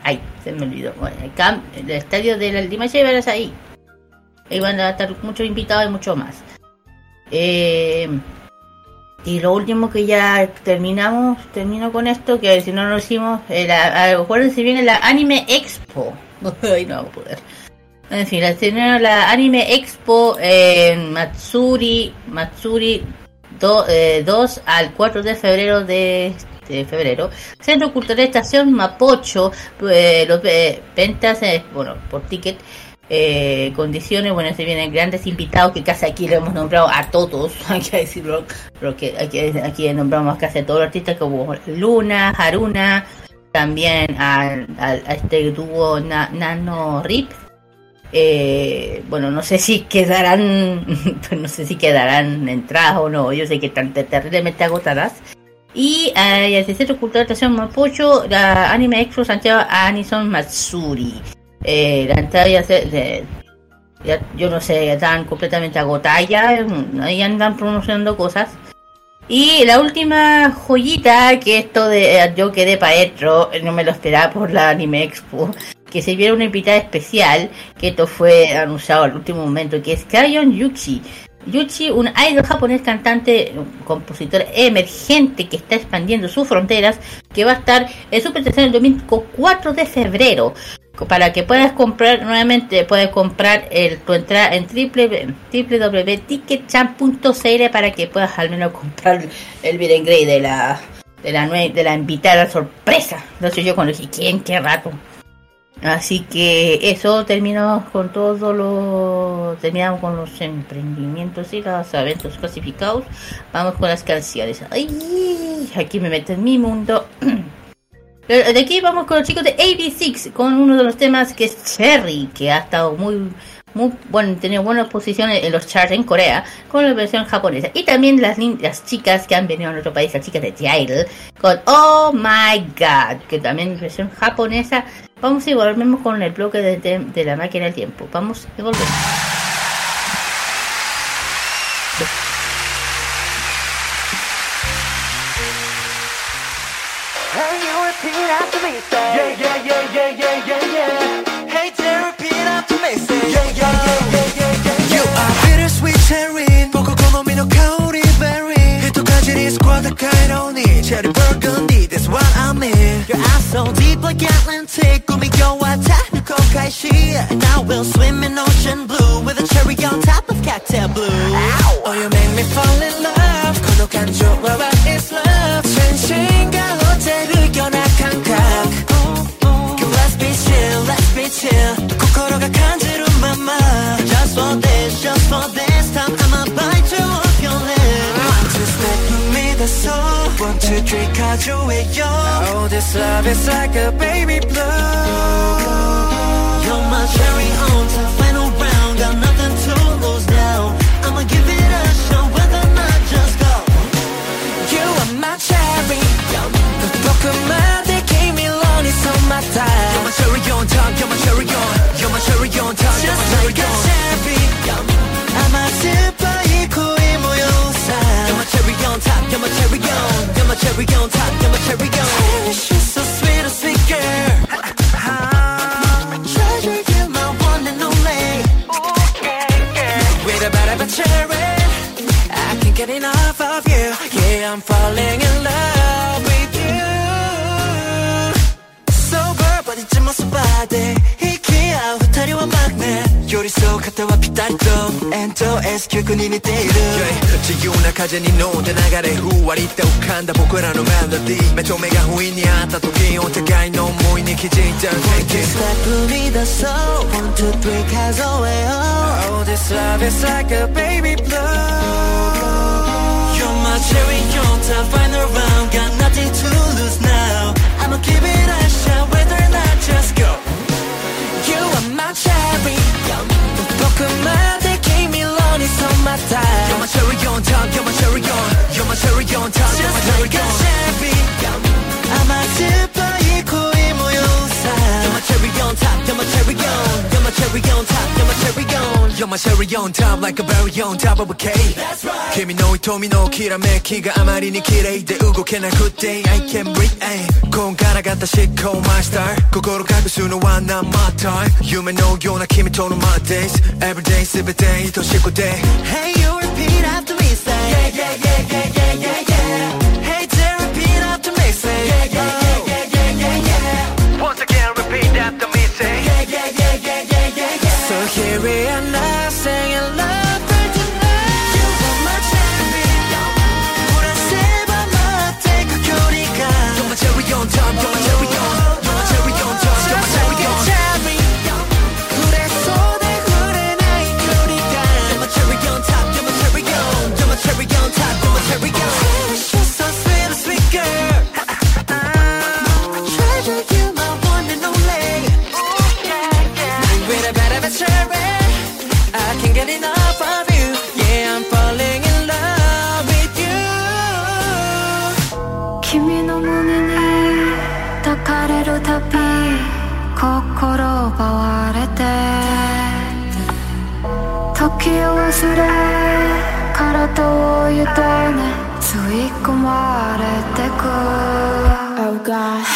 ay, se me olvidó, bueno, el, camp- el estadio del Limache verás ahí. Ahí van a estar muchos invitados y mucho más. Eh, y lo último que ya terminamos, termino con esto, que si no lo hicimos, era, acuérdense viene la Anime Expo. *laughs* Ay, no vamos a poder. En fin, la, la Anime Expo en Matsuri, Matsuri do- eh, 2 al 4 de febrero de, de febrero. Centro Cultural Estación Mapocho, eh, los eh, ventas, eh, bueno, por ticket. Eh, condiciones, bueno, se vienen grandes invitados que casi aquí lo hemos nombrado a todos, *laughs* hay que decirlo, porque aquí, aquí nombramos casi a todos los artistas como Luna, Haruna, también al- al- a, este dúo Na- Nano Rip. Eh, bueno, no sé si quedarán, *laughs* no sé si quedarán entradas o no, yo sé que están ter- terriblemente agotadas. Y eh, el Centro Cultural de Estación Mapocho, la Anime Expo Santiago Anison Matsuri. Eh, la entrada ya, se- de- ya- yo no sé, ya están completamente agotadas ya, mm, ahí andan promocionando cosas. Y la última joyita, que esto de eh, yo quedé para no me lo esperaba por la Anime Expo, que se viera una invitada especial, que esto fue anunciado al último momento, que es Kayon Yuchi. Yuchi, un idol japonés cantante, compositor emergente que está expandiendo sus fronteras, que va a estar en su presentación el domingo 4 de febrero. Para que puedas comprar nuevamente, puedes comprar el, tu entrada en www.ticketchamp.cl para que puedas al menos comprar el and Grey de la, de la, de la invitada sorpresa. Entonces yo cuando dije, ¿quién? ¿Qué rato? Así que eso terminamos con todo lo terminamos con los emprendimientos y los eventos clasificados. Vamos con las canciones. Ay, aquí me meto en mi mundo. Pero *clears throat* De aquí vamos con los chicos de AB6 con uno de los temas que es Cherry, que ha estado muy muy bueno, tenido buenas posiciones en los charts en Corea con la versión japonesa. Y también las, chicas que han venido a nuestro país, las chicas de Tidal, con Oh My God, que también es versión japonesa. Vamos y volvemos con el bloque de, de- de la máquina del tiempo. Vamos y volvemos. Can you repeat after me? Say yeah, yeah, yeah, yeah, yeah, yeah, yeah. You're the kind of need. Cherry burgundy That's what I mean Your eyes so deep like Atlantic 꿈이 겨와타 유코카이 시 Now we'll swim in ocean blue With a cherry on top of cactus blue. Ow. Oh you make me fall in love. 고독한 조화와 it's love? 진심과 어제를 견학한 각 oh, oh. Let's be chill, let's be chill. 또 코코로가 간지 조금씩 가져해요 Oh this love is like a baby blue You're my cherry on top final round Got nothing to lose now I'ma give it a shot whether or not just go You are my cherry 그 볶음한테 케이밀런이 손맛다 You're my cherry on top You're my cherry on You're my cherry on top You're my cherry on Just like a cherry Cherry on top You're my cherry on り添う肩はぴったりと NOS 曲に似ている自由な風に乗って流れふわりと浮かんだ僕らのメロディー目と目が不意にあった時お互いの思いに気づいた Thank you ステップ踏み出そう One, two, three 数えよう Oh, this love is like a baby blue You're my cherry on top Final round Got nothing to lose now I'ma give it a shot Whether or not just go You are my cherry You're my cherry on top, you're my cherry on. You're my cherry on top, you're my cherry on Just like a cherry on You're my cherry on top Like a berry on top of a cake That's right 君の瞳のきらめきがあまりに綺麗で動けなくて I can't breathe こんがらがった思考マスター心隠すのは何マッター夢のような君との My days Everyday すべて愛しくて Hey you repeat after me say Yeah yeah yeah yeah yeah yeah yeah 奪われて時を忘れ体を委ね吸い込まれてく。Oh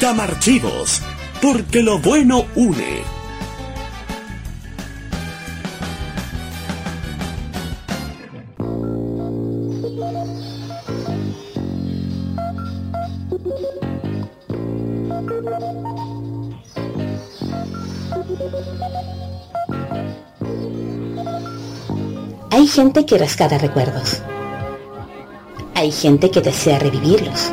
camarchivos.gmail.com Camarchivos, porque lo bueno une. Hay gente que rescata recuerdos. Hay gente que desea revivirlos.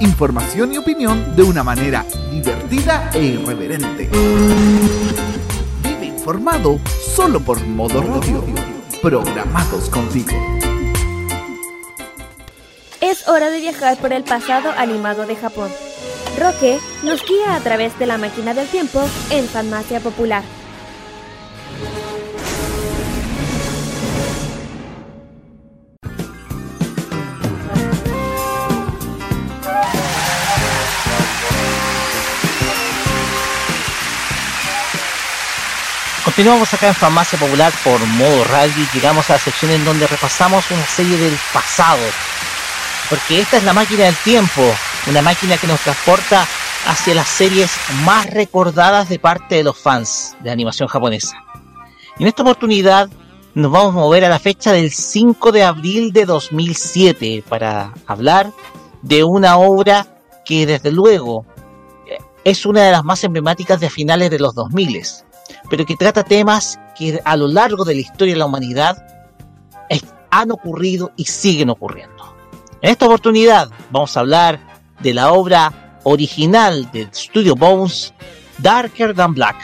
Información y opinión de una manera divertida e irreverente. Vive informado solo por Modo Radio. Programados contigo. Es hora de viajar por el pasado animado de Japón. Roque nos guía a través de la máquina del tiempo en Farmacia Popular. Continuamos acá en Farmacia Popular por modo radio y llegamos a la sección en donde repasamos una serie del pasado. Porque esta es la máquina del tiempo, una máquina que nos transporta hacia las series más recordadas de parte de los fans de animación japonesa. Y en esta oportunidad nos vamos a mover a la fecha del 5 de abril de 2007 para hablar de una obra que desde luego es una de las más emblemáticas de finales de los 2000 pero que trata temas que a lo largo de la historia de la humanidad han ocurrido y siguen ocurriendo. En esta oportunidad vamos a hablar de la obra original del Studio Bones, Darker Than Black.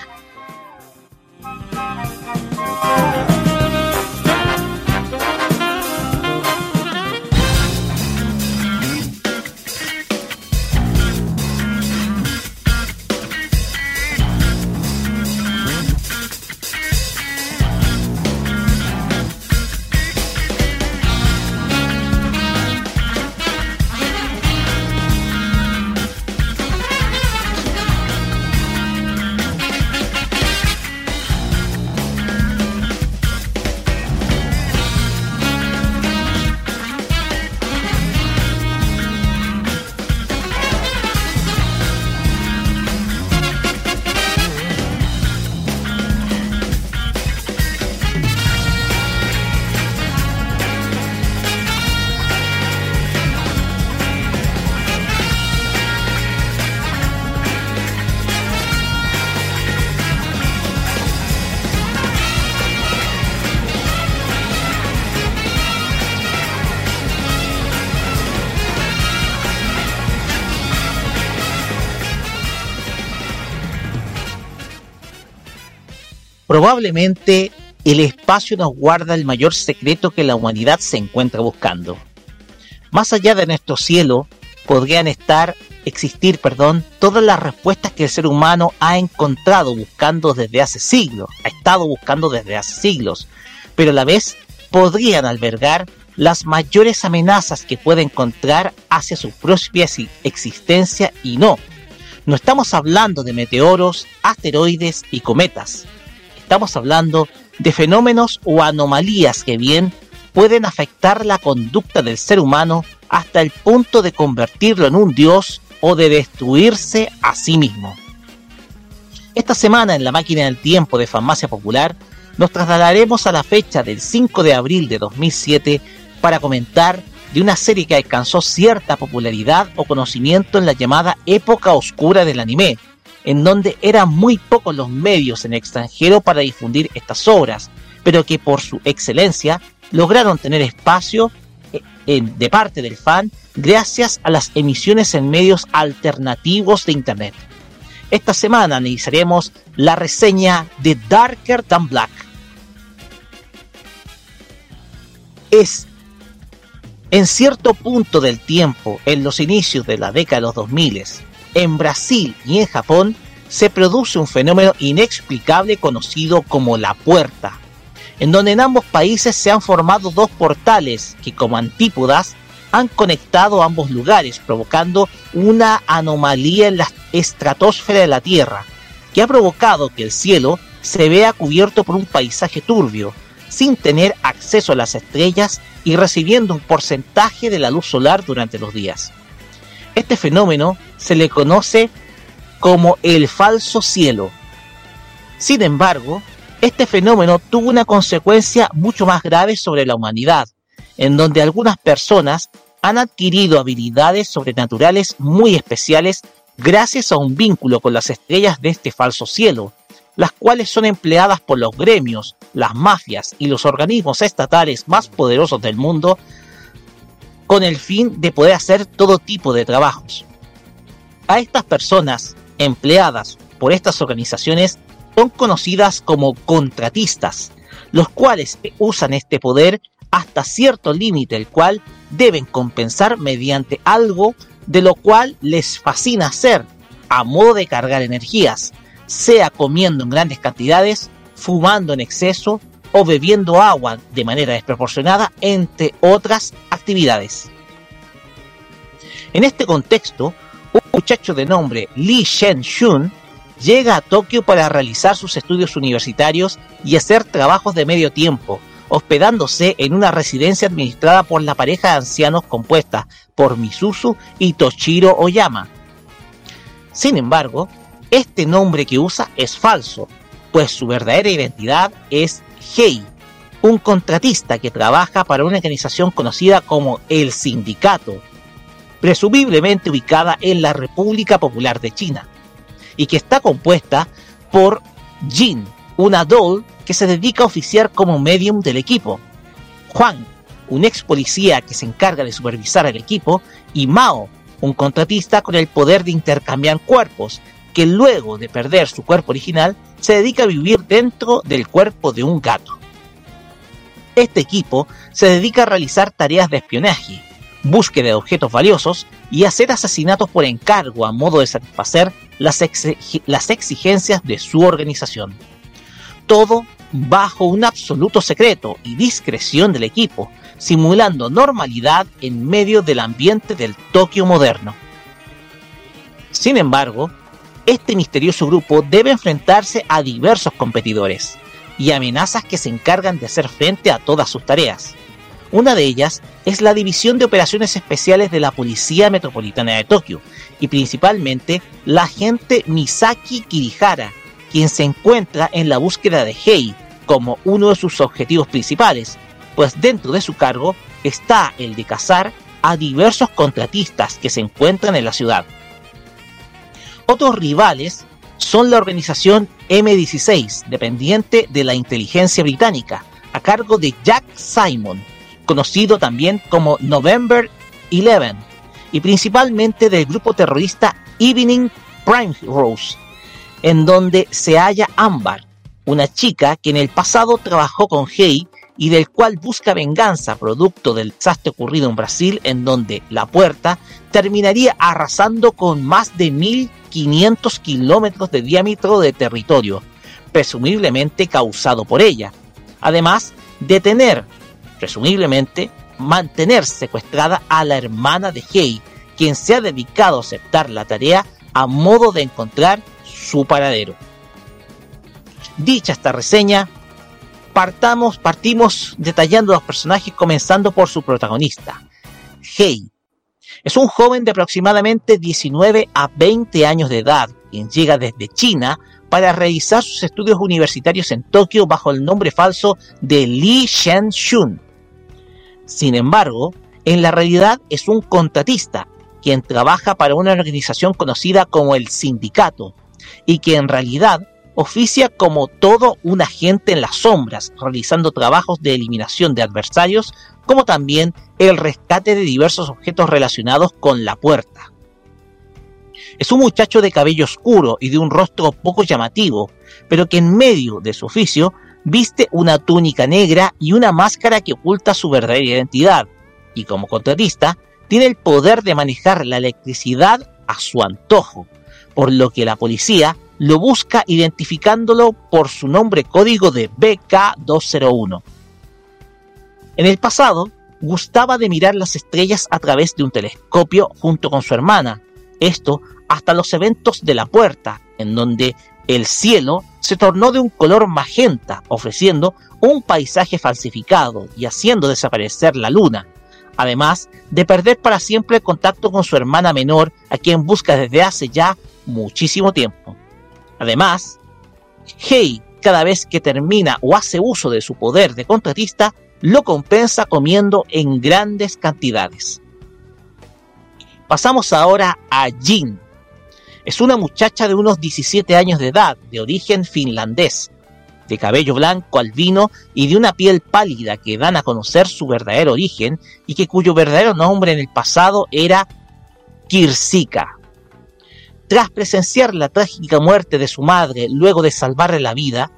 Probablemente el espacio nos guarda el mayor secreto que la humanidad se encuentra buscando. Más allá de nuestro cielo podrían estar, existir, perdón, todas las respuestas que el ser humano ha encontrado buscando desde hace siglos, ha estado buscando desde hace siglos, pero a la vez podrían albergar las mayores amenazas que puede encontrar hacia su propia existencia y no. No estamos hablando de meteoros, asteroides y cometas. Estamos hablando de fenómenos o anomalías que bien pueden afectar la conducta del ser humano hasta el punto de convertirlo en un dios o de destruirse a sí mismo. Esta semana en la máquina del tiempo de Farmacia Popular nos trasladaremos a la fecha del 5 de abril de 2007 para comentar de una serie que alcanzó cierta popularidad o conocimiento en la llamada época oscura del anime, en donde eran muy pocos los medios en extranjero para difundir estas obras, pero que por su excelencia lograron tener espacio eh, de parte del fan gracias a las emisiones en medios alternativos de Internet. Esta semana analizaremos la reseña de Darker Than Black. Es en cierto punto del tiempo, en los inicios de la década de los 2000, en Brasil y en Japón, se produce un fenómeno inexplicable conocido como la puerta, en donde en ambos países se han formado dos portales que como antípodas han conectado ambos lugares, provocando una anomalía en la estratosfera de la Tierra, que ha provocado que el cielo se vea cubierto por un paisaje turbio, sin tener acceso a las estrellas y recibiendo un porcentaje de la luz solar durante los días. Este fenómeno se le conoce como el falso cielo. Sin embargo, este fenómeno tuvo una consecuencia mucho más grave sobre la humanidad, en donde algunas personas han adquirido habilidades sobrenaturales muy especiales gracias a un vínculo con las estrellas de este falso cielo, las cuales son empleadas por los gremios, las mafias y los organismos estatales más poderosos del mundo con el fin de poder hacer todo tipo de trabajos. A estas personas empleadas por estas organizaciones son conocidas como contratistas, los cuales usan este poder hasta cierto límite, el cual deben compensar mediante algo de lo cual les fascina hacer, a modo de cargar energías, sea comiendo en grandes cantidades, fumando en exceso o bebiendo agua de manera desproporcionada, entre otras actividades. En este contexto, un muchacho de nombre Lee Shen-shun llega a Tokio para realizar sus estudios universitarios y hacer trabajos de medio tiempo, hospedándose en una residencia administrada por la pareja de ancianos compuesta por Misuzu y Toshiro Oyama. Sin embargo, este nombre que usa es falso, pues su verdadera identidad es Hei, un contratista que trabaja para una organización conocida como el Sindicato, presumiblemente ubicada en la República Popular de China, y que está compuesta por Jin, una doll que se dedica a oficiar como medium del equipo, Juan, un ex policía que se encarga de supervisar al equipo, y Mao, un contratista con el poder de intercambiar cuerpos, que luego de perder su cuerpo original se dedica a vivir dentro del cuerpo de un gato. Este equipo se dedica a realizar tareas de espionaje, búsqueda de objetos valiosos y hacer asesinatos por encargo a modo de satisfacer las, las exigencias de su organización. Todo bajo un absoluto secreto y discreción del equipo, simulando normalidad en medio del ambiente del Tokio moderno. Sin embargo, este misterioso grupo debe enfrentarse a diversos competidores y amenazas que se encargan de hacer frente a todas sus tareas. Una de ellas es la División de Operaciones Especiales de la Policía Metropolitana de Tokio y principalmente la agente Misaki Kirihara, quien se encuentra en la búsqueda de Hei como uno de sus objetivos principales, pues dentro de su cargo está el de cazar a diversos contratistas que se encuentran en la ciudad. Otros rivales son la organización M16, dependiente de la inteligencia británica, a cargo de Jack Simon, conocido también como November 11, y principalmente del grupo terrorista Evening Prime Rose, en donde se halla Ambar, una chica que en el pasado trabajó con Hay y del cual busca venganza producto del desastre ocurrido en Brasil, en donde la puerta terminaría arrasando con más de 1500 kilómetros de diámetro de territorio, presumiblemente causado por ella. Además de tener, presumiblemente, mantener secuestrada a la hermana de Hei, quien se ha dedicado a aceptar la tarea a modo de encontrar su paradero. Dicha esta reseña, partamos, partimos detallando los personajes comenzando por su protagonista, Hei, Es un joven de aproximadamente 19 a 20 años de edad, quien llega desde China para realizar sus estudios universitarios en Tokio bajo el nombre falso de Lee Shen-shun. Sin embargo, en la realidad es un contratista, quien trabaja para una organización conocida como el sindicato, y que en realidad oficia como todo un agente en las sombras, realizando trabajos de eliminación de adversarios, como también el rescate de diversos objetos relacionados con la puerta. Es un muchacho de cabello oscuro y de un rostro poco llamativo, pero que en medio de su oficio viste una túnica negra y una máscara que oculta su verdadera identidad, y como contratista tiene el poder de manejar la electricidad a su antojo, por lo que la policía lo busca identificándolo por su nombre código de BK201. En el pasado, gustaba de mirar las estrellas a través de un telescopio junto con su hermana, esto hasta los eventos de la puerta, en donde el cielo se tornó de un color magenta, ofreciendo un paisaje falsificado y haciendo desaparecer la luna, además de perder para siempre el contacto con su hermana menor, a quien busca desde hace ya muchísimo tiempo. Además, Hei, cada vez que termina o hace uso de su poder de contratista, lo compensa comiendo en grandes cantidades. Pasamos ahora a Jin. Es una muchacha de unos 17 años de edad, de origen finlandés, de cabello blanco albino y de una piel pálida que dan a conocer su verdadero origen y que cuyo verdadero nombre en el pasado era Kirsika. Tras presenciar la trágica muerte de su madre luego de salvarle la vida,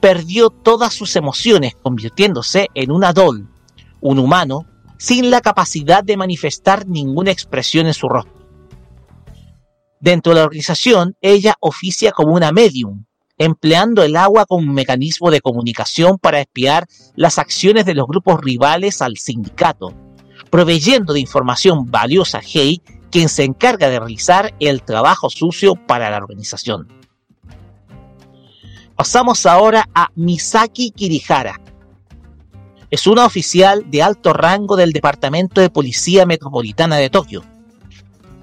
perdió todas sus emociones convirtiéndose en un adol, un humano sin la capacidad de manifestar ninguna expresión en su rostro. Dentro de la organización, ella oficia como una medium, empleando el agua como un mecanismo de comunicación para espiar las acciones de los grupos rivales al sindicato, proveyendo de información valiosa a Hei quien se encarga de realizar el trabajo sucio para la organización. Pasamos ahora a Misaki Kirihara. Es una oficial de alto rango del Departamento de Policía Metropolitana de Tokio.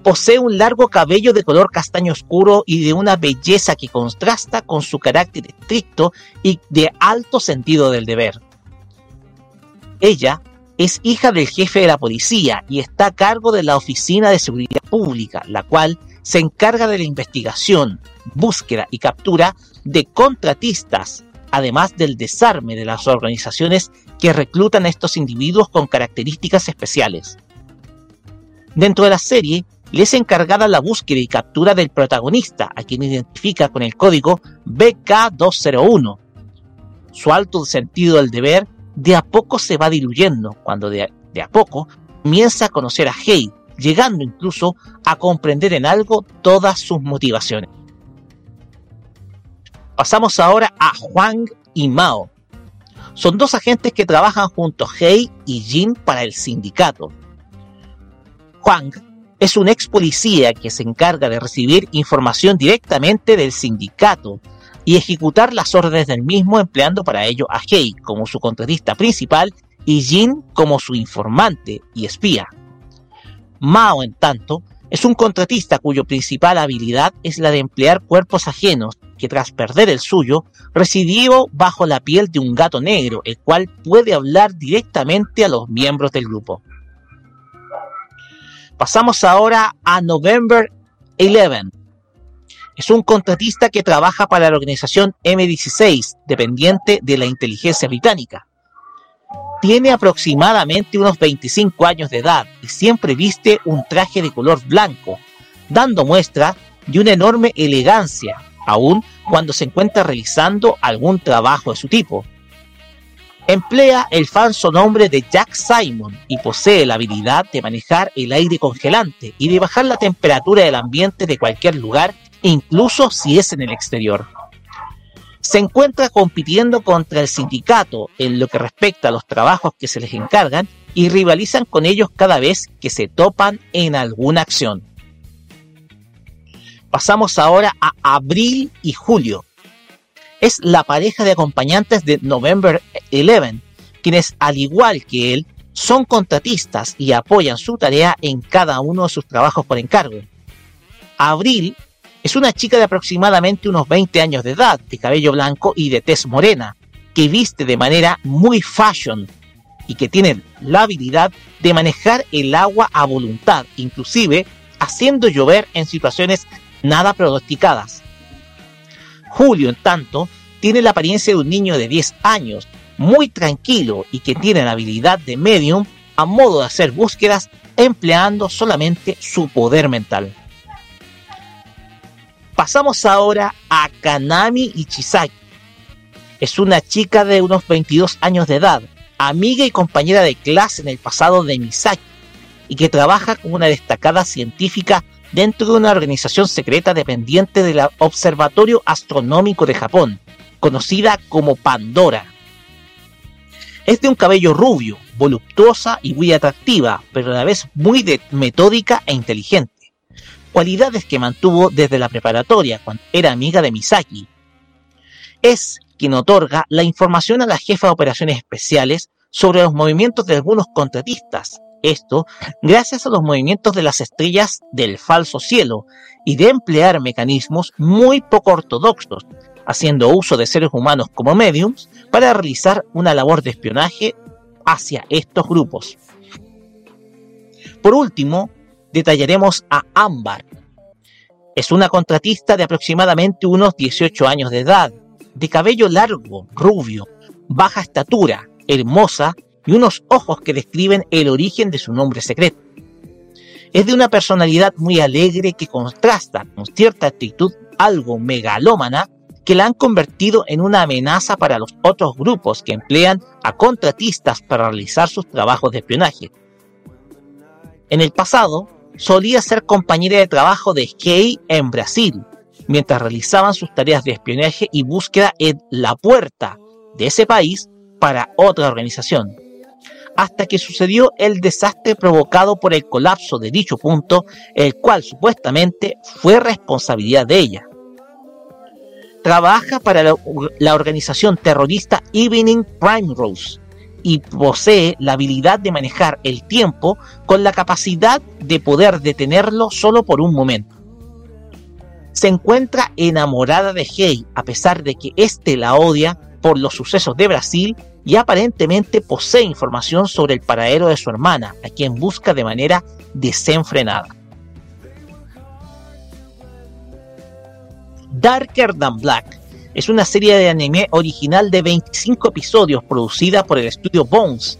Posee un largo cabello de color castaño oscuro y de una belleza que contrasta con su carácter estricto y de alto sentido del deber. Ella es hija del jefe de la policía y está a cargo de la Oficina de Seguridad Pública, la cual se encarga de la investigación, búsqueda y captura de contratistas, además del desarme de las organizaciones que reclutan a estos individuos con características especiales. Dentro de la serie, le es encargada la búsqueda y captura del protagonista, a quien identifica con el código BK201. Su alto sentido del deber de a poco se va diluyendo cuando de, a poco comienza a conocer a Hei, llegando incluso a comprender en algo todas sus motivaciones. Pasamos ahora a Huang y Mao. Son dos agentes que trabajan junto a Hei y Jin para el sindicato. Huang es un ex policía que se encarga de recibir información directamente del sindicato y ejecutar las órdenes del mismo empleando para ello a Hei como su contratista principal y Jin como su informante y espía. Mao, en tanto, es un contratista cuyo principal habilidad es la de emplear cuerpos ajenos que tras perder el suyo residió bajo la piel de un gato negro, el cual puede hablar directamente a los miembros del grupo. Pasamos ahora a November 11, es un contratista que trabaja para la organización M16, dependiente de la inteligencia británica. Tiene aproximadamente unos 25 años de edad y siempre viste un traje de color blanco, dando muestra de una enorme elegancia, aun cuando se encuentra realizando algún trabajo de su tipo. Emplea el falso nombre de Jack Simon y posee la habilidad de manejar el aire congelante y de bajar la temperatura del ambiente de cualquier lugar incluso si es en el exterior. Se encuentra compitiendo contra el sindicato en lo que respecta a los trabajos que se les encargan y rivalizan con ellos cada vez que se topan en alguna acción. Pasamos ahora a abril y julio. Es la pareja de acompañantes de November 11, quienes al igual que él son contratistas y apoyan su tarea en cada uno de sus trabajos por encargo. Abril es una chica de aproximadamente unos 20 años de edad, de cabello blanco y de tez morena, que viste de manera muy fashion y que tiene la habilidad de manejar el agua a voluntad, inclusive haciendo llover en situaciones nada pronosticadas. Julio, en tanto, tiene la apariencia de un niño de 10 años, muy tranquilo y que tiene la habilidad de medium a modo de hacer búsquedas empleando solamente su poder mental. Pasamos ahora a Kanami Ichizaki. Es una chica de unos 22 años de edad, amiga y compañera de clase en el pasado de Misaki, y que trabaja como una destacada científica dentro de una organización secreta dependiente del Observatorio Astronómico de Japón, conocida como Pandora. Es de un cabello rubio, voluptuosa y muy atractiva, pero a la vez muy metódica e inteligente cualidades que mantuvo desde la preparatoria cuando era amiga de Misaki. Es quien otorga la información a la jefa de operaciones especiales sobre los movimientos de algunos contratistas. Esto gracias a los movimientos de las estrellas del falso cielo y de emplear mecanismos muy poco ortodoxos, haciendo uso de seres humanos como mediums para realizar una labor de espionaje hacia estos grupos. Por último, detallaremos a Ámbar. Es una contratista de aproximadamente unos 18 años de edad, de cabello largo, rubio, baja estatura, hermosa y unos ojos que describen el origen de su nombre secreto. Es de una personalidad muy alegre que contrasta con cierta actitud algo megalómana que la han convertido en una amenaza para los otros grupos que emplean a contratistas para realizar sus trabajos de espionaje. En el pasado, solía ser compañera de trabajo de Kay en Brasil, mientras realizaban sus tareas de espionaje y búsqueda en la puerta de ese país para otra organización, hasta que sucedió el desastre provocado por el colapso de dicho punto, el cual supuestamente fue responsabilidad de ella. Trabaja para la, organización terrorista Evening Primrose, y posee la habilidad de manejar el tiempo con la capacidad de poder detenerlo solo por un momento. Se encuentra enamorada de Hey a pesar de que éste la odia por los sucesos de Brasil y aparentemente posee información sobre el paradero de su hermana, a quien busca de manera desenfrenada. Darker Than Black es una serie de anime original de 25 episodios producida por el estudio Bones,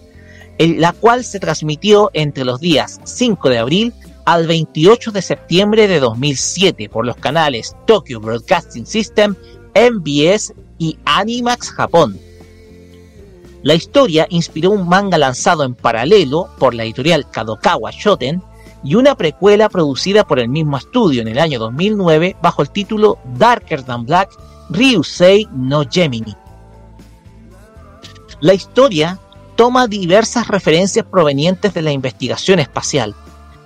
la cual se transmitió entre los días 5 de abril al 28 de septiembre de 2007 por los canales Tokyo Broadcasting System, MBS y Animax Japón. La historia inspiró un manga lanzado en paralelo por la editorial Kadokawa Shoten y una precuela producida por el mismo estudio en el año 2009 bajo el título Darker Than Black Ryusei no Gemini. La historia toma diversas referencias provenientes de la investigación espacial,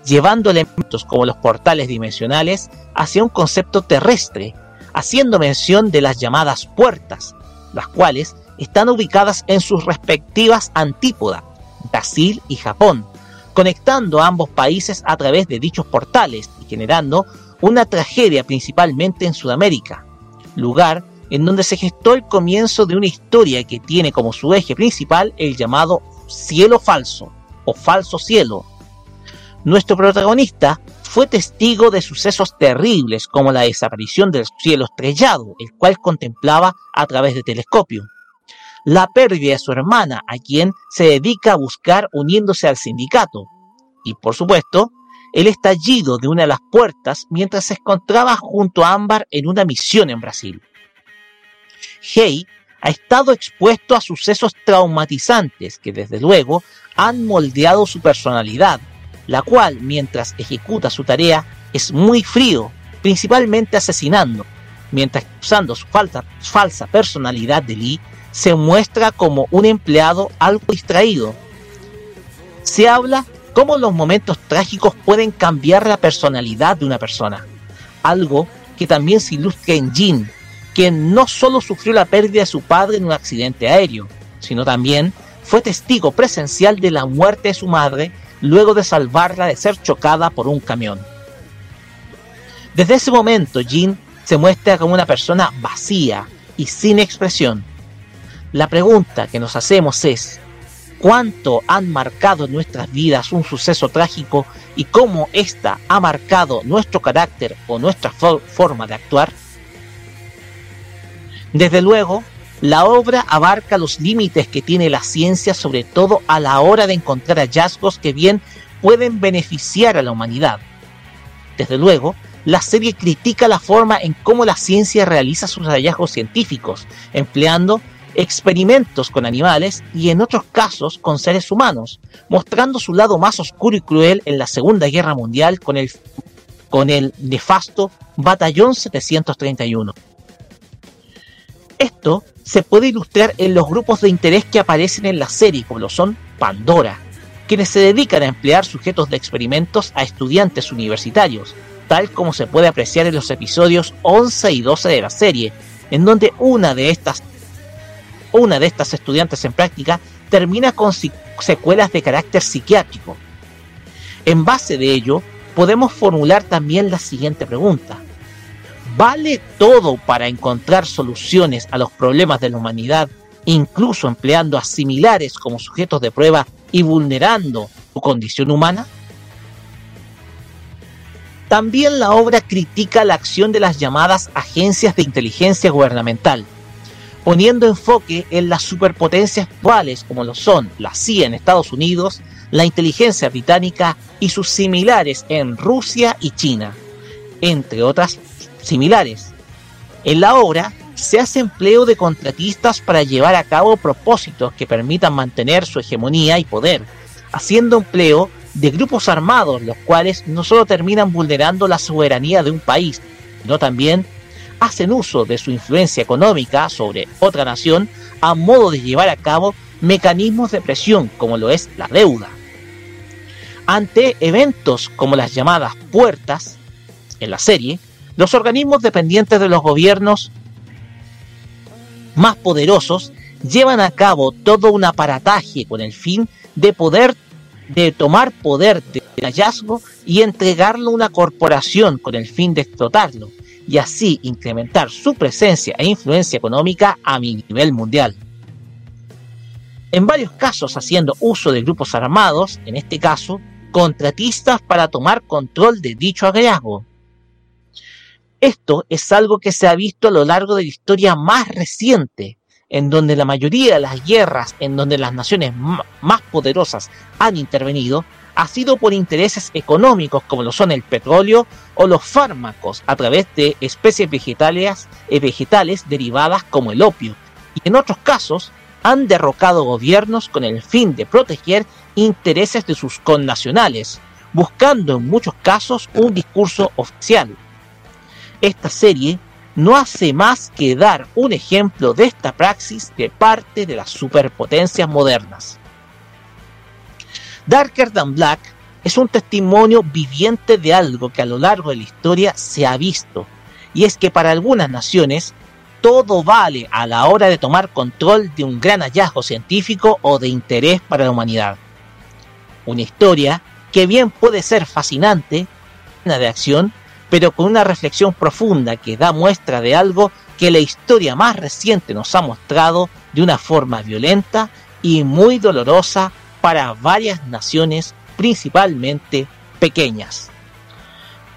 llevando elementos como los portales dimensionales hacia un concepto terrestre, haciendo mención de las llamadas puertas, las cuales están ubicadas en sus respectivas antípodas, Brasil y Japón, conectando a ambos países a través de dichos portales y generando una tragedia principalmente en Sudamérica, lugar en donde se gestó el comienzo de una historia que tiene como su eje principal el llamado cielo falso o falso cielo. Nuestro protagonista fue testigo de sucesos terribles como la desaparición del cielo estrellado, el cual contemplaba a través de telescopio, la pérdida de su hermana, a quien se dedica a buscar uniéndose al sindicato, y por supuesto, el estallido de una de las puertas mientras se encontraba junto a Ámbar en una misión en Brasil. Hey ha estado expuesto a sucesos traumatizantes que desde luego han moldeado su personalidad, la cual mientras ejecuta su tarea es muy frío, principalmente asesinando, mientras usando su falsa, falsa personalidad de Lee se muestra como un empleado algo distraído. Se habla cómo los momentos trágicos pueden cambiar la personalidad de una persona. Algo que también se ilustra en Jin, quien no solo sufrió la pérdida de su padre en un accidente aéreo, sino también fue testigo presencial de la muerte de su madre luego de salvarla de ser chocada por un camión. Desde ese momento, Jean se muestra como una persona vacía y sin expresión. La pregunta que nos hacemos es, ¿cuánto han marcado nuestras vidas un suceso trágico y cómo ésta ha marcado nuestro carácter o nuestra forma de actuar? Desde luego, la obra abarca los límites que tiene la ciencia, sobre todo a la hora de encontrar hallazgos que bien pueden beneficiar a la humanidad. Desde luego, la serie critica la forma en cómo la ciencia realiza sus hallazgos científicos, empleando experimentos con animales y en otros casos con seres humanos, mostrando su lado más oscuro y cruel en la Segunda Guerra Mundial con el, con el nefasto Batallón 731. Esto se puede ilustrar en los grupos de interés que aparecen en la serie, como lo son Pandora, quienes se dedican a emplear sujetos de experimentos a estudiantes universitarios, tal como se puede apreciar en los episodios 11 y 12 de la serie, en donde una de estas una de estas estudiantes en práctica termina con secuelas de carácter psiquiátrico. En base de ello, podemos formular también la siguiente pregunta. ¿Vale todo para encontrar soluciones a los problemas de la humanidad, incluso empleando a similares como sujetos de prueba y vulnerando su condición humana? También la obra critica la acción de las llamadas agencias de inteligencia gubernamental, poniendo enfoque en las superpotencias actuales como lo son la CIA en Estados Unidos, la inteligencia británica y sus similares en Rusia y China, entre otras similares. En la obra se hace empleo de contratistas para llevar a cabo propósitos que permitan mantener su hegemonía y poder, haciendo empleo de grupos armados, los cuales no solo terminan vulnerando la soberanía de un país, sino también hacen uso de su influencia económica sobre otra nación a modo de llevar a cabo mecanismos de presión como lo es la deuda. Ante eventos como las llamadas puertas en la serie, los organismos dependientes de los gobiernos más poderosos llevan a cabo todo un aparataje con el fin de poder de tomar poder del hallazgo y entregarlo a una corporación con el fin de explotarlo y así incrementar su presencia e influencia económica a nivel mundial. En varios casos haciendo uso de grupos armados, en este caso, contratistas para tomar control de dicho hallazgo. Esto es algo que se ha visto a lo largo de la historia más reciente, en donde la mayoría de las guerras en donde las naciones más poderosas han intervenido ha sido por intereses económicos como lo son el petróleo o los fármacos a través de especies vegetales, eh, vegetales derivadas como el opio. Y en otros casos han derrocado gobiernos con el fin de proteger intereses de sus connacionales, buscando en muchos casos un discurso oficial. Esta serie no hace más que dar un ejemplo de esta praxis de parte de las superpotencias modernas. Darker Than Black es un testimonio viviente de algo que a lo largo de la historia se ha visto, y es que para algunas naciones todo vale a la hora de tomar control de un gran hallazgo científico o de interés para la humanidad. Una historia que bien puede ser fascinante, llena de acción, pero con una reflexión profunda que da muestra de algo que la historia más reciente nos ha mostrado de una forma violenta y muy dolorosa para varias naciones, principalmente pequeñas.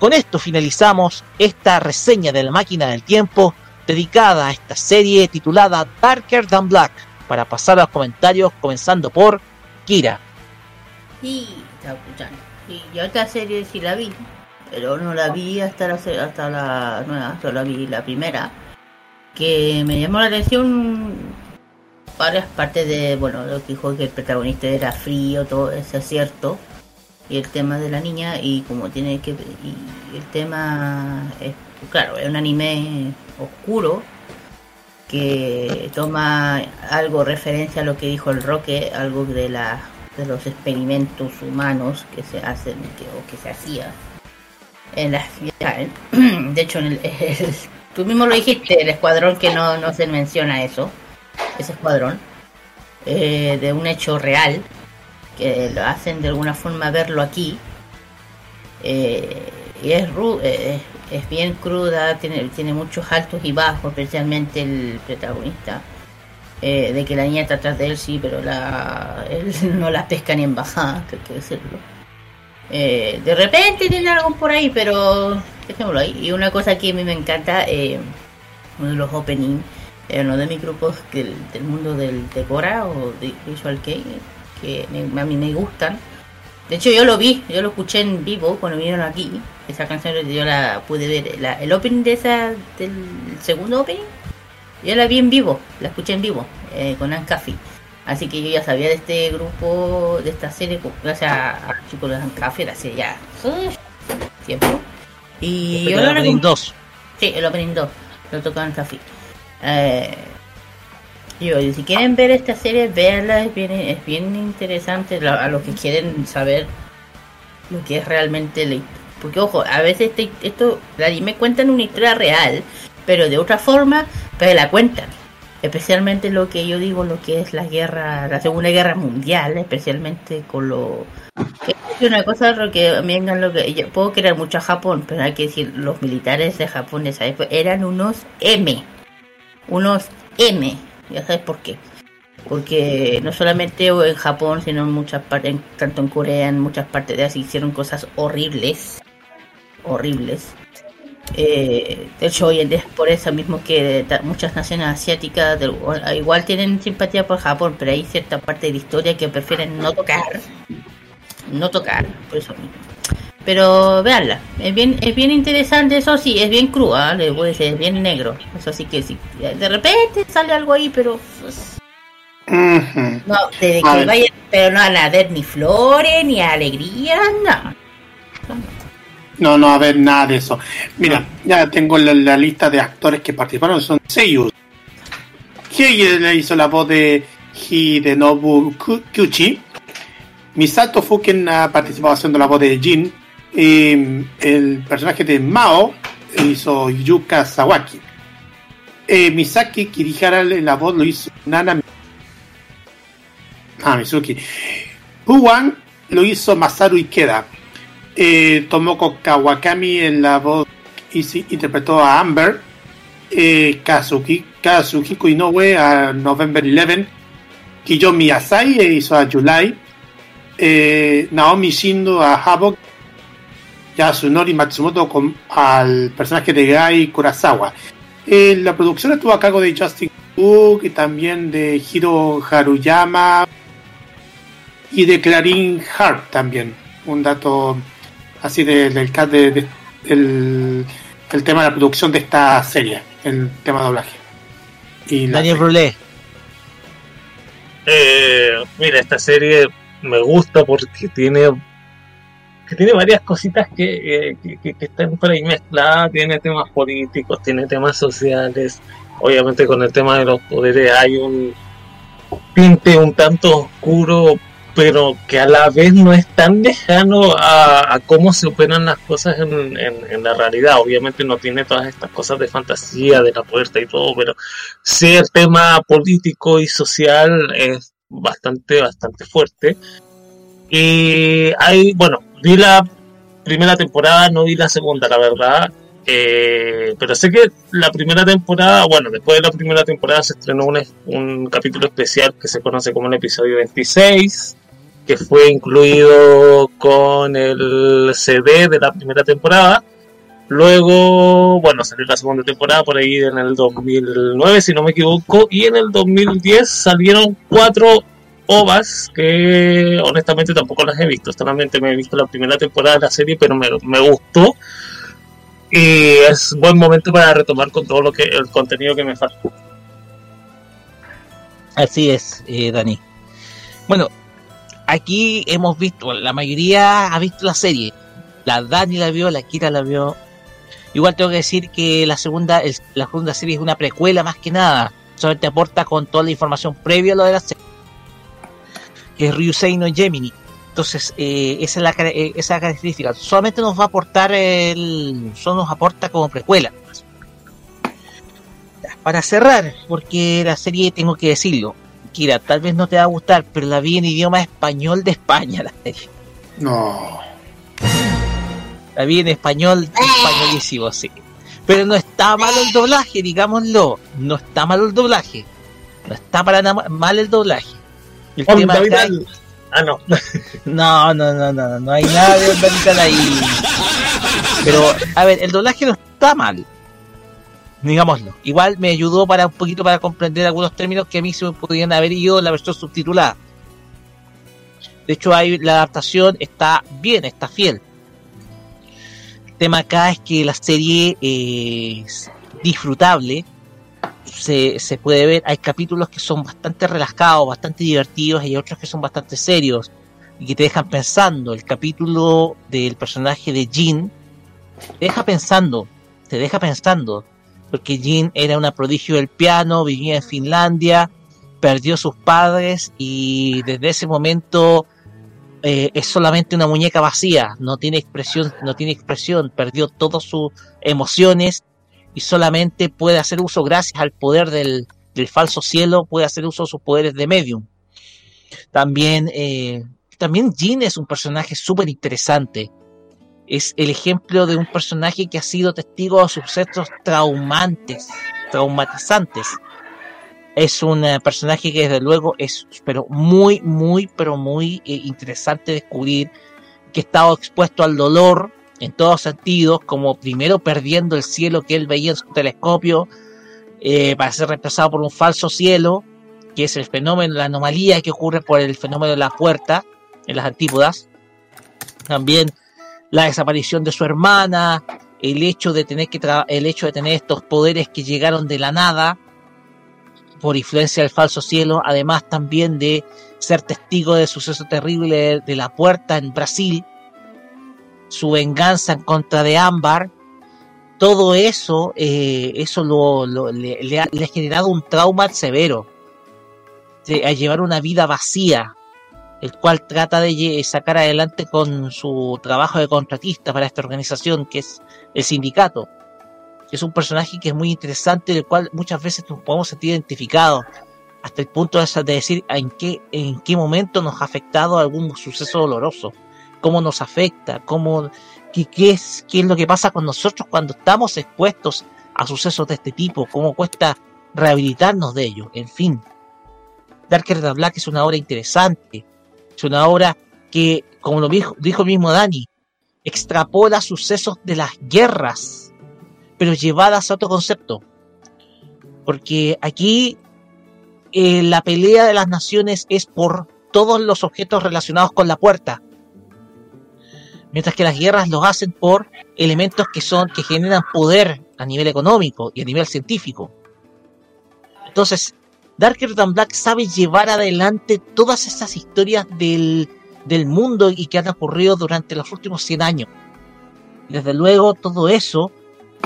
Con esto finalizamos esta reseña de la máquina del tiempo dedicada a esta serie titulada Darker Than Black, para pasar a los comentarios comenzando por Kira. Sí. Sí, yo esta serie sí la vi, pero no la vi hasta la, hasta la nueva, solo vi la primera, que me llamó la atención varias partes de, bueno, lo que dijo que el protagonista era frío, todo eso es cierto, y el tema de la niña, y como tiene que, y el tema es, claro, es un anime oscuro, que toma algo referencia a lo que dijo el Roque, algo de la de los experimentos humanos que se hacen que, o que se hacía en la. *clears throat* De hecho, en *laughs* el, tú mismo lo dijiste, el escuadrón que no, no se menciona eso, ese escuadrón. eh, de un hecho real, que lo hacen de alguna forma verlo aquí. Eh, y es, ru- eh, es bien cruda, tiene, tiene muchos altos y bajos, especialmente el protagonista. De que la niña está atrás de él, sí, pero la, él *laughs* no la pesca ni en bajada, *laughs* que hay que decirlo. De repente tiene algo por ahí, pero dejémoslo ahí. Y una cosa que a mí me encanta, uno de los openings, eh, uno de mis grupos del, del mundo del Decora o de Visual Kei, que me- a mí me gustan. De hecho, yo lo vi, yo lo escuché en vivo cuando vinieron aquí. Esa canción yo la pude ver. La- el opening de esa, del segundo opening, yo la vi en vivo, la escuché en vivo, eh, con Ancafi. Así que yo ya sabía de este grupo, de esta serie, gracias a, a chicos de Ancafi, hace ya tiempo. Y yo lo opening recom- 2. Sí, el opening 2, lo tocó Ancafi. Eh, si quieren ver esta serie, véanla, es bien, es bien interesante la- a los que quieren saber lo que es realmente la Porque, ojo, a veces este- esto, el anime cuentan una historia real, pero de otra forma, pero la cuentan. Especialmente lo que yo digo, lo que es la guerra, la Segunda Guerra Mundial, especialmente con lo... Es una cosa que me lo que yo puedo querer mucho a Japón, pero hay que decir, los militares de Japón esa época eran unos M, unos M, ya sabes por qué. Porque no solamente en Japón, sino en muchas partes, tanto en Corea, en muchas partes de Asia, hicieron cosas horribles. Horribles. Eh, de hecho, hoy en día es por eso mismo que muchas naciones asiáticas igual tienen simpatía por Japón, pero hay cierta parte de la historia que prefieren no tocar. No tocar, por eso mismo. Pero veanla, es bien, es bien interesante, eso sí, es bien cruda, le voy a decir, es bien negro. Eso sí que sí. De repente sale algo ahí, pero pues, no, desde A que ver. vaya, pero no van a ver ni flores, ni alegría, no. No, no a haber nada de eso. Mira, ya tengo la, la lista de actores que participaron, son seiyus. Hiei le hizo la voz de Hidenobu Kyuchi. Misato Fuken ha participado haciendo la voz de Jin. El personaje de Mao hizo Yuka Sawaki. Eh, Misaki Kirihara en la voz lo hizo Nana Ah, Mizuki. Lo hizo Masaru Ikeda. Eh, Tomoko Kawakami en la voz interpretó a Amber. Eh, Kazuki, Kazuhiko Inoue a November 11. Kiyomi Asai hizo a July. Eh, Naomi Shindo a Havok. Yasunori Matsumoto con, al personaje de Gai Kurasawa. Eh, la producción estuvo a cargo de Justin Cook y también de Hiro Haruyama y de Clarín Hart también. Un dato así de- del cast de, de- el, el tema de la producción de esta serie, el tema de doblaje. Y Daniel Brulé. Eh, mira, esta serie me gusta porque tiene que tiene varias cositas que, eh, que, que- están por ahí mezcladas, tiene temas políticos, tiene temas sociales, obviamente con el tema de los poderes hay un tinte un tanto oscuro, pero que a la vez no es tan lejano a, cómo se operan las cosas en, en- en la realidad. Obviamente no tiene todas estas cosas de fantasía, de la puerta y todo, pero sí el tema político y social es bastante, bastante fuerte. Y hay, bueno, vi la primera temporada, no vi la segunda, la verdad. Eh, pero sé que la primera temporada, bueno, después de la primera temporada se estrenó un, un capítulo especial que se conoce como el episodio 26, que fue incluido con el CD de la primera temporada. Luego, bueno, salió la segunda temporada por ahí en el 2009, si no me equivoco, y en el 2010 salieron cuatro ovas que honestamente tampoco las he visto. Solamente me he visto la primera temporada de la serie, pero me, me gustó. Y es buen momento para retomar con todo lo que el contenido que me falta. Así es, eh, Dani. Bueno, aquí hemos visto, la mayoría ha visto la serie. La Dani la vio, la Kira la vio. Igual tengo que decir que la segunda, el- la segunda serie es una precuela más que nada. Solamente aporta con toda la información previa a lo de la serie. Que es Ryusei no Gemini. Entonces, eh, esa es la, cara- eh, esa es la característica. Solamente nos va a aportar el. Solo nos aporta como precuela. Para cerrar, porque la serie tengo que decirlo, Kira, tal vez no te va a gustar, pero la vi en idioma español de España la serie. No. La vi en español, españolísimo, sí. Pero no está malo el doblaje, digámoslo. No está malo el doblaje. No está para nada mal el doblaje. El Onda tema está- vital. Ah, *laughs* no. No, no, no, no, no hay nada de onda vital ahí. Pero, a ver, el doblaje no está mal. Digámoslo. Igual me ayudó para un poquito para comprender algunos términos que a mí se me podían haber ido en la versión subtitulada. De hecho, ahí la adaptación está bien, está fiel. El tema acá es que la serie es disfrutable. Se, se puede ver, hay capítulos que son bastante relajados, bastante divertidos, y otros que son bastante serios y que te dejan pensando. El capítulo del personaje de Jean te deja pensando, te deja pensando, porque Jean era una prodigio del piano, vivía en Finlandia, perdió sus padres y desde ese momento eh, es solamente una muñeca vacía, no tiene expresión, no tiene expresión, perdió todas sus emociones y solamente puede hacer uso gracias al poder del, del falso cielo, puede hacer uso de sus poderes de medium. También, eh, también Jean es un personaje súper interesante. Es el ejemplo de un personaje que ha sido testigo de sucesos traumantes, traumatizantes. Es un eh, personaje que desde luego es pero muy, muy, pero muy eh, interesante descubrir que ha estado expuesto al dolor en todos sentidos, como primero perdiendo el cielo que él veía en su telescopio eh, para ser reemplazado por un falso cielo, que es el fenómeno, la anomalía que ocurre por el fenómeno de la puerta en las antípodas. También la desaparición de su hermana, el hecho de tener que el hecho de tener estos poderes que llegaron de la nada por influencia del falso cielo, además también de ser testigo del suceso terrible de la puerta en Brasil, su venganza en contra de Ámbar, todo eso, eh, eso lo, le, ha, generado un trauma severo, de, a llevar una vida vacía, el cual trata de sacar adelante con su trabajo de contratista para esta organización que es el sindicato. Es un personaje que es muy interesante, del cual muchas veces nos podemos sentir identificados, hasta el punto de decir en qué, en qué momento nos ha afectado algún suceso doloroso, cómo nos afecta, cómo, qué, es, qué es lo que pasa con nosotros cuando estamos expuestos a sucesos de este tipo, cómo cuesta rehabilitarnos de ellos, en fin. Darker Than Black es una obra interesante, es una obra que, como lo dijo, dijo mismo Dani, extrapola sucesos de las guerras, pero llevadas a otro concepto. Porque aquí eh, la pelea de las naciones es por todos los objetos relacionados con la puerta. Mientras que las guerras los hacen por elementos que son, que generan poder a nivel económico y a nivel científico. Entonces, Darker Than Black sabe llevar adelante todas esas historias del, del mundo y que han ocurrido durante los últimos 100 años. Desde luego, todo eso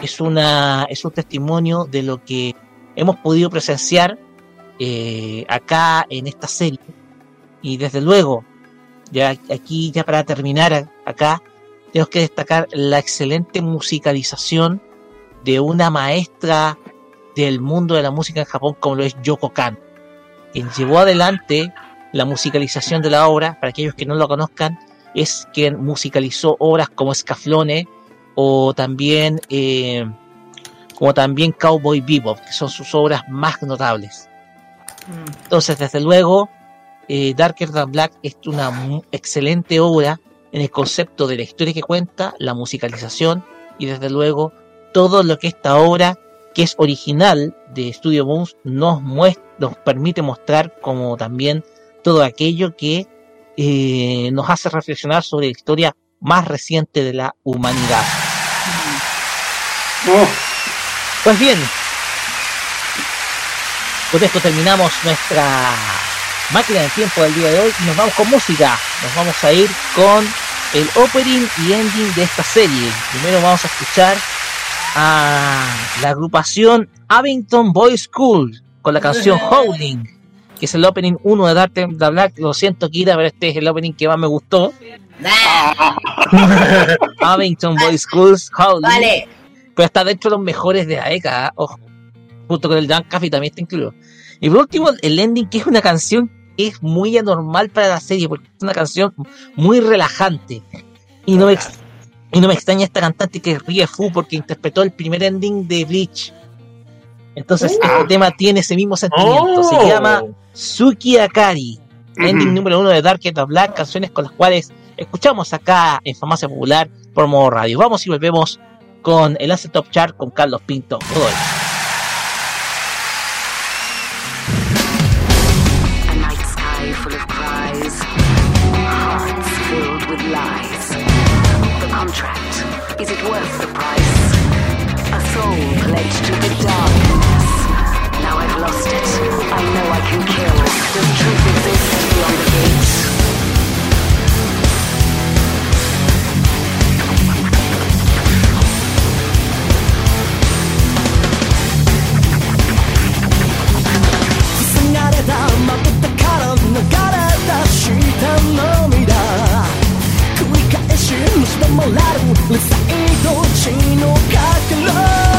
es, una, es un testimonio de lo que hemos podido presenciar eh, acá en esta serie. Y desde luego, ya aquí, ya para terminar acá, tenemos que destacar la excelente musicalización de una maestra del mundo de la música en Japón como lo es Yoko Kan, quien llevó adelante la musicalización de la obra, para aquellos que no lo conozcan, es quien musicalizó obras como Scaflone o también eh, como también Cowboy Bebop, que son sus obras más notables. Entonces, desde luego, eh, Darker Than Black es una excelente obra en el concepto de la historia que cuenta, la musicalización y desde luego todo lo que esta obra, que es original de Studio Bones, nos, nos permite mostrar como también todo aquello que eh, nos hace reflexionar sobre la historia más reciente de la humanidad. Pues bien, con esto terminamos nuestra Máquina del Tiempo del día de hoy y nos vamos con música. Nos vamos a ir con el opening y ending de esta serie. Primero vamos a escuchar a la agrupación Abington Boys School con la canción *laughs* Howling, que es el opening 1 de Dark the Black. Lo siento, Kira, pero este es el opening que más me gustó. *laughs* Abington Boys Schools Howling. Vale. Pero está dentro de los mejores de la década, ojo. Junto con el Dan Caffey también está incluido. Y por último, el ending, que es una canción es muy anormal para la serie, porque es una canción muy relajante. Y no me, y no me extraña esta cantante que ríe Fu porque interpretó el primer ending de Bleach. Entonces, ah. este tema tiene ese mismo sentimiento. Se oh. llama Suki Akari, ending número uno de Dark and Black, canciones con las cuales escuchamos acá en Famacia Popular por modo radio. Vamos y volvemos con el Asset Top Chart con Carlos Pinto Godoy. Is it worth the price? A soul pledged to the darkness. Now I've lost it. I know I can kill. The truth exists beyond the gates.「流れたまぶたから流れ出したの」でもらうういどっちのかけろ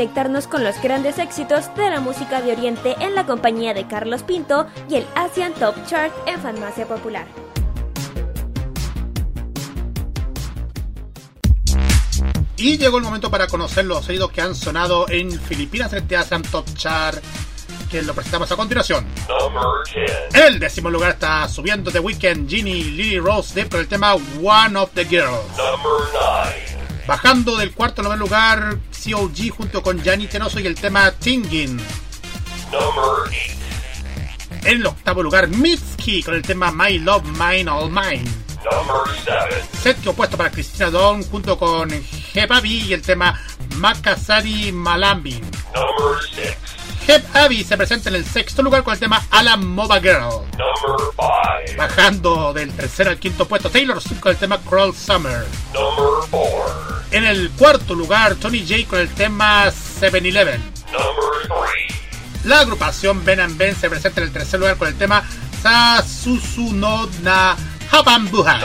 conectarnos con los grandes éxitos de la música de Oriente en la compañía de Carlos Pinto y el Asian Top Chart en Farmacia Popular. Y llegó el momento para conocer los sonidos que han sonado en Filipinas desde Asian Top Chart que lo presentamos a continuación. El décimo lugar está subiendo The Weeknd, Ginny Lily Rose Depp con el tema One of the Girls. Bajando del cuarto al noveno lugar, COG junto con Gianni Tenoso y el tema Tingin. En el octavo lugar, Mitski con el tema My Love, Mine, All Mine. Séptimo puesto para Cristina Don junto con Heb Abby y el tema Makasari Malambi. Heb Abby se presenta en el sexto lugar con el tema Alan Mova Girl. Bajando del tercero al quinto puesto, Taylor Swift con el tema Crawl Summer. Number el cuarto lugar Tony J con el tema 7-Eleven. La agrupación Ben and Ben se presenta en el tercer lugar con el tema Sasusu no na Habambuha.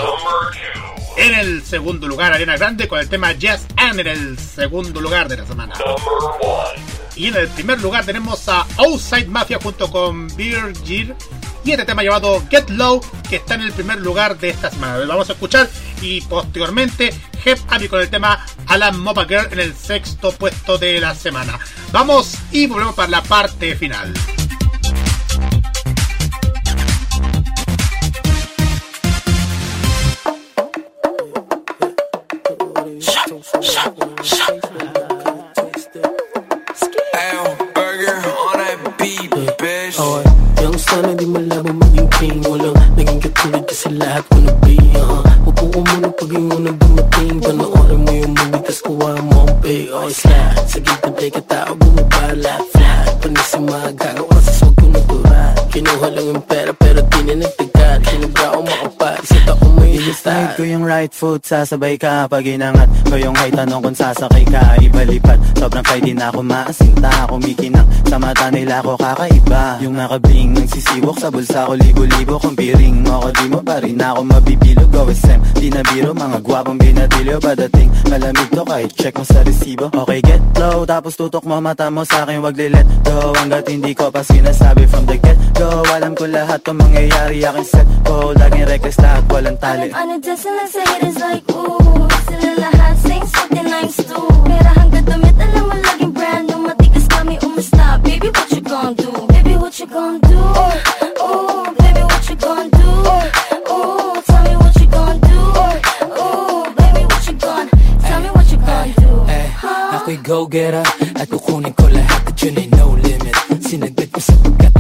En el segundo lugar, Ariana Grande con el tema Jazz and en el segundo lugar de la semana. Y en el primer lugar tenemos a Outside Mafia junto con Virgil y este tema llamado Get Low que está en el primer lugar de esta semana. Lo vamos a escuchar y posteriormente Jeff Abby con el tema Alan Mopa Girl en el sexto puesto de la semana. Vamos y volvemos para la parte final. Sasabay ka Pag inangat ko yung high tanong kung sasakay ka Ibalipat, sobrang fly din ako maasinta Kumikinang sa mata nila ko kakaiba. Yung nakabling ng sisiwok sa bulsa ko Libo-libo. Kung piring mo ako Di mo pa rin ako mabibilog OSM, di na biro. Mga gwapong binatilyo Padating. Malamig to kahit check mo sa resibo. Okay, get low, tapos tutok mo mata mo sa akin Wag lilet go, hanggat hindi ko pa sinasabi From the get go, alam ko lahat to mangyayari Aking set ko, laging reckless lahat walang tali. Ano dyan sila sa haters like ooh Sila lahat sing something nice too Pera hanggang damit alam mo laging brand new Matigas kami umasta Baby what you gon' do? Baby what you gon' do? Ooh, baby what you gon' do? Ooh, tell me what you gon' do? Ooh, baby what you gon' Tell me what you gon' do? Eh, ako'y go-getter At kukunin ko lahat at yun ay no limit Sinagad ko sapagkat ito'y aking hilig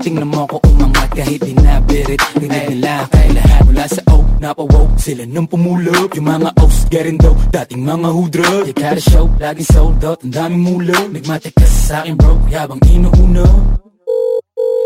Tingnan mo ko umangat kahit di nabirit Rinig nila kay lahat mula sa O Napawoke sila nang pumulog Yung mga O's getting dough Dating mga hudra You gotta show Laging sold out Ang daming mulog Nagmatik ka sa akin bro Yabang inuuno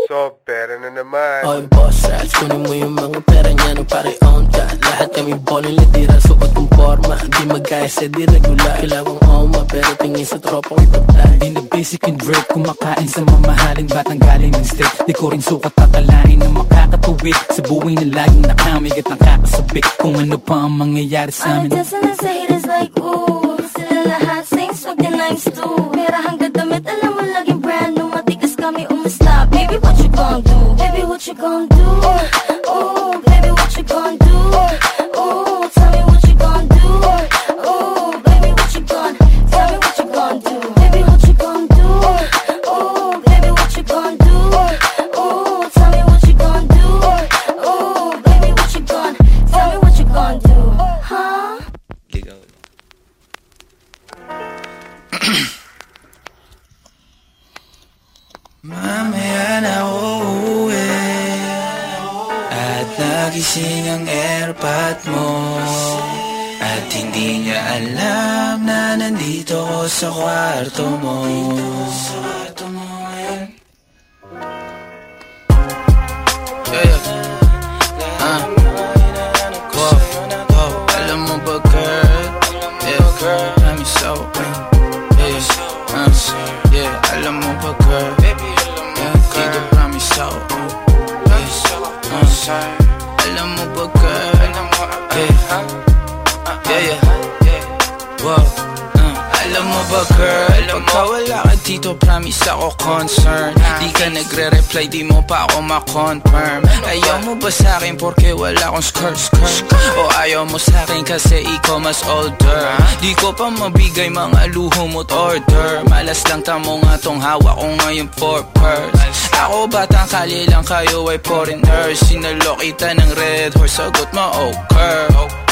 So, pera na naman. Oy boss rats, kunin mo yung mga pera niya no pare on ka Lahat kami boning litira, suot kong forma. Di magkaya sa di regular. Kilawang oma, pero tingin sa tropa ko'y tablay Di na basic and break Kumakain sa mamahaling batang galing ng state Di ko rin sukat tatalain na makakatuwid Sa buhay na laging nakamigat ang kakasabik Kung ano pa ang mangyayari sa Ano amin. dyan sila sa haters like ooh. Sila lahat sing something nice too Pera hanggang damit alam mo laging brand new. Matigas kami you gon' do? Baby what you gon' do? Ma-confirm. Ayaw mo ba sa akin porque wala akong skirt skirt? O ayaw mo sa akin kasi ikaw mas older? Di ko pa mabigay mga luho mo't order. Malas lang tamo nga tong hawak ko ngayon for purse. Ako batang kali lang kayo ay foreigners Sinalo kita ng red horse, sagot mo okay Uh,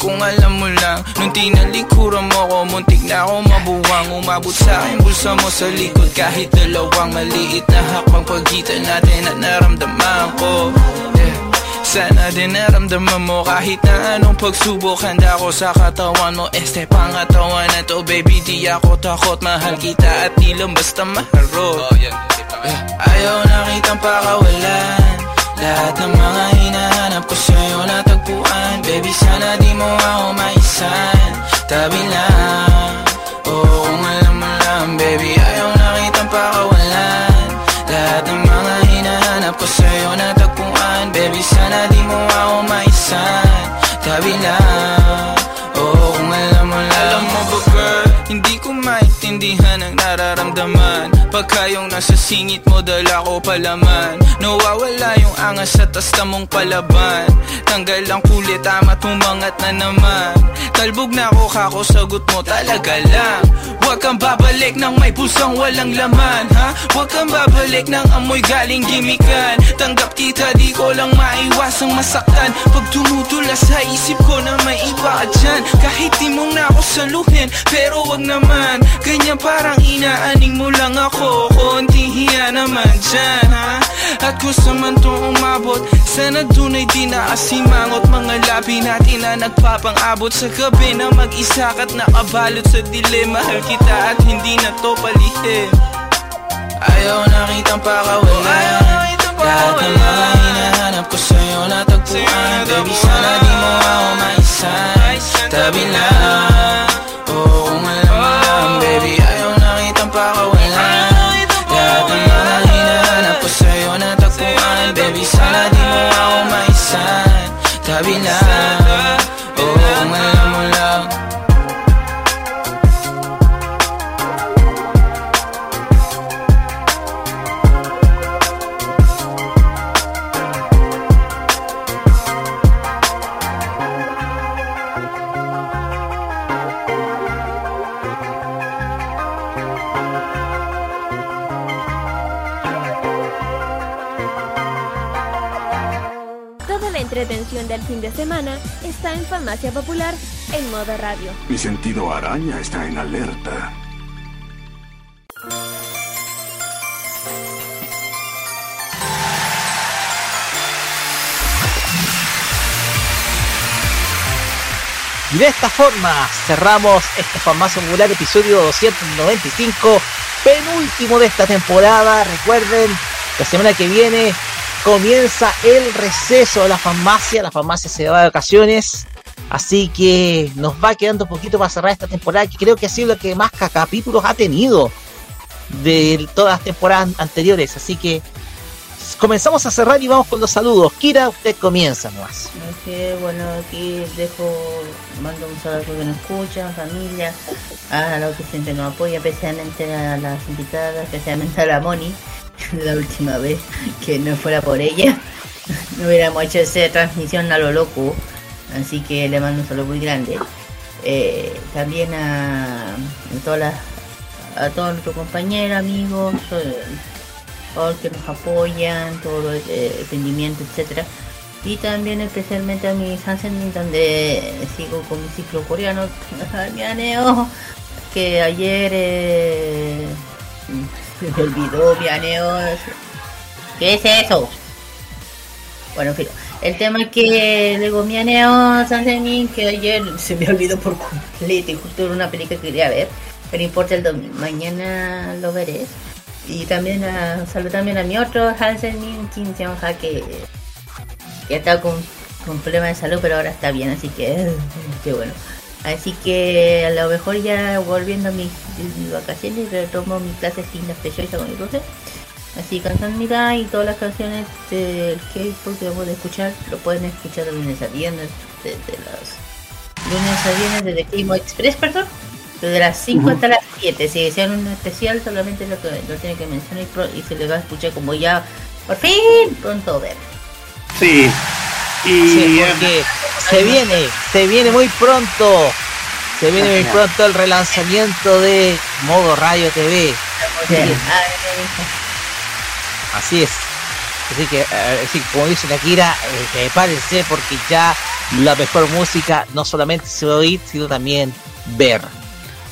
kung alam mo lang, nung tinalikuran mo ko Muntik na ako mabuwang. Umabot sa akin bulsa mo sa likod. Kahit dalawang maliit na hakbang Pagitan natin at naramdaman ko. Yeah. Sana din naramdaman mo kahit na anong pagsubok Handa ko sa katawan mo Este pangatawan na to baby. Di ako takot mahal kita at di lang basta maharot. Eh, Ayaw na kitang pakawalan. Lahat ng mga hinahanap ko sa'yo natagpuan Baby sana di mo ako maisan. Tabi lang. Oo kung alam mo lang baby Ayaw na kitang pakawalan. Lahat ng mga hinahanap ko sa'yo natagpuan Baby sana di mo ako maisan. Tabi lang maintindihan ang nararamdaman. Pagka yung nasa singit mo dala ko palaman. Nawawala yung angas sa tasta mong palaban. Tanggal ang kulit, tama't umangat na naman. Talbog na ako kako, sagot mo talaga lang. Huwag kang babalik ng may pusang walang laman ha? Huwag kang babalik ng amoy galing gimikan. Tanggap kita, di ko lang maiwasang masaktan. Pag tumutula sa isip ko na may iba dyan Kahit di mong na ako saluhin, pero wag naman. Ganyan parang inaaning mo lang ako. Konting hiya naman dyan ha? At kung sa man to umabot Sana dun ay di naasimangot Mga labi natin na nagpapang-abot Sa gabi na mag-isa ka't nakabalot sa dilim Mahal kita at hindi na to palihim Ayaw na kitang pakawalan Lahat ng mga hinahanap ko sa'yo natagpuan Baby sana di mo ako maisan Tabi lang de semana está en Farmacia Popular en modo radio. Mi sentido araña está en alerta. Y de esta forma cerramos este Farmacia Popular episodio 295, penúltimo de esta temporada. Recuerden, la semana que viene comienza el receso de la farmacia, la farmacia se va de vacaciones. Así que nos va quedando un poquito para cerrar esta temporada, que creo que ha sido la que más ca- capítulos ha tenido de todas las temporadas anteriores. Así que comenzamos a cerrar y vamos con los saludos. Kira, usted comienza nomás. Ok, bueno, aquí dejo, mando un saludo a los que nos escuchan, familia, a los que siempre nos apoyan, especialmente a las invitadas, especialmente a la Moni, *laughs* la última vez que no fuera por ella, *laughs* no hubiéramos hecho esa transmisión a lo loco, así que le mando un saludo muy grande. Eh, también a, todas las, a todos nuestros compañeros, amigos, eh, todos los que nos apoyan, todo el eh, emprendimiento, etcétera. Y también especialmente a mis Hansen, donde sigo con mi ciclo coreano, *laughs* mi que ayer eh, se me olvidó mi aneo. ¿Qué es eso? Bueno, en fin, el tema es que luego mi aneo Sansemin, que ayer se me olvidó por completo, y justo era una película que quería ver, pero importa el domingo, mañana lo veré. Y también a, saludo también a mi otro Hansen Min Kim Seon-ha que, que ha con, con problemas de salud, pero ahora está bien, así que *laughs* qué bueno. Así que a lo mejor ya volviendo a mis, mis vacaciones retomo mi clase sin preciosa con mi profe. Así mira y todas las canciones del K-pop que vamos a escuchar lo pueden escuchar de lunes a viernes desde las lunes a viernes desde K-Mo Express, perdón. Desde las 5 Ujú. hasta las 7. Si desean un especial, solamente lo que lo tienen que mencionar y, pro- y se le va a escuchar como ya por fin pronto ver. Sí. Y Sí, porque se viene, se viene muy pronto. Se viene muy pronto el relanzamiento de Modo Radio TV. Así es. Así que, eh, así como dice la Kira, eh, prepárense porque ya la mejor música no solamente se va a oír, sino también ver.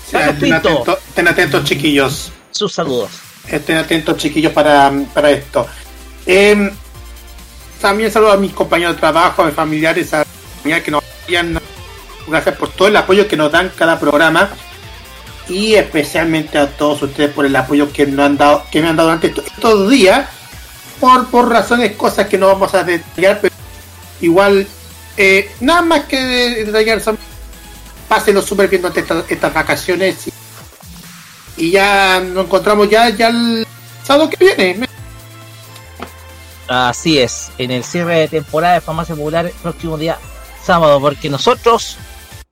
Sí, estén, atentos, estén atentos, chiquillos. Sus saludos. Estén atentos, chiquillos, para, para esto. Em, también saludo a mis compañeros de trabajo, a mis familiares, a que nos apoyan. Gracias por todo el apoyo que nos dan cada programa. Y especialmente a todos ustedes por el apoyo que nos han dado, que me han dado durante estos, días. Por, por razones, cosas que no vamos a detallar, pero igual, eh, nada más que detallar, son- pásenlo súper bien durante estas, vacaciones. Y, y ya nos encontramos ya, ya el sábado que viene. Así es, en el cierre de temporada de Farmacia Popular, próximo día sábado, porque nosotros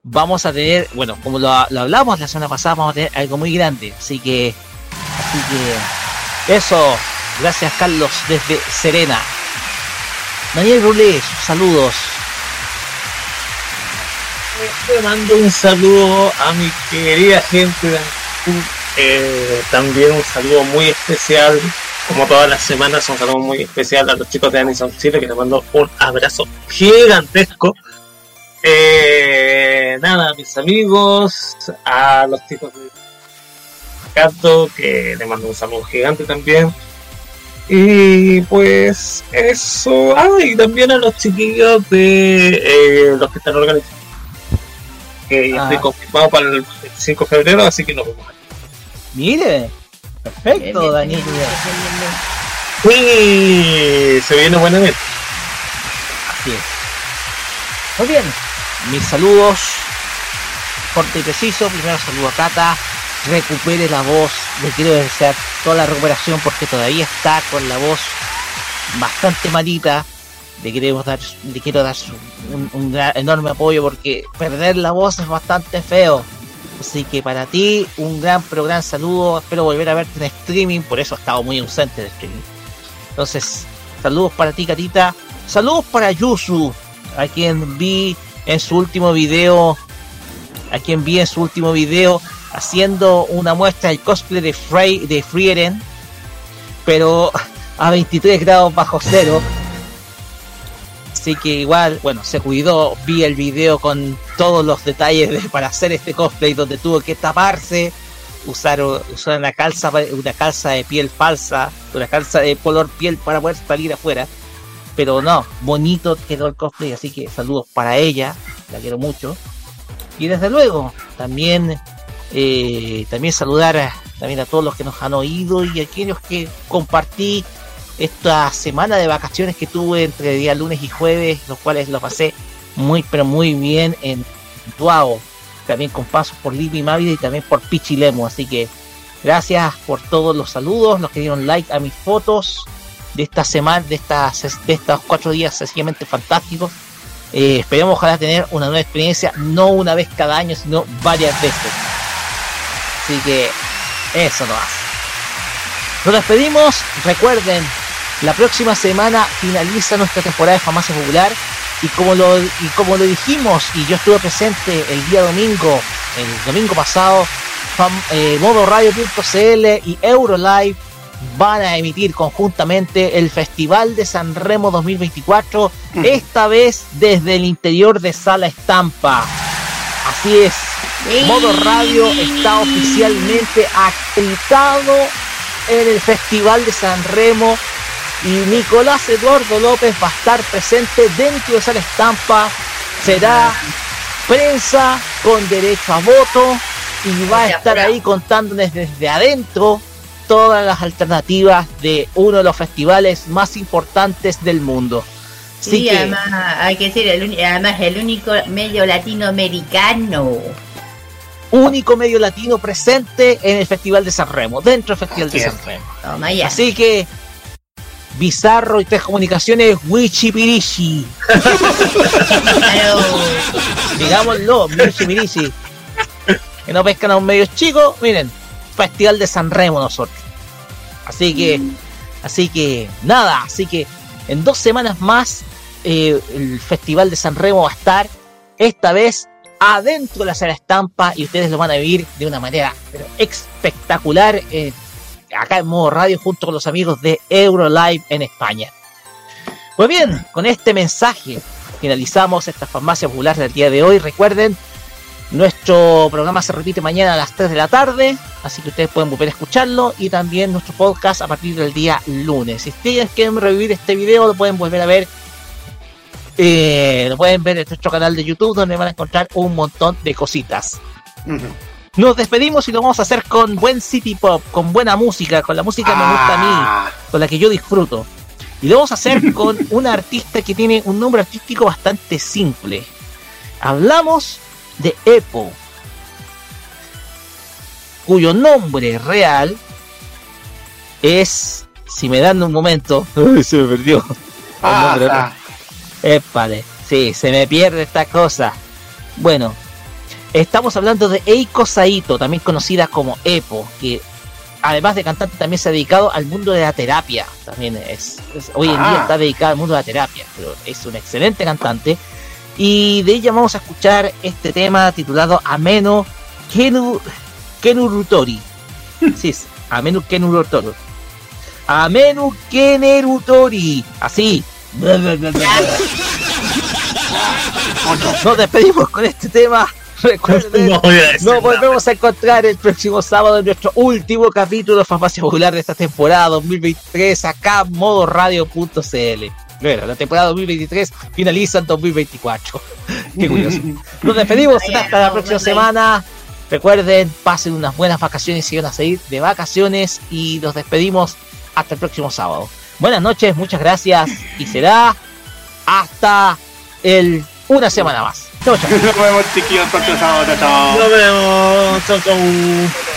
vamos a tener, bueno, como lo, lo hablamos la semana pasada, vamos a tener algo muy grande. Así que, así que, eso. Gracias, Carlos, desde Serena. Daniel Rulé, saludos. Le mando un saludo a mi querida gente de. Eh, también un saludo muy especial, como todas las semanas, un saludo muy especial a los chicos de Anison Chile, que les mando un abrazo gigantesco. Eh, nada, mis amigos, a los chicos de Gato, que le mando un saludo gigante también. Y pues eso, ah, y también a los chiquillos de eh, los que están organizando. Que ya Ah. estoy confirmado para el 25 de febrero, así que nos vemos. Mire, perfecto, Daniel. Sí, se viene buen evento. Así es. Muy bien, mis saludos, corto y preciso. Primero saludo a Cata, recupere la voz. Le quiero desear toda la recuperación porque todavía está con la voz bastante malita. Le queremos dar, le quiero dar un gran- enorme apoyo porque perder la voz es bastante feo. Así que para ti, un gran pero gran saludo. Espero volver a verte en streaming, por eso he estado muy ausente de streaming. Entonces, saludos para ti, Catita. Saludos para Yusu, a quien vi en su último video, a quien vi en su último video haciendo una muestra del cosplay de Frey de Frieren, pero *laughs* a 23 grados bajo cero. Así que igual, bueno, se cuidó, vi el video con todos los detalles de- para hacer este cosplay donde tuvo que taparse, usar, usar una calza una calza de piel falsa, una calza de color piel para poder salir afuera. Pero no, bonito quedó el cosplay, así que saludos para ella, la quiero mucho. Y desde luego, también eh, también saludar a, también a todos los que nos han oído y a aquellos que compartí esta semana de vacaciones que tuve entre día lunes y jueves, los cuales lo pasé muy pero muy bien en Tuao, también con pasos por Libby Mávida y también por Pichilemo, así que gracias por todos los saludos, los que dieron like a mis fotos de esta semana, de estas de estos cuatro días sencillamente fantásticos. Eh, esperemos ojalá tener una nueva experiencia, no una vez cada año, sino varias veces. Así que eso no hace. Nos despedimos. Recuerden, la próxima semana finaliza nuestra temporada de Farmacia Popular. Y como lo, y como lo dijimos, y yo estuve presente el día domingo, el domingo pasado, fam- eh, modoradio.cl y Eurolive van a emitir conjuntamente el Festival de San Remo 2024, esta vez desde el interior de Sala Estampa. Así es, Modo Radio está oficialmente acreditado en el Festival de San Remo y Nicolás Eduardo López va a estar presente dentro de Sala Estampa. Será prensa con derecho a voto y va a estar ahí contándoles desde adentro todas las alternativas de uno de los festivales más importantes del mundo. Así Sí, que- además hay que decir, el, además el único medio latinoamericano. único medio latino presente en el Festival de San Remo, dentro del Festival de San Remo. Toma ya. Así que, Bizarro y Tres Comunicaciones, Wichipirishi. Digámoslo, Wichipirishi. Que no pescan a un medio chico, miren, Festival de San Remo nosotros. Así que, así que, nada, así que en dos semanas más eh, el Festival de San Remo va a estar, esta vez adentro de la sala estampa y ustedes lo van a vivir de una manera pero espectacular eh, acá en modo radio junto con los amigos de Eurolive en España. Pues bien, con este mensaje finalizamos esta farmacia popular del día de hoy. Recuerden, nuestro programa se repite mañana a las 3 de la tarde, así que ustedes pueden volver a escucharlo y también nuestro podcast a partir del día lunes. Si ustedes quieren revivir este video, lo pueden volver a ver eh, lo pueden ver en nuestro canal de YouTube donde van a encontrar un montón de cositas. Nos despedimos y lo vamos a hacer con buen city pop, con buena música, con la música que me gusta a mí, con la que yo disfruto. Y lo vamos a hacer con una artista que tiene un nombre artístico bastante simple. Hablamos de Epo, cuyo nombre real es, si me dan un momento, *laughs* se me perdió. Ah, ah. Épale. Sí, se me pierde esta cosa. Bueno, estamos hablando de Eiko Saito, también conocida como Epo, que además de cantante también se ha dedicado al mundo de la terapia. También es, es- hoy en día Ah. está dedicada al mundo de la terapia, pero es una excelente cantante. Y de ella vamos a escuchar este tema titulado Ameno Kenu, Kenurutori. Sí, es Amenu Kenurutori. Amenu Kenerutori. Así. Nos despedimos con este tema. Recuerden, No nos volvemos a encontrar el próximo sábado en nuestro último capítulo de Farmacia Popular de esta temporada 2023 acá en modoradio.cl. Bueno, la temporada 2023 finaliza en 2024. *laughs* Qué curioso. Nos despedimos hasta la próxima semana. Recuerden, pasen unas buenas vacaciones si van a seguir de vacaciones y nos despedimos hasta el próximo sábado. Buenas noches, muchas gracias y será hasta el una semana más. Chau, chau. *laughs* Nos vemos, chiquillos, el próximo sábado. Chao, chao. Nos vemos. Chau, chau.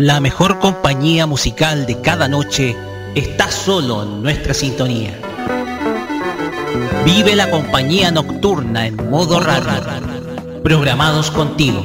La mejor compañía musical de cada noche está solo en nuestra sintonía. Vive la compañía nocturna en modo radio. Programados contigo.